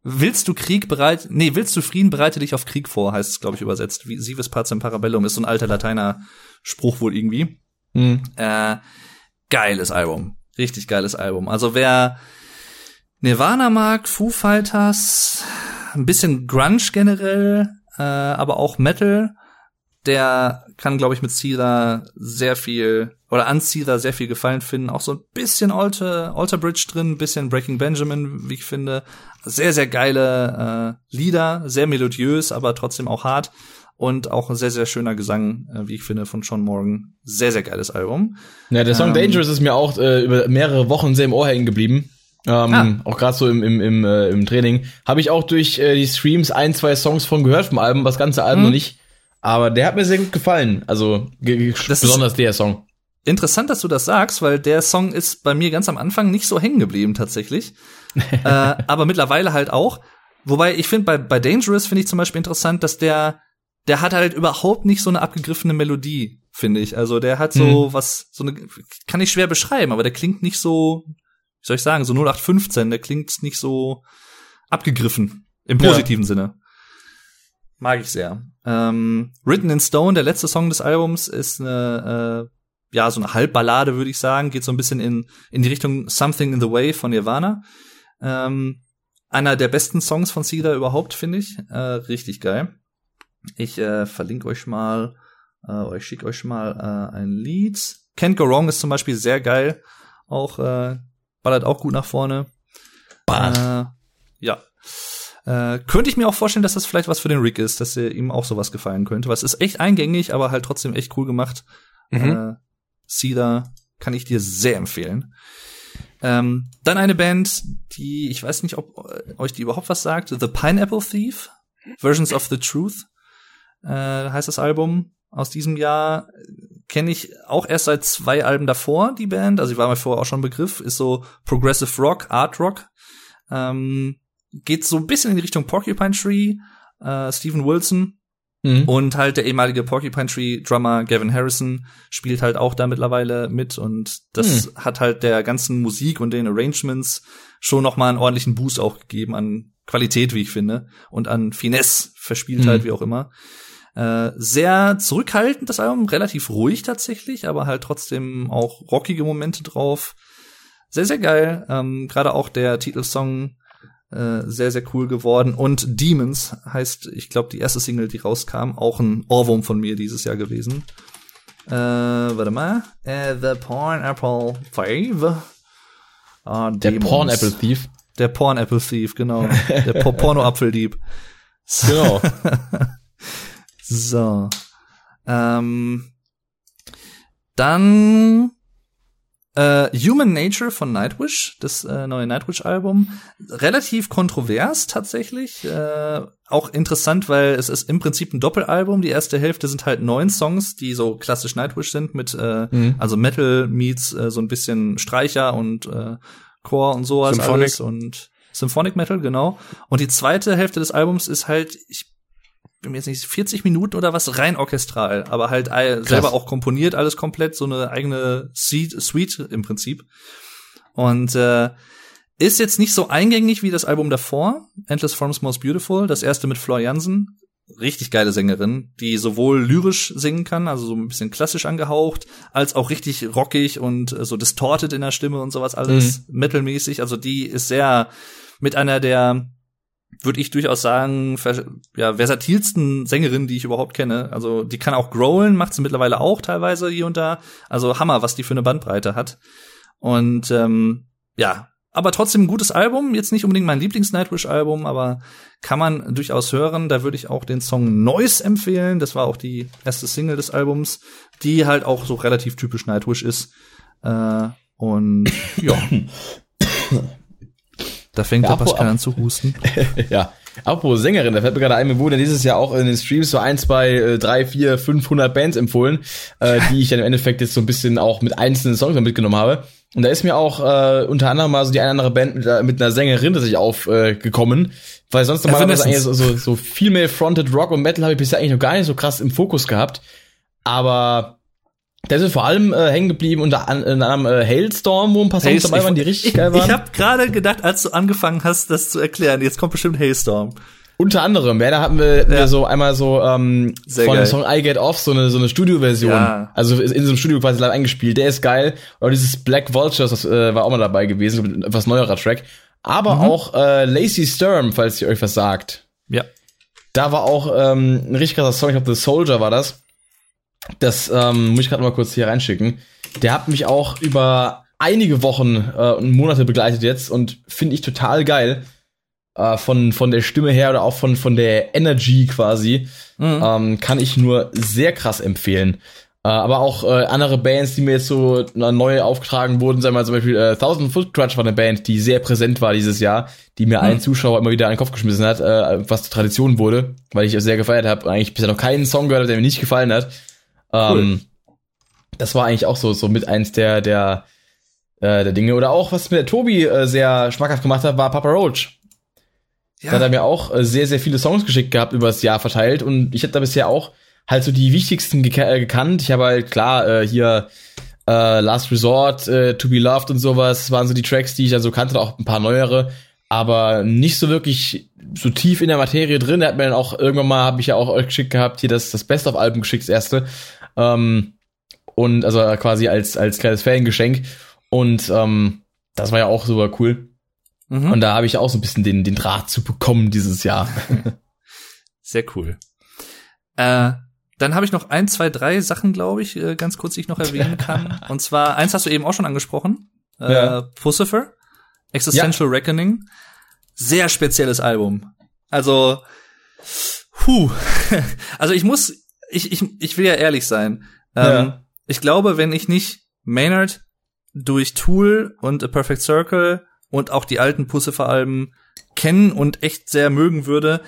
Willst du Krieg bereit? Nee, willst du Frieden, bereite dich auf Krieg vor, heißt es, glaube ich, übersetzt. Wie Sivis Pacem Parabellum ist so ein alter Lateiner Spruch wohl irgendwie. Hm. Äh, geiles Album. Richtig geiles Album. Also wer Nirvana mag, Foo Fighters, ein bisschen Grunge generell, äh, aber auch Metal, der kann, glaube ich, mit Caesar sehr viel oder an Caesar sehr viel Gefallen finden. Auch so ein bisschen Alter, Alter Bridge drin, ein bisschen Breaking Benjamin, wie ich finde. Sehr, sehr geile äh, Lieder, sehr melodiös, aber trotzdem auch hart. Und auch ein sehr, sehr schöner Gesang, äh, wie ich finde, von Sean Morgan. Sehr, sehr geiles Album. Ja, der Song Ähm, Dangerous ist mir auch äh, über mehrere Wochen sehr im Ohr hängen geblieben. Ähm, Ah. Auch gerade so im, im, im, äh, im Training. Habe ich auch durch äh, die Streams ein, zwei Songs von gehört vom Album, das ganze Album Mhm. noch nicht. Aber der hat mir sehr gut gefallen. Also Das besonders der Song. Interessant, dass du das sagst, weil der Song ist bei mir ganz am Anfang nicht so hängen geblieben tatsächlich. äh, aber mittlerweile halt auch. Wobei ich finde, bei, bei Dangerous finde ich zum Beispiel interessant, dass der, der hat halt überhaupt nicht so eine abgegriffene Melodie, finde ich. Also der hat so was, so eine, kann ich schwer beschreiben, aber der klingt nicht so, wie soll ich sagen, so 0815, der klingt nicht so abgegriffen. Im Ja. positiven Sinne. Mag ich sehr. Ähm, Written in Stone, der letzte Song des Albums, ist eine, äh, ja, so eine Halbballade, würde ich sagen. Geht so ein bisschen in, in die Richtung Something in the Way von Nirvana. Ähm, einer der besten Songs von Cedar überhaupt, finde ich. Äh, richtig geil. Ich äh, verlinke euch mal, äh, oder ich schicke euch mal äh, ein Lied. Can't Go Wrong ist zum Beispiel sehr geil. Auch, äh, ballert auch gut nach vorne. Äh, ja. Äh, könnte ich mir auch vorstellen, dass das vielleicht was für den Rick ist, dass er ihm auch sowas gefallen könnte. Was ist echt eingängig, aber halt trotzdem echt cool gemacht. Mhm. Äh, Cedar kann ich dir sehr empfehlen. Ähm, dann eine Band, die, ich weiß nicht, ob äh, euch die überhaupt was sagt. The Pineapple Thief, Versions of the Truth, äh, heißt das Album aus diesem Jahr. Kenne ich auch erst seit zwei Alben davor, die Band. Also ich war mir vorher auch schon ein Begriff. Ist so Progressive Rock, Art Rock. Ähm, geht so ein bisschen in die Richtung Porcupine Tree, äh, Steven Wilson, Mhm. und halt der ehemalige Porcupine Tree Drummer Gavin Harrison spielt halt auch da mittlerweile mit und das hat halt der ganzen Musik und den Arrangements schon noch mal einen ordentlichen Boost auch gegeben an Qualität, wie ich finde, und an Finesse, Verspieltheit, Mhm. wie auch immer. Äh, sehr zurückhaltend das Album, relativ ruhig tatsächlich, aber halt trotzdem auch rockige Momente drauf. Sehr, sehr geil. Ähm, Gerade auch der Titelsong äh, sehr, sehr cool geworden. Und Demons heißt, ich glaube, die erste Single, die rauskam, auch ein Ohrwurm von mir dieses Jahr gewesen. Äh, warte mal. Äh, The Pineapple Thief. Ah, Der Demons. Porn Apple Thief. Der Porn Apple Thief, genau. Der po Porno-Apfeldieb. Genau. So. Ähm, dann äh, Human Nature von Nightwish, das äh, neue Nightwish-Album. Relativ kontrovers tatsächlich. Äh, auch interessant, weil es ist im Prinzip ein Doppelalbum. Die erste Hälfte sind halt neun Songs, die so klassisch Nightwish sind, mit äh, Mhm. also Metal meets äh, so ein bisschen Streicher und äh, Chor und sowas Symphonic. alles und Symphonic Metal, genau. Und die zweite Hälfte des Albums ist halt, ich bin mir jetzt nicht 40 Minuten oder was rein orchestral, aber halt all- selber auch komponiert alles komplett, so eine eigene Suite, Suite im Prinzip. Und äh, ist jetzt nicht so eingängig wie das Album davor, Endless Forms Most Beautiful, das erste mit Flor Jansen. Richtig geile Sängerin, die sowohl lyrisch singen kann, also so ein bisschen klassisch angehaucht, als auch richtig rockig und äh, so distorted in der Stimme und sowas alles, metalmäßig. Also die ist sehr mit einer der würde ich durchaus sagen, ja, versatilsten Sängerinnen, die ich überhaupt kenne. Also die kann auch growlen, macht sie mittlerweile auch teilweise hier und da. Also Hammer, was die für eine Bandbreite hat. Und ähm, ja, aber trotzdem ein gutes Album. Jetzt nicht unbedingt mein Lieblings-Nightwish-Album, aber kann man durchaus hören. Da würde ich auch den Song Noise empfehlen. Das war auch die erste Single des Albums, die halt auch so relativ typisch Nightwish ist. Äh, und ja. Da fängt Ja, der apropos- Pascal an zu husten. ja. Apropos Sängerin, da fällt mir gerade ein, mir wurde dieses Jahr auch in den Streams so ein, zwei, äh, drei, vier, 500 Bands empfohlen, äh, die ich dann im Endeffekt jetzt so ein bisschen auch mit einzelnen Songs mitgenommen habe. Und da ist mir auch äh, unter anderem mal so die eine oder andere Band mit, äh, mit einer Sängerin tatsächlich aufgekommen, äh, gekommen, weil sonst normalerweise eigentlich so, so, so Female-Fronted Rock und Metal habe ich bisher eigentlich noch gar nicht so krass im Fokus gehabt. Aber da ist vor allem äh, hängen geblieben unter an- unter anderem äh, Hailstorm, wo ein paar Songs Hailstorm. dabei waren, die richtig geil Ich waren. habe gerade gedacht, als du angefangen hast, das zu erklären, jetzt kommt bestimmt Hailstorm. Unter anderem, ja, da hatten wir, Ja. so einmal so ähm, Sehr von dem. Song I Get Off so eine so eine Studioversion. Ja. Also in so einem Studio quasi live eingespielt. Der ist geil. Oder dieses Black Vultures, das äh, war auch mal dabei gewesen, ein etwas neuerer Track. Aber Mhm. auch äh, Lacey Sturm, falls ihr euch was sagt. Ja. Da war auch ähm, ein richtig krasser Song, ich glaube The Soldier war das. Das ähm, muss ich gerade mal kurz hier reinschicken. Der hat mich auch über einige Wochen äh, und Monate begleitet jetzt und finde ich total geil. Äh, von, von der Stimme her oder auch von, von der Energy quasi. Mhm. Ähm, kann ich nur sehr krass empfehlen. Äh, aber auch äh, andere Bands, die mir jetzt so neu aufgetragen wurden, sagen wir mal zum Beispiel äh, Thousand Foot Crutch war eine Band, die sehr präsent war dieses Jahr, die mir mhm. allen Zuschauer immer wieder an den Kopf geschmissen hat, äh, was Tradition wurde, weil ich es sehr gefeiert habe. Eigentlich bisher noch keinen Song gehört, der mir nicht gefallen hat. Cool. Ähm, das war eigentlich auch so, so mit eins der, der, äh, der Dinge. Oder auch, was mir der Tobi äh, sehr schmackhaft gemacht hat, war Papa Roach. Ja. Da hat er mir auch äh, sehr, sehr viele Songs geschickt gehabt über das Jahr verteilt und ich hatte da bisher auch halt so die wichtigsten gek äh, gekannt. Ich habe halt klar äh, hier äh, Last Resort, äh, To Be Loved und sowas, das waren so die Tracks, die ich dann so kannte, auch ein paar neuere, aber nicht so wirklich so tief in der Materie drin. Er hat mir dann auch irgendwann mal, habe ich ja auch euch geschickt gehabt, hier das, das Best-of-Album geschickt, das erste. Ähm, und also quasi als, als kleines Fangeschenk. Und ähm, das war ja auch super cool. Mhm. Und da habe ich auch so ein bisschen den, den Draht zu bekommen dieses Jahr. Sehr cool. Äh, dann habe ich noch ein, zwei, drei Sachen, glaube ich, äh, ganz kurz, die ich noch erwähnen kann. Und zwar, eins hast du eben auch schon angesprochen. Äh, ja. Pussifer, Existential ja. Reckoning. Sehr spezielles Album. Also, puh. Also ich muss, ich, ich, ich will ja ehrlich sein. Ähm, ja. Ich glaube, wenn ich nicht Maynard durch Tool und A Perfect Circle und auch die alten Pussifer-Alben kennen und echt sehr mögen würde.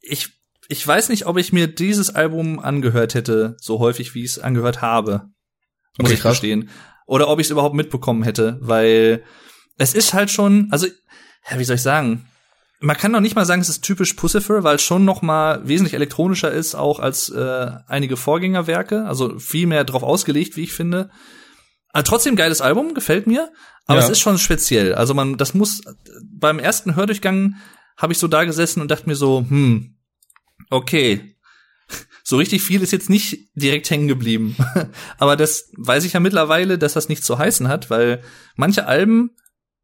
Ich, ich weiß nicht, ob ich mir dieses Album angehört hätte, so häufig wie ich es angehört habe. Muss okay, ich krass. verstehen. Oder ob ich es überhaupt mitbekommen hätte, weil es ist halt schon, also, ja, wie soll ich sagen? Man kann noch nicht mal sagen, es ist typisch Pussifer, weil es schon noch mal wesentlich elektronischer ist, auch als äh, einige Vorgängerwerke. Also viel mehr drauf ausgelegt, wie ich finde. Aber trotzdem geiles Album, gefällt mir. Aber ja. es ist schon speziell. Also man, das muss, beim ersten Hördurchgang habe ich so da gesessen und dachte mir so, hm, okay. So richtig viel ist jetzt nicht direkt hängen geblieben. Aber das weiß ich ja mittlerweile, dass das nichts zu heißen hat, weil manche Alben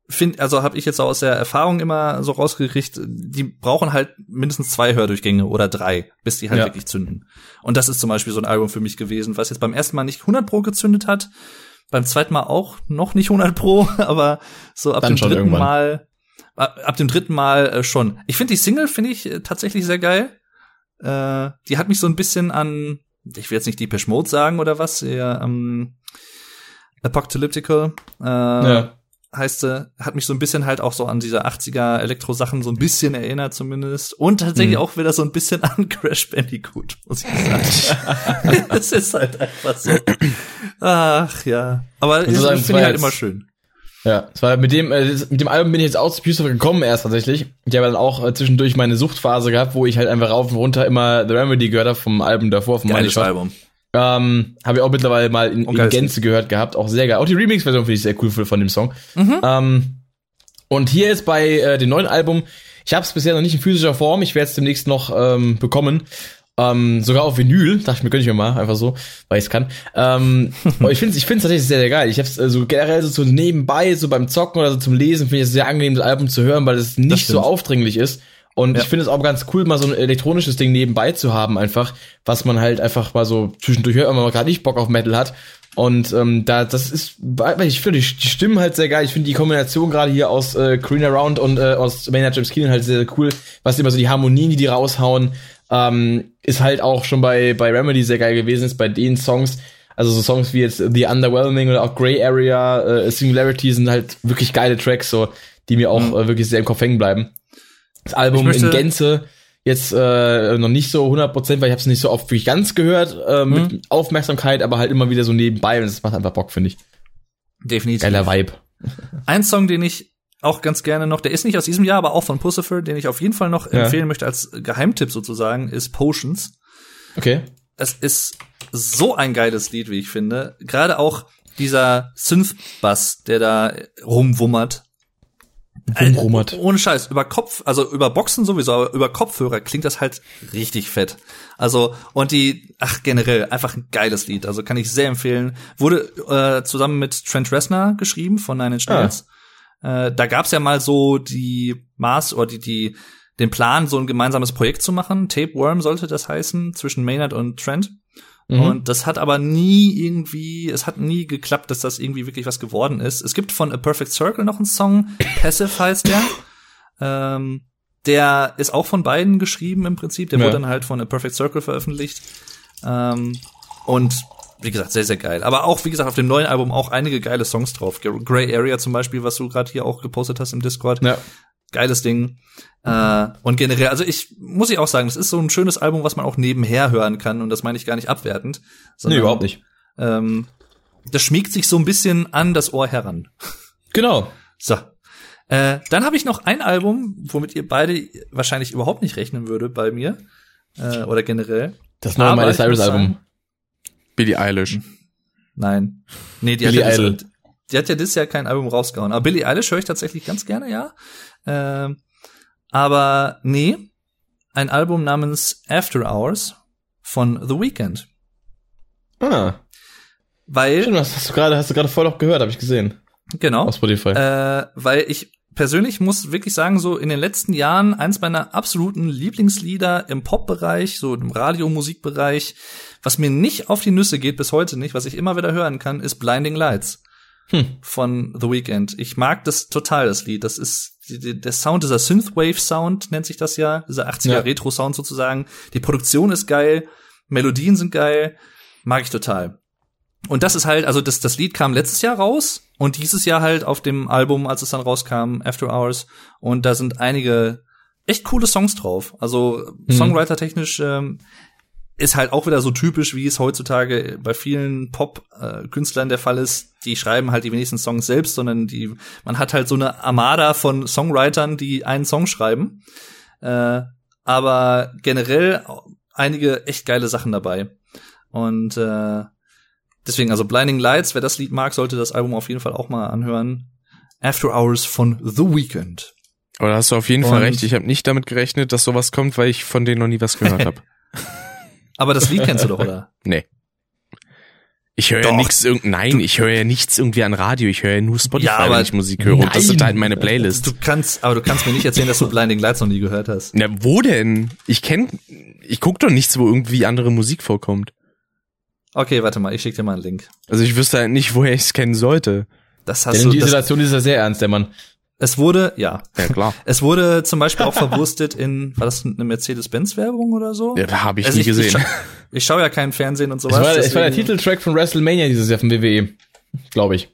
find, also habe ich jetzt auch aus der Erfahrung immer so rausgekriegt, die brauchen halt mindestens zwei Hördurchgänge oder drei, bis die halt ja. wirklich zünden. Und das ist zum Beispiel so ein Album für mich gewesen, was jetzt beim ersten Mal nicht 100 pro gezündet hat, beim zweiten Mal auch noch nicht 100 pro, aber so ab Dann dem dritten irgendwann. Mal, ab dem dritten Mal äh, schon. Ich finde die Single finde ich äh, tatsächlich sehr geil. Äh, die hat mich so ein bisschen an, ich will jetzt nicht Depeche Mode sagen oder was, eher ähm, Apocalyptical. Äh, ja heißt sie, hat mich so ein bisschen halt auch so an diese 80er Elektro-Sachen so ein bisschen erinnert zumindest. Und tatsächlich mhm. auch wieder so ein bisschen an Crash Bandicoot, muss ich sagen. Es ist halt einfach so. Ach ja. Aber das finde ich halt immer schön. Ja, es war mit dem äh, mit dem Album bin ich jetzt auch zu gekommen erst tatsächlich. Ich habe dann auch äh, zwischendurch meine Suchtphase gehabt, wo ich halt einfach rauf und runter immer The Remedy gehört habe vom Album davor, vom Geiles Album. Ähm, habe ich auch mittlerweile mal in, in Gänze gehört gehabt, auch sehr geil. Auch die Remix-Version finde ich sehr cool von dem Song. Mhm. Ähm, und hier ist bei äh, dem neuen Album, ich habe es bisher noch nicht in physischer Form, ich werde es demnächst noch ähm, bekommen. Ähm, sogar auf Vinyl, dachte ich mir, könnte ich mir mal, einfach so, weil ich es kann. Ähm, aber ich finde es ich find's tatsächlich sehr, sehr geil. Ich habe es äh, so generell so, so nebenbei, so beim Zocken oder so zum Lesen, finde ich es sehr angenehm, das Album zu hören, weil es nicht so aufdringlich ist. Und ja. ich finde es auch ganz cool, mal so ein elektronisches Ding nebenbei zu haben, einfach, was man halt einfach mal so zwischendurch hört, wenn man gerade nicht Bock auf Metal hat. Und ähm, da, das ist, ich finde die, die Stimmen halt sehr geil. Ich finde die Kombination gerade hier aus äh, Green Around und äh, aus Maynard James Keenan halt sehr, sehr cool. Was immer so die Harmonien, die die raushauen, ähm, ist halt auch schon bei bei Remedy sehr geil gewesen. Ist bei den Songs, also so Songs wie jetzt The Underwhelming oder auch Grey Area, äh, Singularity sind halt wirklich geile Tracks, so die mir auch mhm. äh, wirklich sehr im Kopf hängen bleiben das Album in Gänze jetzt äh, noch nicht so 100%, weil ich habe es nicht so oft wirklich ganz gehört, äh, mit mhm. Aufmerksamkeit, aber halt immer wieder so nebenbei und das macht einfach Bock, finde ich. Definitiv. Geiler Vibe. Ein Song, den ich auch ganz gerne noch, der ist nicht aus diesem Jahr, aber auch von Pussifer, den ich auf jeden Fall noch ja. empfehlen möchte als Geheimtipp sozusagen, ist Potions. Okay. Es ist so ein geiles Lied, wie ich finde. Gerade auch dieser Synth-Bass, der da rumwummert, Rumrummert. Äh, ohne Scheiß, über Kopf, also über Boxen sowieso, aber über Kopfhörer klingt das halt richtig fett. Also, und die, ach, generell, einfach ein geiles Lied. Also kann ich sehr empfehlen. Wurde äh, zusammen mit Trent Reznor geschrieben von Nine Inch Nails. Ah. Äh, da gab's ja mal so die Maß oder die, die, den Plan, so ein gemeinsames Projekt zu machen. Tapeworm sollte das heißen, zwischen Maynard und Trent. Mhm. Und das hat aber nie irgendwie, es hat nie geklappt, dass das irgendwie wirklich was geworden ist. Es gibt von A Perfect Circle noch einen Song, Passive heißt der. Ähm, der ist auch von beiden geschrieben im Prinzip. Der ja. wurde dann halt von A Perfect Circle veröffentlicht. Ähm, und wie gesagt, sehr, sehr geil. Aber auch, wie gesagt, auf dem neuen Album auch einige geile Songs drauf. Grey Area zum Beispiel, was du gerade hier auch gepostet hast im Discord. Ja. Geiles Ding. Äh, und generell, also ich muss ich auch sagen, es ist so ein schönes Album, was man auch nebenher hören kann. Und das meine ich gar nicht abwertend. Sondern, nee, überhaupt nicht. Ähm, das schmiegt sich so ein bisschen an das Ohr heran. Genau. So. Äh, dann habe ich noch ein Album, womit ihr beide wahrscheinlich überhaupt nicht rechnen würde bei mir. Äh, oder generell. Das neue Miley Cyrus Album. Billie Eilish. Nein. Nee, die Billie hat, ja das, die hat ja dieses Jahr kein Album rausgehauen. Aber Billie Eilish höre ich tatsächlich ganz gerne, ja. Äh, aber nee, ein Album namens After Hours von The Weeknd. Ah. Weil. Stimmt, das hast du gerade, hast du gerade voll noch gehört, habe ich gesehen. Genau. Auf Spotify. Äh, weil ich persönlich muss wirklich sagen, so in den letzten Jahren eins meiner absoluten Lieblingslieder im Pop-Bereich, so im Radiomusikbereich, was mir nicht auf die Nüsse geht bis heute nicht, was ich immer wieder hören kann, ist Blinding Lights hm. von The Weeknd. Ich mag das total, das Lied. Das ist der Sound, dieser Synthwave-Sound nennt sich das ja, dieser 80er Retro-Sound sozusagen. Die Produktion ist geil, Melodien sind geil, mag ich total. Und das ist halt, also das, das Lied kam letztes Jahr raus und dieses Jahr halt auf dem Album, als es dann rauskam, After Hours. Und da sind einige echt coole Songs drauf. Also mhm. Songwriter-technisch ähm, ist halt auch wieder so typisch, wie es heutzutage bei vielen Pop-Künstlern der Fall ist. Die schreiben halt die wenigsten Songs selbst, sondern die, man hat halt so eine Armada von Songwritern, die einen Song schreiben. Äh, aber generell einige echt geile Sachen dabei. Und äh, Deswegen, also Blinding Lights, wer das Lied mag, sollte das Album auf jeden Fall auch mal anhören. After Hours von The Weeknd. Aber da hast du auf jeden Und Fall recht. Ich habe nicht damit gerechnet, dass sowas kommt, weil ich von denen noch nie was gehört habe. Aber das Lied kennst du doch, oder? Nee. Ich höre ja nichts nein, ich höre ja nichts irgendwie an Radio, ich höre ja nur Spotify, ja, wenn ich Musik höre. Nein. Und das sind halt meine Playlists. Du kannst, aber du kannst mir nicht erzählen, dass du Blinding Lights noch nie gehört hast. Na, wo denn? Ich kenn, ich guck doch nichts, wo irgendwie andere Musik vorkommt. Okay, warte mal, ich schicke dir mal einen Link. Also ich wüsste halt nicht, woher ich es kennen sollte. Das hast Denn du. Die Situation ist ja sehr ernst, der Mann. Es wurde, ja. Ja, klar. Es wurde zum Beispiel auch verwurstet in, war das eine Mercedes-Benz-Werbung oder so? Ja, habe ich also nie ich, gesehen. Ich, scha ich schaue ja keinen Fernsehen und sowas. Es war, es war der Titeltrack von WrestleMania dieses Jahr von WWE. Glaube ich.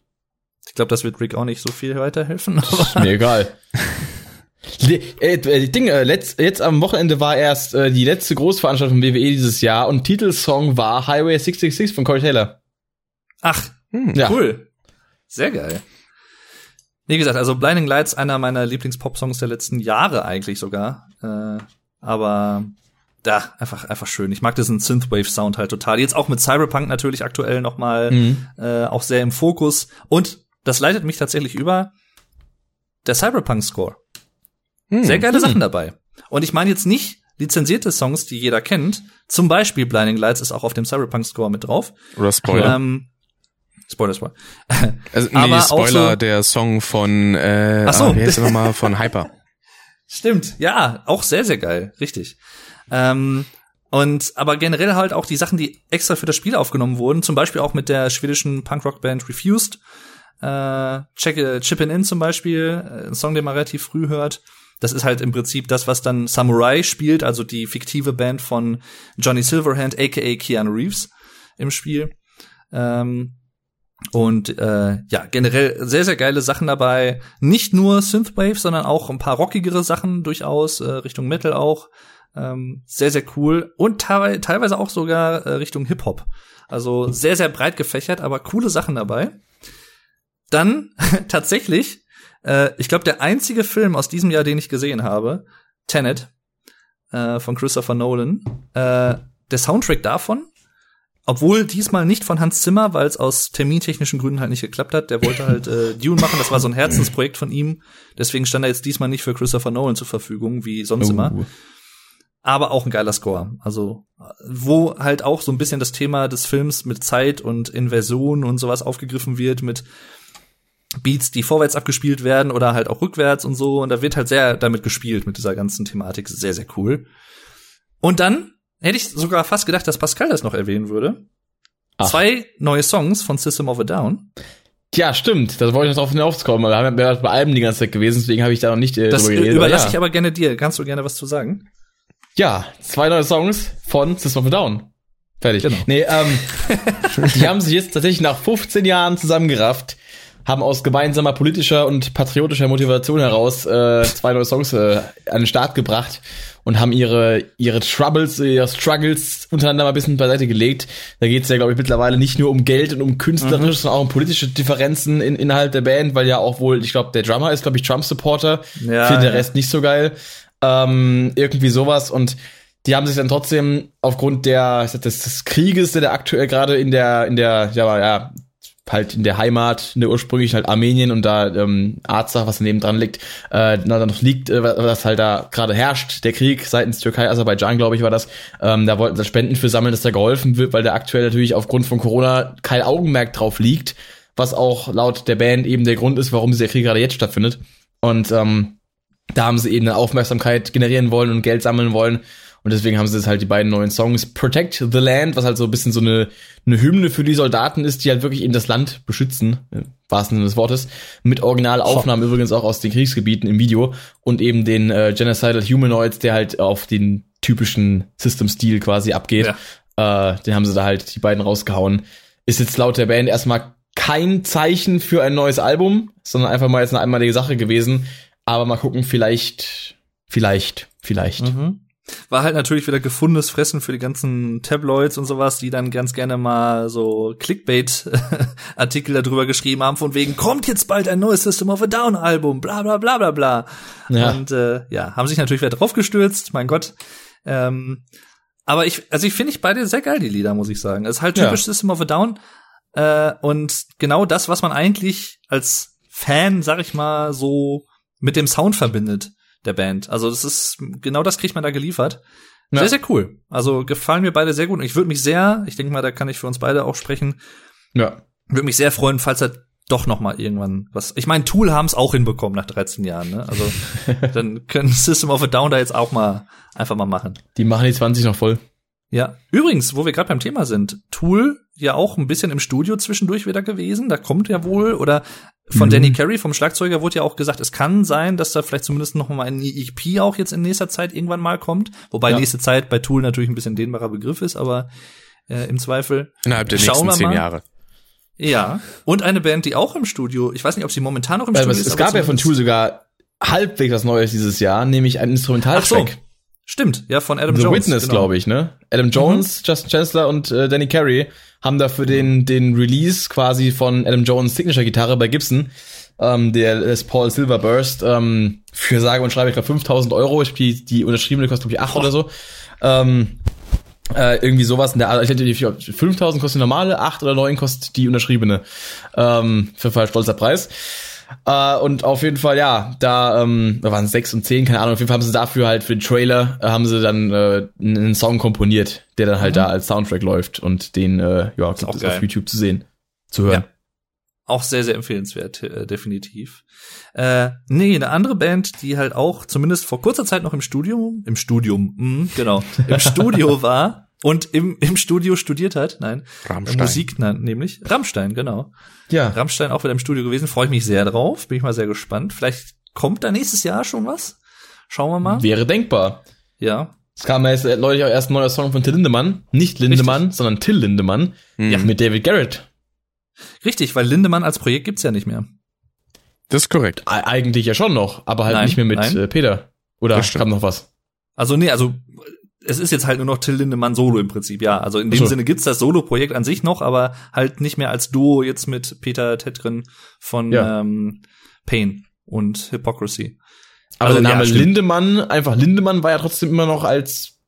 Ich glaube, das wird Rick auch nicht so viel weiterhelfen. Ist mir egal. Die, äh, Ding, äh, letzt, jetzt am Wochenende war erst äh, die letzte Großveranstaltung von WWE dieses Jahr und Titelsong war Highway 666 von Corey Taylor. Ach, hm, ja. cool. Sehr geil. Wie gesagt, also Blinding Lights, einer meiner Lieblings-Pop-Songs der letzten Jahre eigentlich sogar. Äh, aber da, einfach, einfach schön. Ich mag diesen Synthwave-Sound halt total. Jetzt auch mit Cyberpunk natürlich aktuell noch mal mhm. äh, auch sehr im Fokus. Und das leitet mich tatsächlich über der Cyberpunk-Score. Hm, Sehr geile hm. Sachen dabei. Und ich meine jetzt nicht lizenzierte Songs, die jeder kennt. Zum Beispiel Blinding Lights ist auch auf dem Cyberpunk Score mit drauf. Oder Spoiler. Ähm, Spoiler, Spoiler. Also, nee, Aber Spoiler, so, der Song von, äh, Ach so. Ah, wie heißt der nochmal, von Hyper. Stimmt, ja, auch sehr, sehr geil, richtig. Ähm, und aber generell halt auch die Sachen, die extra für das Spiel aufgenommen wurden, zum Beispiel auch mit der schwedischen Punkrock-Band Refused. Äh, Check, äh, Chippin' In zum Beispiel, äh, ein Song, den man relativ früh hört. Das ist halt im Prinzip das, was dann Samurai spielt, also die fiktive Band von Johnny Silverhand, aka Keanu Reeves im Spiel. Ähm, und äh, ja, generell sehr, sehr geile Sachen dabei. Nicht nur Synthwave, sondern auch ein paar rockigere Sachen durchaus, äh, Richtung Metal auch. Ähm, sehr, sehr cool. Und teilweise auch sogar äh, Richtung Hip-Hop. Also sehr, sehr breit gefächert, aber coole Sachen dabei. Dann tatsächlich äh, ich glaube, der einzige Film aus diesem Jahr, den ich gesehen habe, Tenet äh, von Christopher Nolan, äh, der Soundtrack davon, obwohl diesmal nicht von Hans Zimmer, weil es aus termintechnischen Gründen halt nicht geklappt hat. Der wollte halt äh, Dune machen, das war so ein Herzensprojekt von ihm. Deswegen stand er jetzt diesmal nicht für Christopher Nolan zur Verfügung, wie sonst uh. immer. Aber auch ein geiler Score. Also, wo halt auch so ein bisschen das Thema des Films mit Zeit und Inversion und sowas aufgegriffen wird, mit Beats, die vorwärts abgespielt werden oder halt auch rückwärts und so. Und da wird halt sehr damit gespielt mit dieser ganzen Thematik. Sehr, sehr cool. Und dann hätte ich sogar fast gedacht, dass Pascal das noch erwähnen würde. Ach. Zwei neue Songs von System of a Down. Ja, stimmt. Da wollte ich noch drauf hinauskommen. Wir haben ja bei Alben die ganze Zeit gewesen, deswegen habe ich da noch nicht äh, Das drüber geredet. überlasse ja. ich aber gerne dir. Kannst du gerne was zu sagen? Ja, zwei neue Songs von System of a Down. Fertig. Genau. Nee, ähm, die haben sich jetzt tatsächlich nach 15 Jahren zusammengerafft, haben aus gemeinsamer politischer und patriotischer Motivation heraus äh, zwei neue Songs äh, an den Start gebracht und haben ihre ihre Troubles, ihre Struggles untereinander mal ein bisschen beiseite gelegt. Da geht's ja, glaube ich, mittlerweile nicht nur um Geld und um künstlerisch, sondern auch um politische Differenzen in, innerhalb der Band, weil ja auch wohl, ich glaube, der Drummer ist, glaube ich, Trump-Supporter. Ja, Finde der ja. Rest nicht so geil. Ähm, irgendwie sowas und die haben sich dann trotzdem aufgrund der des, des Krieges, der da aktuell gerade in der in der ja ja halt in der Heimat, in der ursprünglichen halt Armenien und da ähm, Arzach, was daneben dran liegt, äh, dann noch liegt, äh, was halt da gerade herrscht, der Krieg seitens Türkei, Aserbaidschan, glaube ich, war das. Ähm, da wollten sie Spenden für sammeln, dass da geholfen wird, weil da aktuell natürlich aufgrund von Corona kein Augenmerk drauf liegt, was auch laut der Band eben der Grund ist, warum dieser Krieg gerade jetzt stattfindet. Und ähm, da haben sie eben eine Aufmerksamkeit generieren wollen und Geld sammeln wollen. Und deswegen haben sie jetzt halt die beiden neuen Songs Protect the Land, was halt so ein bisschen so eine, eine Hymne für die Soldaten ist, die halt wirklich eben das Land beschützen, im wahrsten Sinne des Wortes, mit Originalaufnahmen übrigens auch aus den Kriegsgebieten im Video und eben den äh, Genocidal Humanoids, der halt auf den typischen System-Stil quasi abgeht. Äh, den haben sie da halt die beiden rausgehauen. Ist jetzt laut der Band erstmal kein Zeichen für ein neues Album, sondern einfach mal jetzt eine einmalige Sache gewesen. Aber mal gucken, vielleicht, vielleicht, vielleicht. Mhm. War halt natürlich wieder gefundenes Fressen für die ganzen Tabloids und sowas, die dann ganz gerne mal so Clickbait-Artikel darüber geschrieben haben, von wegen, kommt jetzt bald ein neues System of a Down-Album, bla bla bla bla bla. Ja. Und äh, ja, haben sich natürlich wieder draufgestürzt, mein Gott. Ähm, aber ich, also ich finde ich beide sehr geil, die Lieder, muss ich sagen. Es ist halt Ja. typisch System of a Down. Äh, und genau das, was man eigentlich als Fan, sag ich mal, so mit dem Sound verbindet der Band. Also das ist genau das kriegt man da geliefert. Ja. Sehr, sehr cool. Also gefallen mir beide sehr gut. Und ich würde mich sehr, ich denke mal, da kann ich für uns beide auch sprechen, Ja. würde mich sehr freuen, falls er doch noch mal irgendwann was. Ich meine, Tool haben es auch hinbekommen nach 13 Jahren. Ne? Also dann können System of a Down da jetzt auch mal einfach mal machen. Die machen die 20 noch voll. Ja. Übrigens, wo wir gerade beim Thema sind, Tool ja auch ein bisschen im Studio zwischendurch wieder gewesen. Da kommt ja wohl oder von Mhm. Danny Carey vom Schlagzeuger wurde ja auch gesagt, es kann sein, dass da vielleicht zumindest noch mal ein EP auch jetzt in nächster Zeit irgendwann mal kommt. Wobei Ja. nächste Zeit bei Tool natürlich ein bisschen dehnbarer Begriff ist, aber äh, im Zweifel. Innerhalb der Schauen nächsten zehn. Jahre. Ja. Und eine Band, die auch im Studio, ich weiß nicht, ob sie momentan noch im Äh, Studio es, ist. es gab ja von Tool sogar halbwegs was Neues dieses Jahr, nämlich ein Ach so. Instrumentaltrack. Stimmt, ja, von Adam The Jones. Witness, genau. glaube ich, ne? Adam Jones, Justin Chancellor und äh, Danny Carey haben dafür den, den Release quasi von Adam Jones Signature-Gitarre bei Gibson, ähm, der Les Paul Silver Burst, ähm, für sage und schreibe, ich glaube 5000 Euro. Ich, die, die unterschriebene kostet, glaube ich, 8 oder so. Ähm, äh, irgendwie sowas in der Art. Ich denke, die 5000 kostet die normale, 8 oder 9 kostet die unterschriebene. Ähm, für Fall stolzer Preis. Äh, und auf jeden Fall, ja, da, ähm, da waren es sechs und zehn, keine Ahnung. Auf jeden Fall haben sie dafür halt für den Trailer, äh, haben sie dann äh, einen Song komponiert, der dann halt da als Soundtrack läuft und den, äh, ja, gibt es auf YouTube zu sehen, zu hören. Auch sehr, sehr empfehlenswert, äh, definitiv. Äh, nee, eine andere Band, die halt auch zumindest vor kurzer Zeit noch im Studium, im Studium, mh, genau, im Studio war und im, im Studio studiert hat, nein, Rammstein. Musik nämlich, Rammstein, genau. Ja, Rammstein auch wieder im Studio gewesen, freue ich mich sehr drauf, bin ich mal sehr gespannt. Vielleicht kommt da nächstes Jahr schon was? Schauen wir mal. wäre denkbar. Ja. Es kam ja jetzt äh, neulich auch erst ein neuer Song von Till Lindemann. Nicht Lindemann, sondern Till Lindemann. Ja. Mit David Garrett. Richtig, weil Lindemann als Projekt gibt's ja nicht mehr. Das ist korrekt. Eigentlich ja schon noch, aber halt Nein, nicht mehr mit nein. äh, Peter. Oder kam noch was? Also nee, also es ist jetzt halt nur noch Till Lindemann Solo im Prinzip, ja. Also in dem so. Sinne gibt's das Solo-Projekt an sich noch, aber halt nicht mehr als Duo jetzt mit Peter Tetrin von Ja. ähm, Pain und Hypocrisy. Aber Also, der Name ja. Lindemann, einfach Lindemann war ja trotzdem immer noch als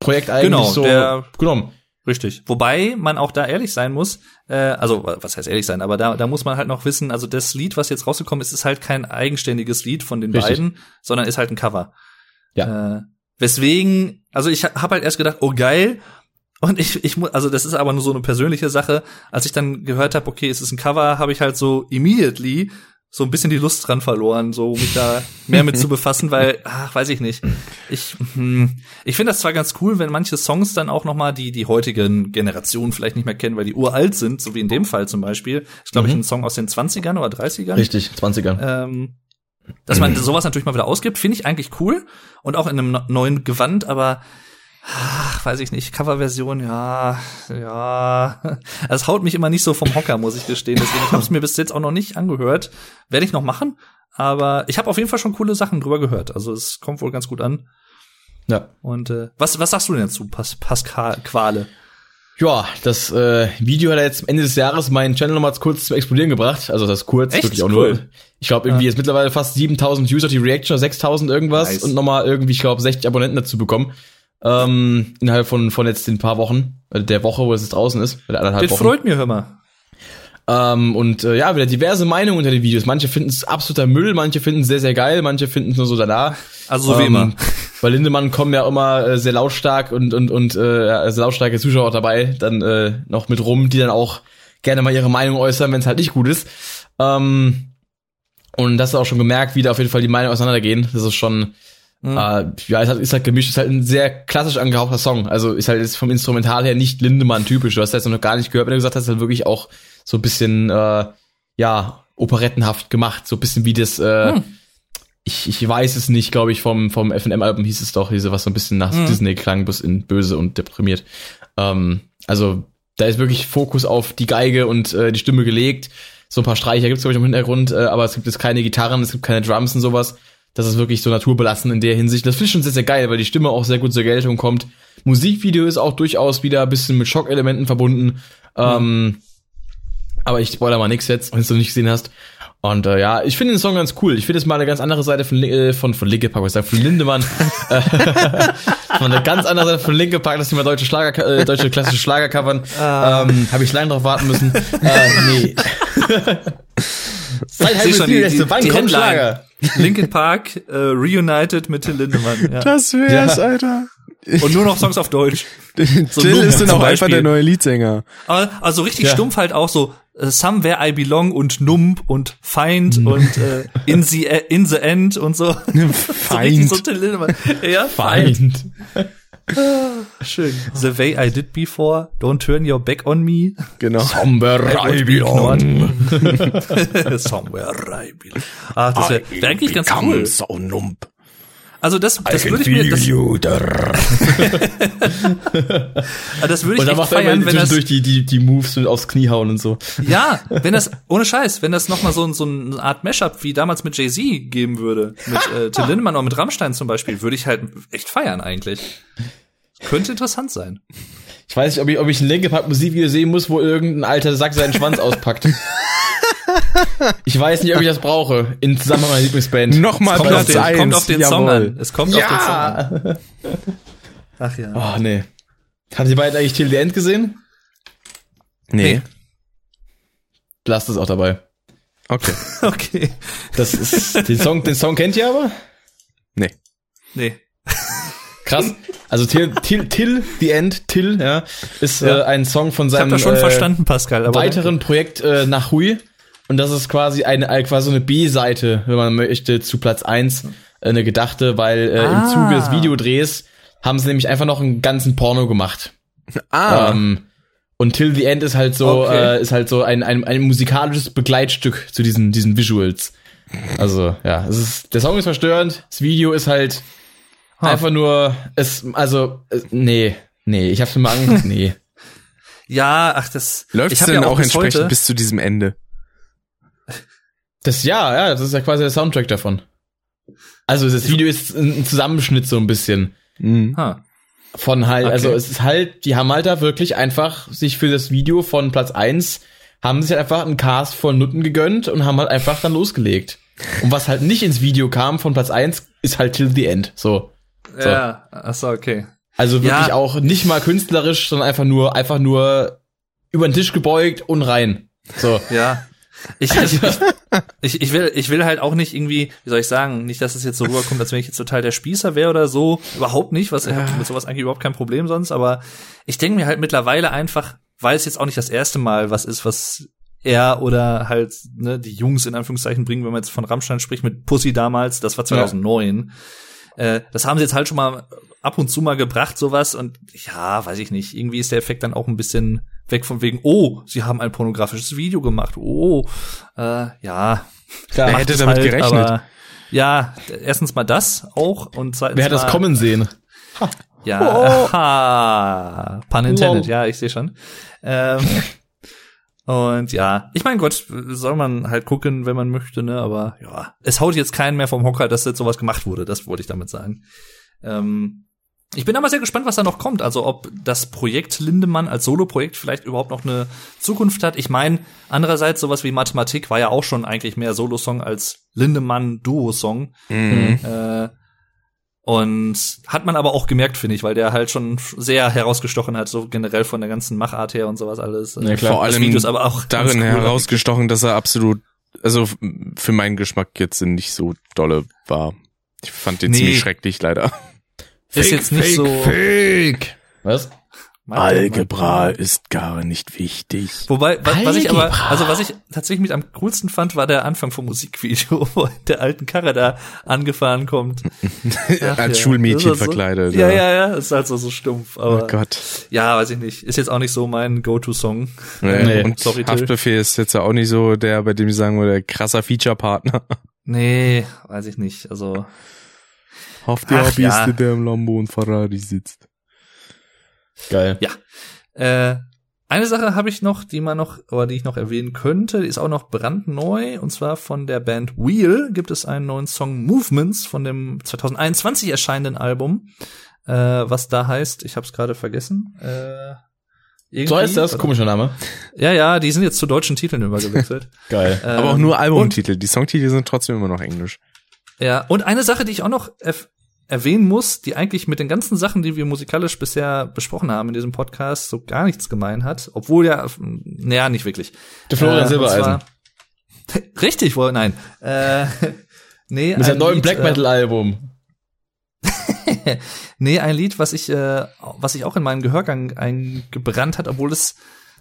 Projekt eigentlich Genau, so der- genommen. Richtig. Wobei man auch da ehrlich sein muss, äh, also was heißt ehrlich sein, aber da, da muss man halt noch wissen, also das Lied, was jetzt rausgekommen ist, ist halt kein eigenständiges Lied von den Richtig. beiden, sondern ist halt ein Cover. Ja. Äh, weswegen, also ich habe halt erst gedacht, oh geil, und ich, ich muss, also das ist aber nur so eine persönliche Sache. Als ich dann gehört habe, okay, es ist ein Cover, habe ich halt so immediately so ein bisschen die Lust dran verloren, so mich da mehr mit zu befassen, weil, ach, weiß ich nicht. Ich, hm, ich finde das zwar ganz cool, wenn manche Songs dann auch noch mal die die heutigen Generationen vielleicht nicht mehr kennen, weil die uralt sind, so wie in dem Fall zum Beispiel. Ich glaube, ich ein Song aus den 20ern oder 30ern. Richtig, 20ern. Ähm, dass man sowas natürlich mal wieder ausgibt, finde ich eigentlich cool und auch in einem neuen Gewand, aber ach, weiß ich nicht, Coverversion, ja, ja. Es haut mich immer nicht so vom Hocker, muss ich gestehen. Deswegen, ich habe es mir bis jetzt auch noch nicht angehört. Werde ich noch machen, aber ich habe auf jeden Fall schon coole Sachen drüber gehört. Also es kommt wohl ganz gut an. Ja. Und äh, was, was sagst du denn dazu, Pas Pascal Quale? Ja, das äh, Video hat jetzt Ende des Jahres meinen Channel nochmal kurz zum Explodieren gebracht. Also das kurz, Echt? wirklich auch Cool. nur. Ich glaube, irgendwie Ja. jetzt mittlerweile fast 7000 User die Reaction, 6000 irgendwas Nice. und nochmal irgendwie, ich glaube, 60 Abonnenten dazu bekommen. Ähm, innerhalb von, von jetzt den paar Wochen, äh, der Woche, wo es jetzt draußen ist, oder anderthalb Das Wochen. freut mich, hör mal. Ähm, und äh, ja, wieder diverse Meinungen unter den Videos. Manche finden es absoluter Müll, manche finden es sehr, sehr geil, manche finden es nur so da. Also so wie immer. Bei Lindemann kommen ja immer äh, sehr lautstark und, und, und äh, sehr lautstarke Zuschauer dabei, dann äh, noch mit rum, die dann auch gerne mal ihre Meinung äußern, wenn es halt nicht gut ist. Ähm, und das ist auch schon gemerkt, wie da auf jeden Fall die Meinungen auseinandergehen. Das ist schon, Mhm. äh, ja, ist halt, ist halt gemischt, ist halt ein sehr klassisch angehauchter Song. Also ist halt jetzt vom Instrumental her nicht Lindemann typisch. Du hast das noch gar nicht gehört, wenn du gesagt hast, halt wirklich auch so ein bisschen, äh, ja, operettenhaft gemacht. So ein bisschen wie das, äh, Hm. ich, ich weiß es nicht, glaube ich, vom, vom FNM-Album hieß es doch, diese, was so ein bisschen nach Mhm. Disney klang, bis in böse und deprimiert. Ähm, also, da ist wirklich Fokus auf die Geige und äh, die Stimme gelegt. So ein paar Streicher gibt's glaube ich, im Hintergrund, äh, aber es gibt jetzt keine Gitarren, es gibt keine Drums und sowas. Das ist wirklich so naturbelassen in der Hinsicht. Das finde ich schon sehr, sehr geil, weil die Stimme auch sehr gut zur Geltung kommt. Musikvideo ist auch durchaus wieder ein bisschen mit Schockelementen verbunden. Ähm, aber ich spoiler mal nix jetzt, wenn du nicht gesehen hast. Und äh, ja, ich finde den Song ganz cool. Ich finde es mal eine ganz andere Seite von, äh, von, von Linke Park, was ich sag, von Lindemann. Äh, von eine ganz andere Seite von Linke Park, dass die mal deutsche Schlager, äh, deutsche klassische Schlager covern. Ähm, Habe ich lange drauf warten müssen. äh, nee. Seit Seh halbes schon, die- die- wann die kommt Headline. Schlager? Linkin Park äh, reunited mit Till Lindemann. Ja. Das wär's, Ja. Alter. Und nur noch Songs auf Deutsch. Till Lump ist dann auch einfach Beispiel. der neue Leadsänger. Aber also richtig Ja. stumpf halt auch so äh, Somewhere I Belong und Nump und Feind und äh, in, the, in the End und so. so richtig so Till Lindemann. Ja, Feind. Feind. Schön. The way I did before, don't turn your back on me. Genau. Somber I belong. Somewhere I belong. Ah, das wäre wär eigentlich ganz cool. so nump. Also das, das würde ich mir, das, ah, das würde ich Und dann echt macht er feiern, wenn das, zwischendurch die, die, die Moves aufs Knie hauen und so. ja, wenn das, ohne Scheiß, wenn das nochmal so, ein- so eine Art Mashup wie damals mit Jay-Z geben würde, mit äh, Till Lindemann oder mit Rammstein zum Beispiel, würde ich halt echt feiern eigentlich. Könnte interessant sein. Ich weiß nicht, ob ich, ob ich ein Linke Park Musikvideo sehen muss, wo irgendein alter Sack seinen Schwanz auspackt. Ich weiß nicht, ob ich das brauche. In Zusammenhang mit meiner Lieblingsband. Nochmal Platz den, eins. kommt auf den Song jawohl. an. Es kommt auf den Song an. Ja! Ach ja. Oh, nee. Haben die beiden eigentlich Till the End gesehen? Nee. Lasst es auch dabei. Okay. Okay. Das ist, den Song, den Song kennt ihr aber? Nee. Nee. Krass. Also Till, Till, Till the End, Till, ja, ist Ja. Äh, ein Song von Ich hab seinem das schon äh, verstanden, Pascal. Aber weiteren Projekt äh, nach Hui. Und das ist quasi eine, äh, quasi so eine B-Seite, wenn man möchte, zu Platz eins äh, eine gedachte, weil äh, Ah. im Zuge des Videodrehs haben sie nämlich einfach noch einen ganzen Porno gemacht. Ah. Ähm, und Till the End ist halt so, Okay. äh, ist halt so ein, ein, ein musikalisches Begleitstück zu diesen, diesen Visuals. Also, ja, es ist, der Song ist verstörend, das Video ist halt Ha. einfach nur, es, also, es, nee, nee, ich hab's mir mal angeguckt, nee. Ja, ach, das. Läuft hab denn ja auch bis entsprechend heute, bis zu diesem Ende? Das, ja, ja, das ist ja quasi der Soundtrack davon. Also, das Video ist ein Zusammenschnitt so ein bisschen. Mhm. Ha. Von halt, Okay. also es ist halt, die haben halt da wirklich einfach sich für das Video von Platz eins haben sich halt einfach einen Cast von Nutten gegönnt und haben halt einfach dann losgelegt. Und was halt nicht ins Video kam von Platz eins ist halt Till the End. So. So. Ja, ach so, okay. Also wirklich Ja. auch nicht mal künstlerisch, sondern einfach nur, einfach nur über den Tisch gebeugt und rein. So. Ja. Ich, ich, ich, ich, ich, will, ich will halt auch nicht irgendwie, wie soll ich sagen, nicht, dass es jetzt so rüberkommt, als wenn ich jetzt total der Spießer wäre oder so. Überhaupt nicht, was ich hab mit sowas eigentlich überhaupt kein Problem sonst, aber ich denke mir halt mittlerweile einfach, weil es jetzt auch nicht das erste Mal was ist, was er oder halt ne, die Jungs in Anführungszeichen bringen, wenn man jetzt von Rammstein spricht, mit Pussy damals, das war 2009. Ja. Äh, das haben sie jetzt halt schon mal ab und zu mal gebracht, sowas. Und ja, weiß ich nicht. Irgendwie ist der Effekt dann auch ein bisschen weg von wegen, oh, sie haben ein pornografisches Video gemacht. Oh, äh, ja. Klar, er hätte damit halt, gerechnet. Ja, erstens mal das auch und zweitens Wer hat das kommen sehen? Ha. Ja, oh. ha, pun intended, Lol. ja, ich sehe schon. Ähm, und ja, ich mein Gott, soll man halt gucken, wenn man möchte, ne? Aber ja, es haut jetzt keinen mehr vom Hocker, dass jetzt sowas gemacht wurde. Das wollte ich damit sagen. Ähm, ich bin aber sehr gespannt, was da noch kommt. Also ob das Projekt Lindemann als Solo-Projekt vielleicht überhaupt noch eine Zukunft hat. Ich meine, andererseits sowas wie Mathematik war ja auch schon eigentlich mehr Solo-Song als Lindemann-Duo-Song. Mhm. Äh, und hat man aber auch gemerkt, finde ich, weil der halt schon sehr herausgestochen hat, so generell von der ganzen Machart her und sowas alles. Ja, klar. Vor allem Videos, aber auch darin cool herausgestochen, dass er absolut, also für meinen Geschmack jetzt nicht so dolle war. Ich fand den nee. ziemlich schrecklich, leider. Ist jetzt nicht fake, so. Fake. Was? Algebra ist gar nicht wichtig. Wobei, was, was ich aber, also was ich tatsächlich mit am coolsten fand, war der Anfang vom Musikvideo, wo der alten Karre da angefahren kommt. Ach, Als ja. Schulmädchen so, verkleidet. Ja, ja, ja, ist halt so, stumpf. Aber, oh Gott. Ja, weiß ich nicht. Ist jetzt auch nicht so mein Go-To-Song. Nee. nee. Und Sorry, Haftbefehl ist jetzt auch nicht so der, bei dem ich sagen würde, krasser Feature-Partner. Nee, weiß ich nicht. Also. Auf der Ach, ja. der im Lambo und Ferrari sitzt. Geil. Ja. Äh, eine Sache habe ich noch, die man noch, oder die ich noch erwähnen könnte, die ist auch noch brandneu, und zwar von der Band Wheel gibt es einen neuen Song Movements von dem 2021 erscheinenden Album, äh, was da heißt, ich habe es gerade vergessen. Äh, irgendwie, so heißt das, komischer Name. Ja, ja, die sind jetzt zu deutschen Titeln übergewechselt. Geil. Ähm, Aber auch nur Albumtitel. Die Songtitel sind trotzdem immer noch Englisch. Ja, und eine Sache, die ich auch noch erwähnen muss, die eigentlich mit den ganzen Sachen, die wir musikalisch bisher besprochen haben in diesem Podcast, so gar nichts gemein hat, obwohl ja, naja, nicht wirklich. Der Florian äh, Silbereisen. Zwar, richtig, wohl, nein. Äh, nee, mit seinem neuen Lied, Black Metal Album. nee, ein Lied, was ich, äh, was ich auch in meinen Gehörgang eingebrannt hat, obwohl es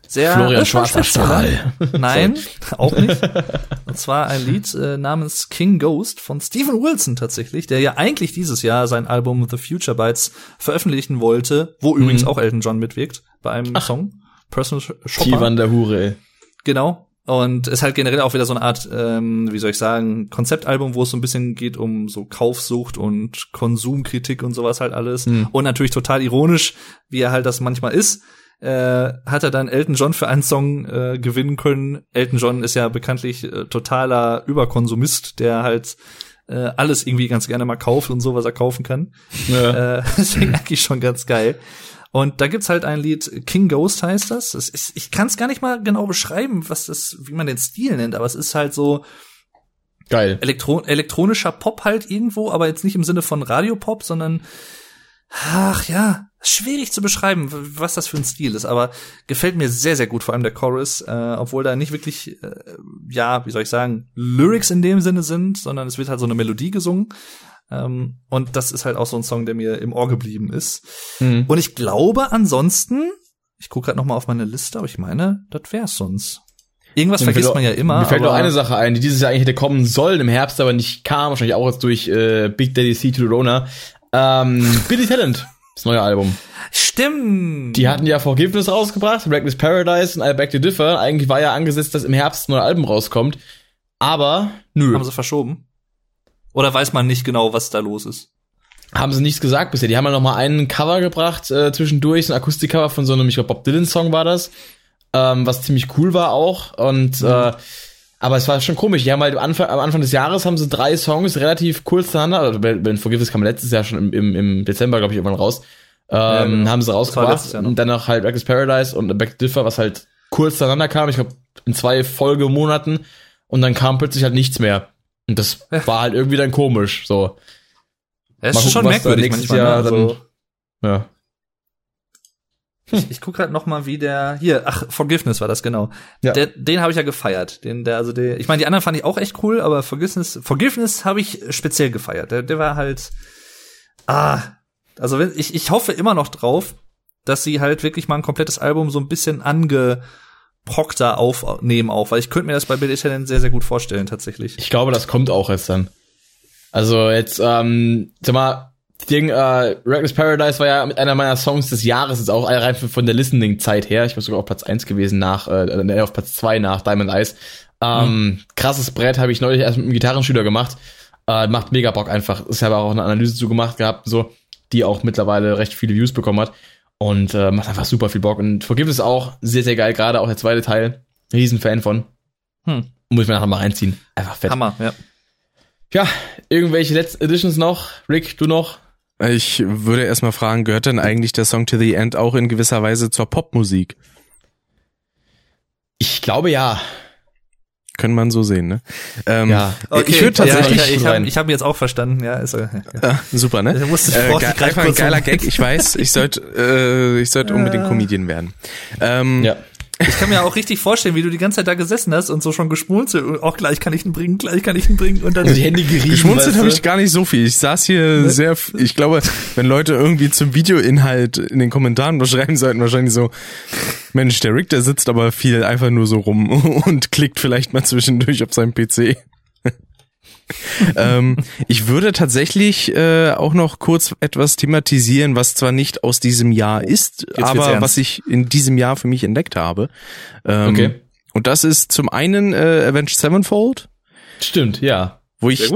sehr Florian Schwarzer Stahl. Nein, auch nicht. Und zwar ein Lied äh, namens King Ghost von Stephen Wilson tatsächlich, der ja eigentlich dieses Jahr sein Album The Future Bites veröffentlichen wollte, wo mhm. übrigens auch Elton John mitwirkt bei einem Ach. Song. Personal Shopper. Tivan der Hure. Genau. Und ist halt generell auch wieder so eine Art, ähm, wie soll ich sagen, Konzeptalbum, wo es so ein bisschen geht um so Kaufsucht und Konsumkritik und sowas halt alles. Mhm. Und natürlich total ironisch, wie er halt das manchmal ist äh, hat er dann Elton John für einen Song äh, gewinnen können. Elton John ist ja bekanntlich äh, totaler Überkonsumist, der halt äh, alles irgendwie ganz gerne mal kauft und so, was er kaufen kann. Ja. Äh, deswegen eigentlich schon ganz geil. Und da gibt's halt ein Lied, King Ghost heißt das. das ist, ich kann es gar nicht mal genau beschreiben, was das, wie man den Stil nennt, aber es ist halt so geil. Elektro elektronischer Pop halt irgendwo, aber jetzt nicht im Sinne von Radiopop, sondern ach ja, schwierig zu beschreiben, was das für ein Stil ist, aber gefällt mir sehr, sehr gut, vor allem der Chorus, äh, obwohl da nicht wirklich, äh, ja, wie soll ich sagen, Lyrics in dem Sinne sind, sondern es wird halt so eine Melodie gesungen. Ähm, und das ist halt auch so ein Song, der mir im Ohr geblieben ist. Mhm. Und ich glaube ansonsten, ich gucke gerade noch mal auf meine Liste, aber ich meine, das wär's sonst. Irgendwas mir vergisst man ja immer. Mir fällt noch eine Sache ein, die dieses Jahr eigentlich hätte kommen sollen im Herbst, aber nicht kam, wahrscheinlich auch jetzt durch äh, Big Daddy C to the Rona. Ähm, Billy Talent. Das neue Album. Stimmt. Die hatten ja Forgiveness rausgebracht, Reckless Paradise und I Back to Differ. Eigentlich war ja angesetzt, dass im Herbst ein neues Album rauskommt. Aber, nö. Haben sie verschoben? Oder weiß man nicht genau, was da los ist? Haben sie nichts gesagt bisher. Die haben ja noch mal einen Cover gebracht äh, zwischendurch, ein Akustikcover von so einem, ich glaube, Bob Dylan Song war das, ähm, was ziemlich cool war auch. Und mhm. äh, aber es war schon komisch. Die haben halt am Anfang, am Anfang des Jahres haben sie drei Songs relativ kurz zueinander. Also Ben Forgiveness kam letztes Jahr schon im, im, im Dezember, glaube ich, irgendwann raus. Ähm, ja, genau. Haben sie rausgebracht. Und dann noch halt Reckless Paradise und Back Differ, was halt kurz zueinander kam. Ich glaube, in zwei Folgemonaten. Und dann kam plötzlich halt nichts mehr. Und das war halt irgendwie dann komisch. So. Ja, ist gucken, schon merkwürdig manchmal. Jahr ne? dann, also, ja. Ich, ich guck gerade noch mal, wie der hier, ach Forgiveness war das genau. Ja. Der, den habe ich ja gefeiert. Den, der, also der, ich meine, die anderen fand ich auch echt cool, aber Forgiveness, Forgiveness habe ich speziell gefeiert. Der, der war halt, ah, also wenn, ich, ich hoffe immer noch drauf, dass sie halt wirklich mal ein komplettes Album so ein bisschen ange Proc da aufnehmen auch, weil ich könnte mir das bei Billy Talent sehr, sehr gut vorstellen, tatsächlich. Ich glaube, das kommt auch erst dann. Also jetzt, ähm, sag mal, Ding, äh, Reckless Paradise war ja mit einer meiner Songs des Jahres, ist auch rein von der Listening-Zeit her. Ich war sogar auf Platz eins gewesen nach, äh, auf Platz zwei nach Diamond Eyes. Ähm, mhm. Krasses Brett habe ich neulich erst mit einem Gitarrenschüler gemacht. Äh, macht mega Bock einfach. Ich habe auch eine Analyse zu gemacht gehabt, so, die auch mittlerweile recht viele Views bekommen hat. Und äh, macht einfach super viel Bock. Und Forgive ist auch sehr, sehr geil, gerade auch der zweite Teil. Riesenfan von. Hm. Muss ich mir nachher mal reinziehen. Einfach fett. Hammer, ja. Ja, irgendwelche letzten Editions noch? Rick, du noch? Ich würde erstmal fragen, gehört denn eigentlich der Song To The End auch in gewisser Weise zur Popmusik? Ich glaube ja. Können man so sehen, ne? Ähm, ja, okay. ich würde tatsächlich. Ja, ich, ich habe hab jetzt auch verstanden, ja. Ist, ja. ja super, ne? Ich musste, äh, ge einfach ein geiler Gag, ich weiß, ich sollte äh, ich sollte unbedingt Comedian werden. Ähm, ja. Ich kann mir auch richtig vorstellen, wie du die ganze Zeit da gesessen hast und so schon geschmunzelt und auch gleich kann ich ihn bringen, gleich kann ich ihn bringen und dann die Hände gerieben. Geschmunzelt habe ich gar nicht so viel. Ich saß hier ne? sehr, ich glaube, wenn Leute irgendwie zum Videoinhalt in den Kommentaren beschreiben sollten, wahrscheinlich so, Mensch, der Rick, der sitzt aber viel einfach nur so rum und klickt vielleicht mal zwischendurch auf seinem PC. ähm, ich würde tatsächlich äh, auch noch kurz etwas thematisieren, was zwar nicht aus diesem Jahr ist, Jetzt aber was ich in diesem Jahr für mich entdeckt habe. Ähm, okay. Und das ist zum einen äh, Avenged Sevenfold. Stimmt, ja. Wo ich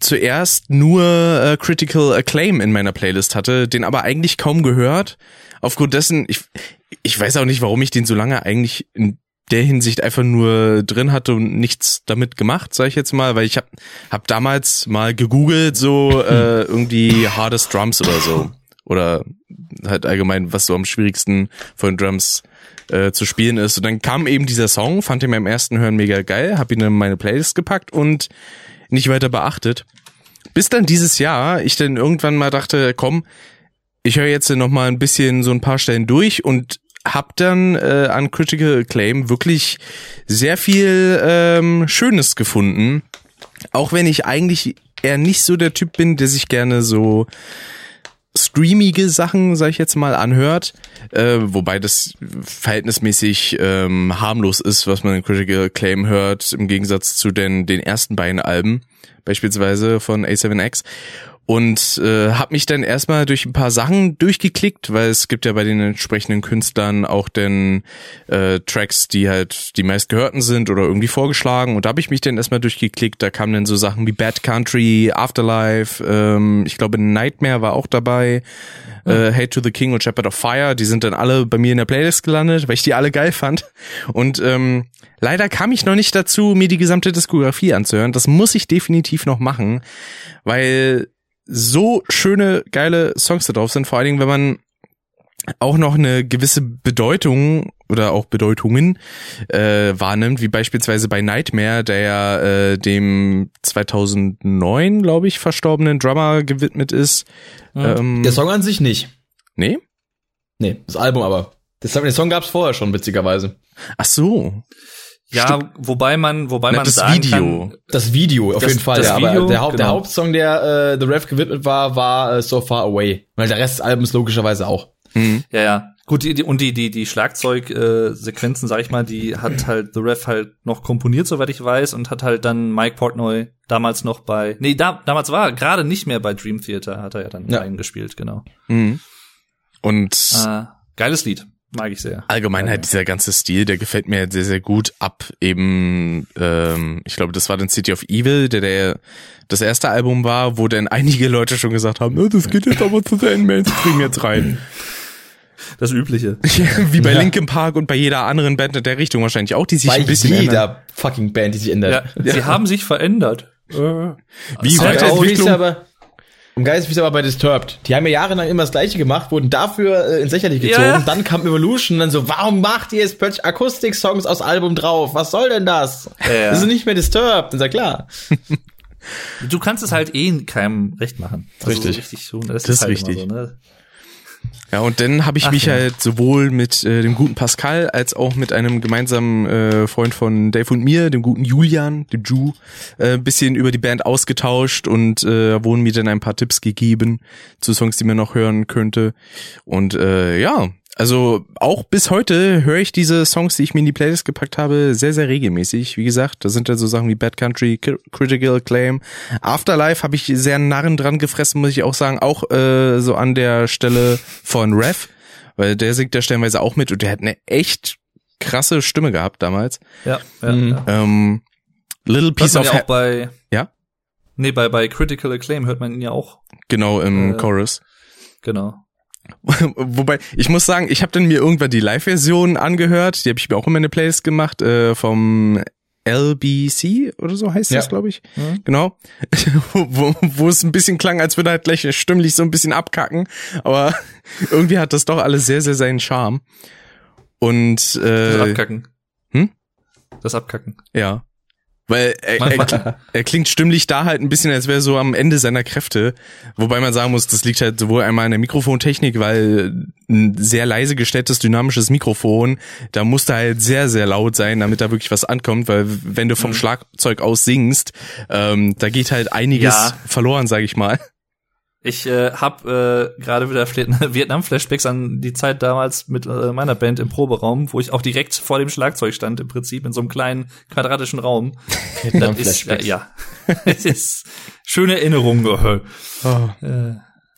zuerst nur äh, Critical Acclaim in meiner Playlist hatte, den aber eigentlich kaum gehört. Aufgrund dessen, ich, ich weiß auch nicht, warum ich den so lange eigentlich in der Hinsicht einfach nur drin hatte und nichts damit gemacht, sag ich jetzt mal, weil ich hab, hab damals mal gegoogelt, so äh, irgendwie Hardest Drums oder so. Oder halt allgemein, was so am schwierigsten von Drums äh, zu spielen ist. Und dann kam eben dieser Song, fand ihn beim ersten Hören mega geil, hab ihn in meine Playlist gepackt und nicht weiter beachtet. Bis dann dieses Jahr ich dann irgendwann mal dachte, komm, ich höre jetzt noch mal ein bisschen so ein paar Stellen durch und hab dann äh, an Critical Acclaim wirklich sehr viel ähm, Schönes gefunden. Auch wenn ich eigentlich eher nicht so der Typ bin, der sich gerne so streamige Sachen, sag ich jetzt mal, anhört, äh, wobei das verhältnismäßig ähm, harmlos ist, was man in Critical Acclaim hört, im Gegensatz zu den, den ersten beiden Alben, beispielsweise von A7X und äh, habe mich dann erstmal durch ein paar Sachen durchgeklickt, weil es gibt ja bei den entsprechenden Künstlern auch den äh, Tracks, die halt die meistgehörten sind oder irgendwie vorgeschlagen und da habe ich mich dann erstmal durchgeklickt, da kamen dann so Sachen wie Bad Country, Afterlife, ähm, ich glaube Nightmare war auch dabei, mhm. äh, Hate to the King und Shepherd of Fire, die sind dann alle bei mir in der Playlist gelandet, weil ich die alle geil fand und ähm, Leider kam ich noch nicht dazu, mir die gesamte Diskografie anzuhören. Das muss ich definitiv noch machen, weil so schöne, geile Songs da drauf sind, vor allen Dingen, wenn man auch noch eine gewisse Bedeutung oder auch Bedeutungen äh, wahrnimmt, wie beispielsweise bei Nightmare, der ja äh, dem 2009, glaube ich, verstorbenen Drummer gewidmet ist. Ja. Ähm, der Song an sich nicht. Nee? Nee, das Album aber. Das, den Song gab's vorher schon, witzigerweise. Ach so. Ja, Stimmt. wobei man, wobei Na, man das sagen Video. kann, das Video auf das, jeden Fall. Das ja, Video, aber der, Haupt, genau. der Hauptsong, der äh, The Rev gewidmet war, war äh, So Far Away, weil der Rest des Albums logischerweise auch. Mhm. Ja, ja. Gut, die, die, und die die die Schlagzeugsequenzen, äh, sag ich mal, die hat halt The Rev halt noch komponiert, soweit ich weiß, und hat halt dann Mike Portnoy damals noch bei, nee, da, damals war er gerade nicht mehr bei Dream Theater, hat er ja dann ja. eingespielt, genau. Mhm. Und äh, geiles Lied. Mag ich sehr. Allgemein halt dieser ganze Stil, der gefällt mir sehr, sehr gut ab eben, ähm, ich glaube, das war dann City of Evil, der, der das erste Album war, wo dann einige Leute schon gesagt haben, oh, das geht jetzt aber zu sehr in Mainstream jetzt rein. Das Übliche. Wie bei ja. Linkin Park und bei jeder anderen Band in der Richtung wahrscheinlich auch, die sich bei ein bisschen jeder ändern. fucking Band, die sich ändert. Ja, sie haben sich verändert. Wie Weiterentwicklung? Aber um Geist ist aber bei Disturbed. Die haben ja jahrelang immer das gleiche gemacht, wurden dafür äh, ins Lächerliche gezogen. Ja. Dann kam Evolution und dann so, warum macht ihr jetzt plötzlich Akustik-Songs aus Album drauf? Was soll denn das? Ja. Das ist nicht mehr Disturbed. Dann sag klar. Du kannst es halt eh keinem recht machen. Also richtig. So richtig das, das ist, halt richtig. So, ne? Ja, und dann habe ich Ach, mich ja. halt sowohl mit äh, dem guten Pascal als auch mit einem gemeinsamen äh, Freund von Dave und mir, dem guten Julian, dem Ju, äh, bisschen über die Band ausgetauscht und äh, wurden mir dann ein paar Tipps gegeben zu Songs, die man noch hören könnte. Und äh, ja, Also auch bis heute höre ich diese Songs, die ich mir in die Playlist gepackt habe, sehr, sehr regelmäßig. Wie gesagt, da sind dann so Sachen wie Bad Country, Critical Acclaim. Afterlife habe ich sehr Narren dran gefressen, muss ich auch sagen. Auch äh, so an der Stelle von Rev, weil der singt da stellenweise auch mit und der hat eine echt krasse Stimme gehabt damals. Ja, ja, Mhm. ja. Ähm, Little Hört Piece man of ja auch bei, Ja? nee, bei, bei Critical Acclaim hört man ihn ja auch. Genau, im Äh, Chorus. Genau. Wobei, ich muss sagen, ich habe dann mir irgendwann die Live-Version angehört, die habe ich mir auch in meine Playlist gemacht, äh, vom LBC oder so heißt das, Ja. glaube ich. Mhm. Genau. wo, wo es ein bisschen klang, als würde er halt gleich stimmlich so ein bisschen abkacken. Aber irgendwie hat das doch alles sehr, sehr seinen Charme. Und Das äh, Abkacken. hm? Das Abkacken. ja. Weil er, er, kl- er klingt stimmlich da halt ein bisschen, als wäre er so am Ende seiner Kräfte. Wobei man sagen muss, das liegt halt sowohl einmal an der Mikrofontechnik, weil ein sehr leise gestelltes dynamisches Mikrofon, da musste halt sehr, sehr laut sein, damit da wirklich was ankommt, weil wenn du vom Mhm. Schlagzeug aus singst, ähm, da geht halt einiges Ja. verloren, sag ich mal. Ich äh, habe äh, gerade wieder Vietnam-Flashbacks an die Zeit damals mit äh, meiner Band im Proberaum, wo ich auch direkt vor dem Schlagzeug stand, im Prinzip in so einem kleinen quadratischen Raum. Das ist, äh, ja, es ist schöne Erinnerung. Äh,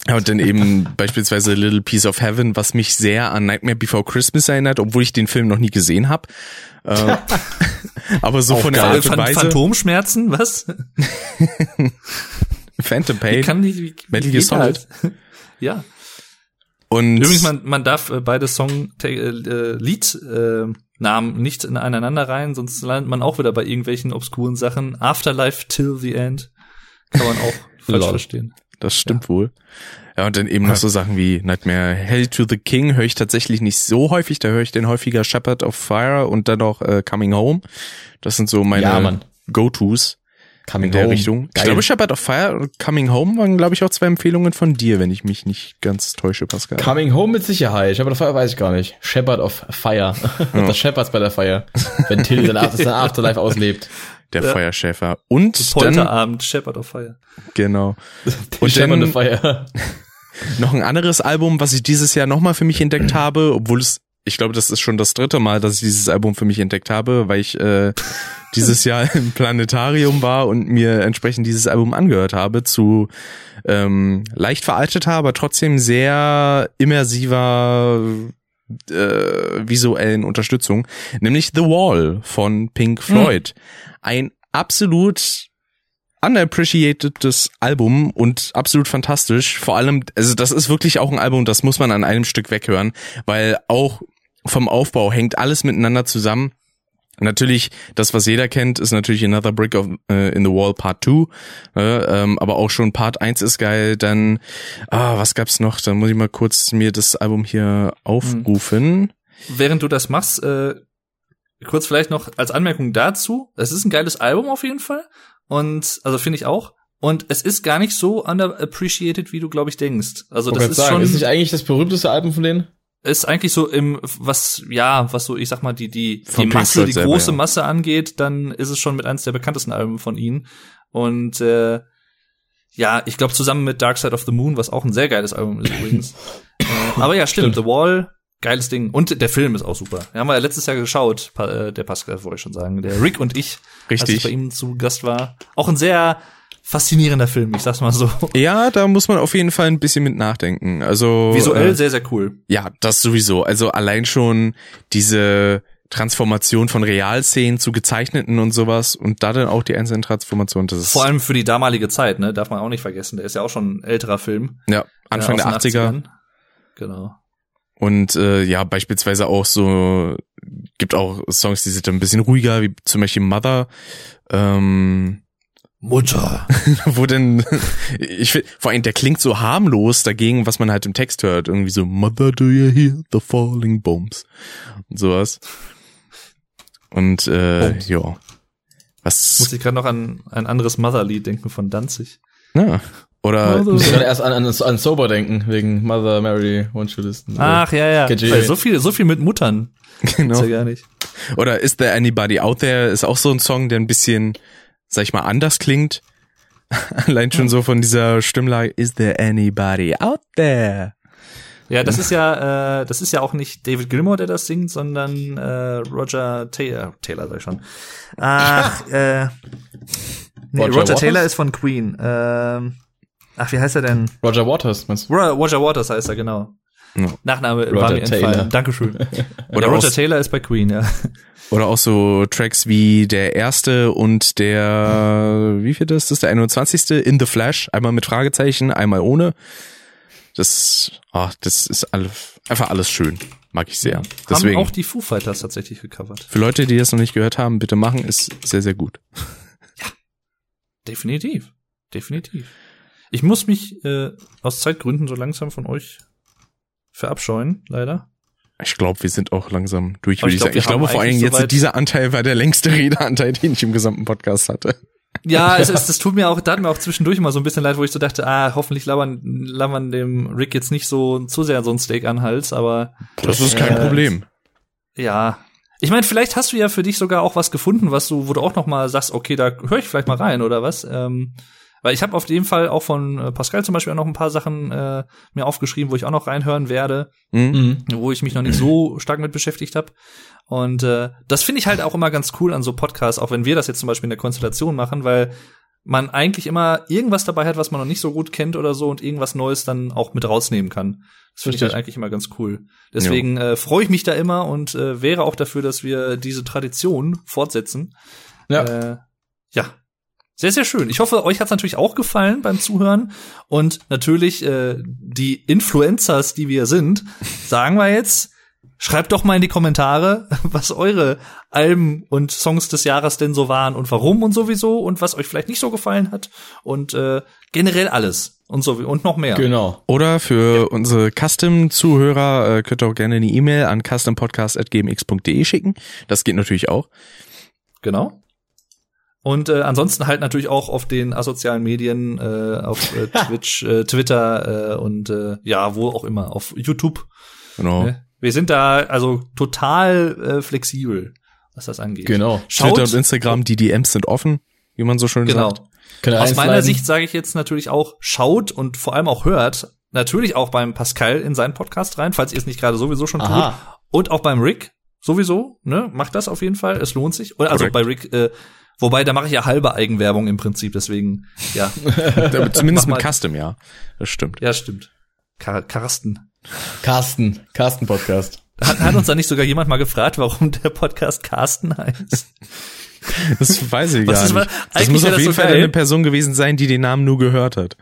Ja, und dann eben beispielsweise Little Piece of Heaven, was mich sehr an Nightmare Before Christmas erinnert, obwohl ich den Film noch nie gesehen habe. Äh, aber so von der Art und Weise. Phantomschmerzen, was? Phantom Wie Pain. kann die, wie, Metal wie Gear Solid. das? ja. Und Übrigens, man, man darf äh, beide Song äh, äh, Lied äh, Namen nicht in aneinander rein, sonst landet man auch wieder bei irgendwelchen obskuren Sachen. Afterlife till the end kann man auch falsch Lol. verstehen. Das stimmt wohl. Ja, und dann eben noch so Sachen wie Nightmare Hell to the King höre ich tatsächlich nicht so häufig. Da höre ich den häufiger Shepherd of Fire und dann noch äh, Coming Home. Das sind so meine Ja. Go-Tos Coming in der Home. Richtung. Ich Geil. glaube, Shepherd of Fire und Coming Home waren, glaube ich, auch zwei Empfehlungen von dir, wenn ich mich nicht ganz täusche, Pascal. Coming Home mit Sicherheit. Shepherd of Fire weiß ich gar nicht. Shepherd of Fire. Das Shepherds bei der Feier. Wenn Till dann das dann Afterlife auslebt. der Feuerschäfer. Und dann, Polterabend, Shepherd of Fire. genau. Und Shepherd dann- of Fire. Noch ein anderes Album, was ich dieses Jahr nochmal für mich entdeckt habe, obwohl es, ich glaube, das ist schon das dritte Mal, dass ich dieses Album für mich entdeckt habe, weil ich äh, dieses Jahr im Planetarium war und mir entsprechend dieses Album angehört habe zu ähm, leicht veralteter, aber trotzdem sehr immersiver äh, visuellen Unterstützung, nämlich The Wall von Pink Floyd. Ein absolut unappreciatedes Album und absolut fantastisch. Vor allem, also das ist wirklich auch ein Album, das muss man an einem Stück weghören, weil auch vom Aufbau hängt alles miteinander zusammen. Natürlich, das, was jeder kennt, ist natürlich Another Brick of, äh, in the Wall Part 2. Äh, ähm, aber auch schon Part 1 ist geil. Dann, ah, was gab's noch? Dann muss ich mal kurz mir das Album hier aufrufen. Während du das machst, äh, kurz vielleicht noch als Anmerkung dazu. Es ist ein geiles Album auf jeden Fall. Und, also finde ich auch. Und es ist gar nicht so underappreciated, wie du, glaube ich, denkst. Also das ist sagen, schon, ist nicht eigentlich das berühmteste Album von denen? Ist eigentlich so im, was, ja, was so, ich sag mal, die, die, die Von Pink Masse, Floyd die selber, große ja. Masse angeht, dann ist es schon mit eines der bekanntesten Alben von ihnen. Und, äh, ja, ich glaube zusammen mit Dark Side of the Moon, was auch ein sehr geiles Album ist übrigens. äh, aber ja, stimmt, Stimmt. The Wall, geiles Ding. Und der Film ist auch super. Den haben wir ja letztes Jahr geschaut, Pa- äh, der Pascal wollte ich schon sagen. Der Rick und ich, als Richtig. ich bei ihm zu Gast war. Auch ein sehr faszinierender Film, ich sag's mal so. Ja, da muss man auf jeden Fall ein bisschen mit nachdenken. Also Visuell äh, sehr, sehr cool. Ja, das sowieso. Also allein schon diese Transformation von Realszenen zu gezeichneten und sowas und da dann auch die einzelnen Transformationen. Das ist Vor allem für die damalige Zeit, ne, darf man auch nicht vergessen. Der ist ja auch schon ein älterer Film. ja, Anfang äh, der aus den 80er. 80ern. Genau. Und äh, ja, beispielsweise auch so, gibt auch Songs, die sind dann ein bisschen ruhiger, wie zum Beispiel Mother. Ähm, Mutter. wo denn, ich finde, vor allem der klingt so harmlos dagegen, was man halt im Text hört. Irgendwie so, Mother, do you hear the falling bombs? Und sowas. Und äh, Bombs. ja. Muss Was, ich gerade noch an ein anderes Mother-Lied denken von Danzig. ja. Oder Ich muss gerade erst an, an, an Sober denken, wegen Mother Mary Won't You Listen. Ach, ja, ja. Weil so viel, so viel mit Muttern. genau. Ist ja gar nicht. Oder Is There Anybody Out There ist auch so ein Song, der ein bisschen, sag ich mal, anders klingt. Allein schon so von dieser Stimmlage, Is There Anybody Out There? Ja, das ist ja, äh, das ist ja auch nicht David Gilmour, der das singt, sondern äh, Roger Taylor, Taylor sag ich schon. Ach, äh, nee, Roger Roger? Taylor ist von Queen. Ähm, ach, wie heißt er denn? Roger Waters, meinst du? Ro Roger Waters heißt er, genau. Ja. Nachname Roger war mir Taylor. entfallen. Dankeschön. Oder Oder Roger Taylor ist bei Queen, ja. Oder auch so Tracks wie der erste und der, wie viel ist das? Der 21. In the Flash. Einmal mit Fragezeichen, einmal ohne. Das, ah, das ist alle, einfach alles schön. Mag ich sehr. Haben Deswegen, auch die Foo Fighters tatsächlich gecovert. für Leute, die das noch nicht gehört haben, bitte machen, ist sehr, sehr gut. Definitiv. Definitiv. Ich muss mich äh, aus Zeitgründen so langsam von euch verabscheuen, leider. Ich glaube, wir sind auch langsam durch, würde ich sagen. Ich glaube vor allen Dingen jetzt, dieser Anteil war der längste Redeanteil, den ich im gesamten Podcast hatte. Ja, es ist, das tut mir auch, tat mir auch zwischendurch immer so ein bisschen leid, wo ich so dachte, ah, hoffentlich labern, labern dem Rick jetzt nicht so zu sehr so ein Steak an Hals, aber Das ist kein Äh, Problem. ja. Ich meine, vielleicht hast du ja für dich sogar auch was gefunden, was du, wo du auch noch mal sagst, okay, da höre ich vielleicht mal rein oder was. Ähm, weil ich habe auf jeden Fall auch von äh, Pascal zum Beispiel auch noch ein paar Sachen äh, mir aufgeschrieben, wo ich auch noch reinhören werde. Hm? Mhm. wo ich mich noch nicht so stark mit beschäftigt habe. Und äh, das finde ich halt auch immer ganz cool an so Podcasts, auch wenn wir das jetzt zum Beispiel in der Konstellation machen, weil man eigentlich immer irgendwas dabei hat, was man noch nicht so gut kennt oder so und irgendwas Neues dann auch mit rausnehmen kann. Das finde ich halt eigentlich immer ganz cool. Deswegen äh, freue ich mich da immer und äh, wäre auch dafür, dass wir diese Tradition fortsetzen. Ja. Äh, ja. Sehr, sehr schön. Ich hoffe, euch hat's natürlich auch gefallen beim Zuhören. Und natürlich, äh, die Influencers, die wir sind, sagen wir jetzt, schreibt doch mal in die Kommentare, was eure Alben und Songs des Jahres denn so waren und warum und sowieso und was euch vielleicht nicht so gefallen hat. Und äh, generell alles und so und noch mehr. Genau. Oder für unsere Custom-Zuhörer äh, könnt ihr auch gerne eine E-Mail an custompodcast.gmx.de schicken. Das geht natürlich auch. Genau. Und äh, ansonsten halt natürlich auch auf den asozialen Medien, äh, auf äh, Twitch, äh, Twitter äh, und äh, ja, wo auch immer, auf YouTube. Genau. Ne? Wir sind da also total äh, flexibel, was das angeht. Genau. Schaut, Twitter und Instagram, die DMs sind offen, wie man so schön genau. sagt. Ihr Aus meiner? Sicht sage ich jetzt natürlich auch, schaut und vor allem auch hört natürlich auch beim Pascal in seinen Podcast rein, falls ihr es nicht gerade sowieso schon tut. Aha. Und auch beim Rick sowieso, ne? Macht das auf jeden Fall. Es lohnt sich. Und also bei Rick, äh, wobei da mache ich ja halbe Eigenwerbung im Prinzip, deswegen, ja. Zumindest mit mal. Custom, ja. Das stimmt. Ja, stimmt. Kar Carsten. Carsten. Carsten Podcast. Hat, hat uns da nicht sogar jemand mal gefragt, warum der Podcast Carsten heißt? Das weiß ich Was gar ist- nicht. Das muss auf das jeden so Fall geil. eine Person gewesen sein, die den Namen nur gehört hat.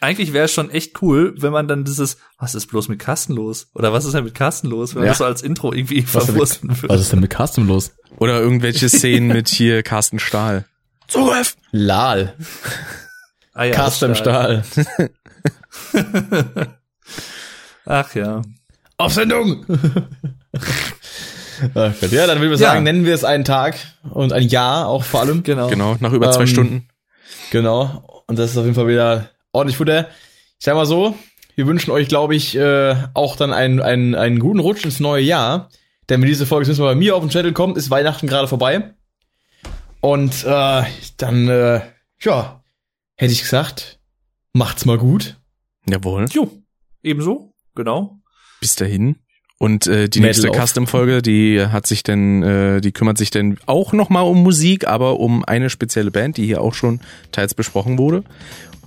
Eigentlich wäre es schon echt cool, wenn man dann dieses, was ist bloß mit Carsten los? Oder was ist denn mit Carsten los? Wenn man Ja. das so als Intro irgendwie verwursten würde. was ist denn mit Carsten los? Oder irgendwelche Szenen mit hier Carsten Stahl. Zugriff! Lal. Ah, ja, Carsten das- Stahl. Ach ja. Auf Sendung! Ja, dann würde ich Ja. sagen, nennen wir es einen Tag und ein Jahr auch vor allem. Genau. Genau, nach über zwei Ähm, Stunden. Genau. Und das ist auf jeden Fall wieder ordentlich Futter. Ich sag mal so, wir wünschen euch, glaube ich, äh, auch dann einen, einen, einen guten Rutsch ins neue Jahr. Denn wenn diese Folge mal bei mir auf den Channel kommt, ist Weihnachten gerade vorbei. Und äh, dann, äh, ja, hätte ich gesagt, macht's mal gut. Jawohl. Jo, ebenso, genau. Bis dahin. Und äh, die Metal nächste. Custom-Folge, die hat sich denn, äh, die kümmert sich denn auch nochmal um Musik, aber um eine spezielle Band, die hier auch schon teils besprochen wurde.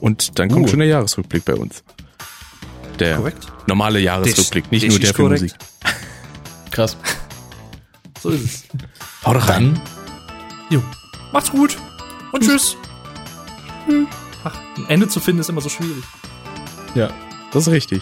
Und dann kommt Uh. schon der Jahresrückblick bei uns. Der Korrekt. normale Jahresrückblick, nicht Das nur der für korrekt. Musik. Krass. So ist es. Haut rein. Dann, Jo. Macht's gut. Und tschüss. Ach, ein Ende zu finden ist immer so schwierig. ja. Das ist richtig.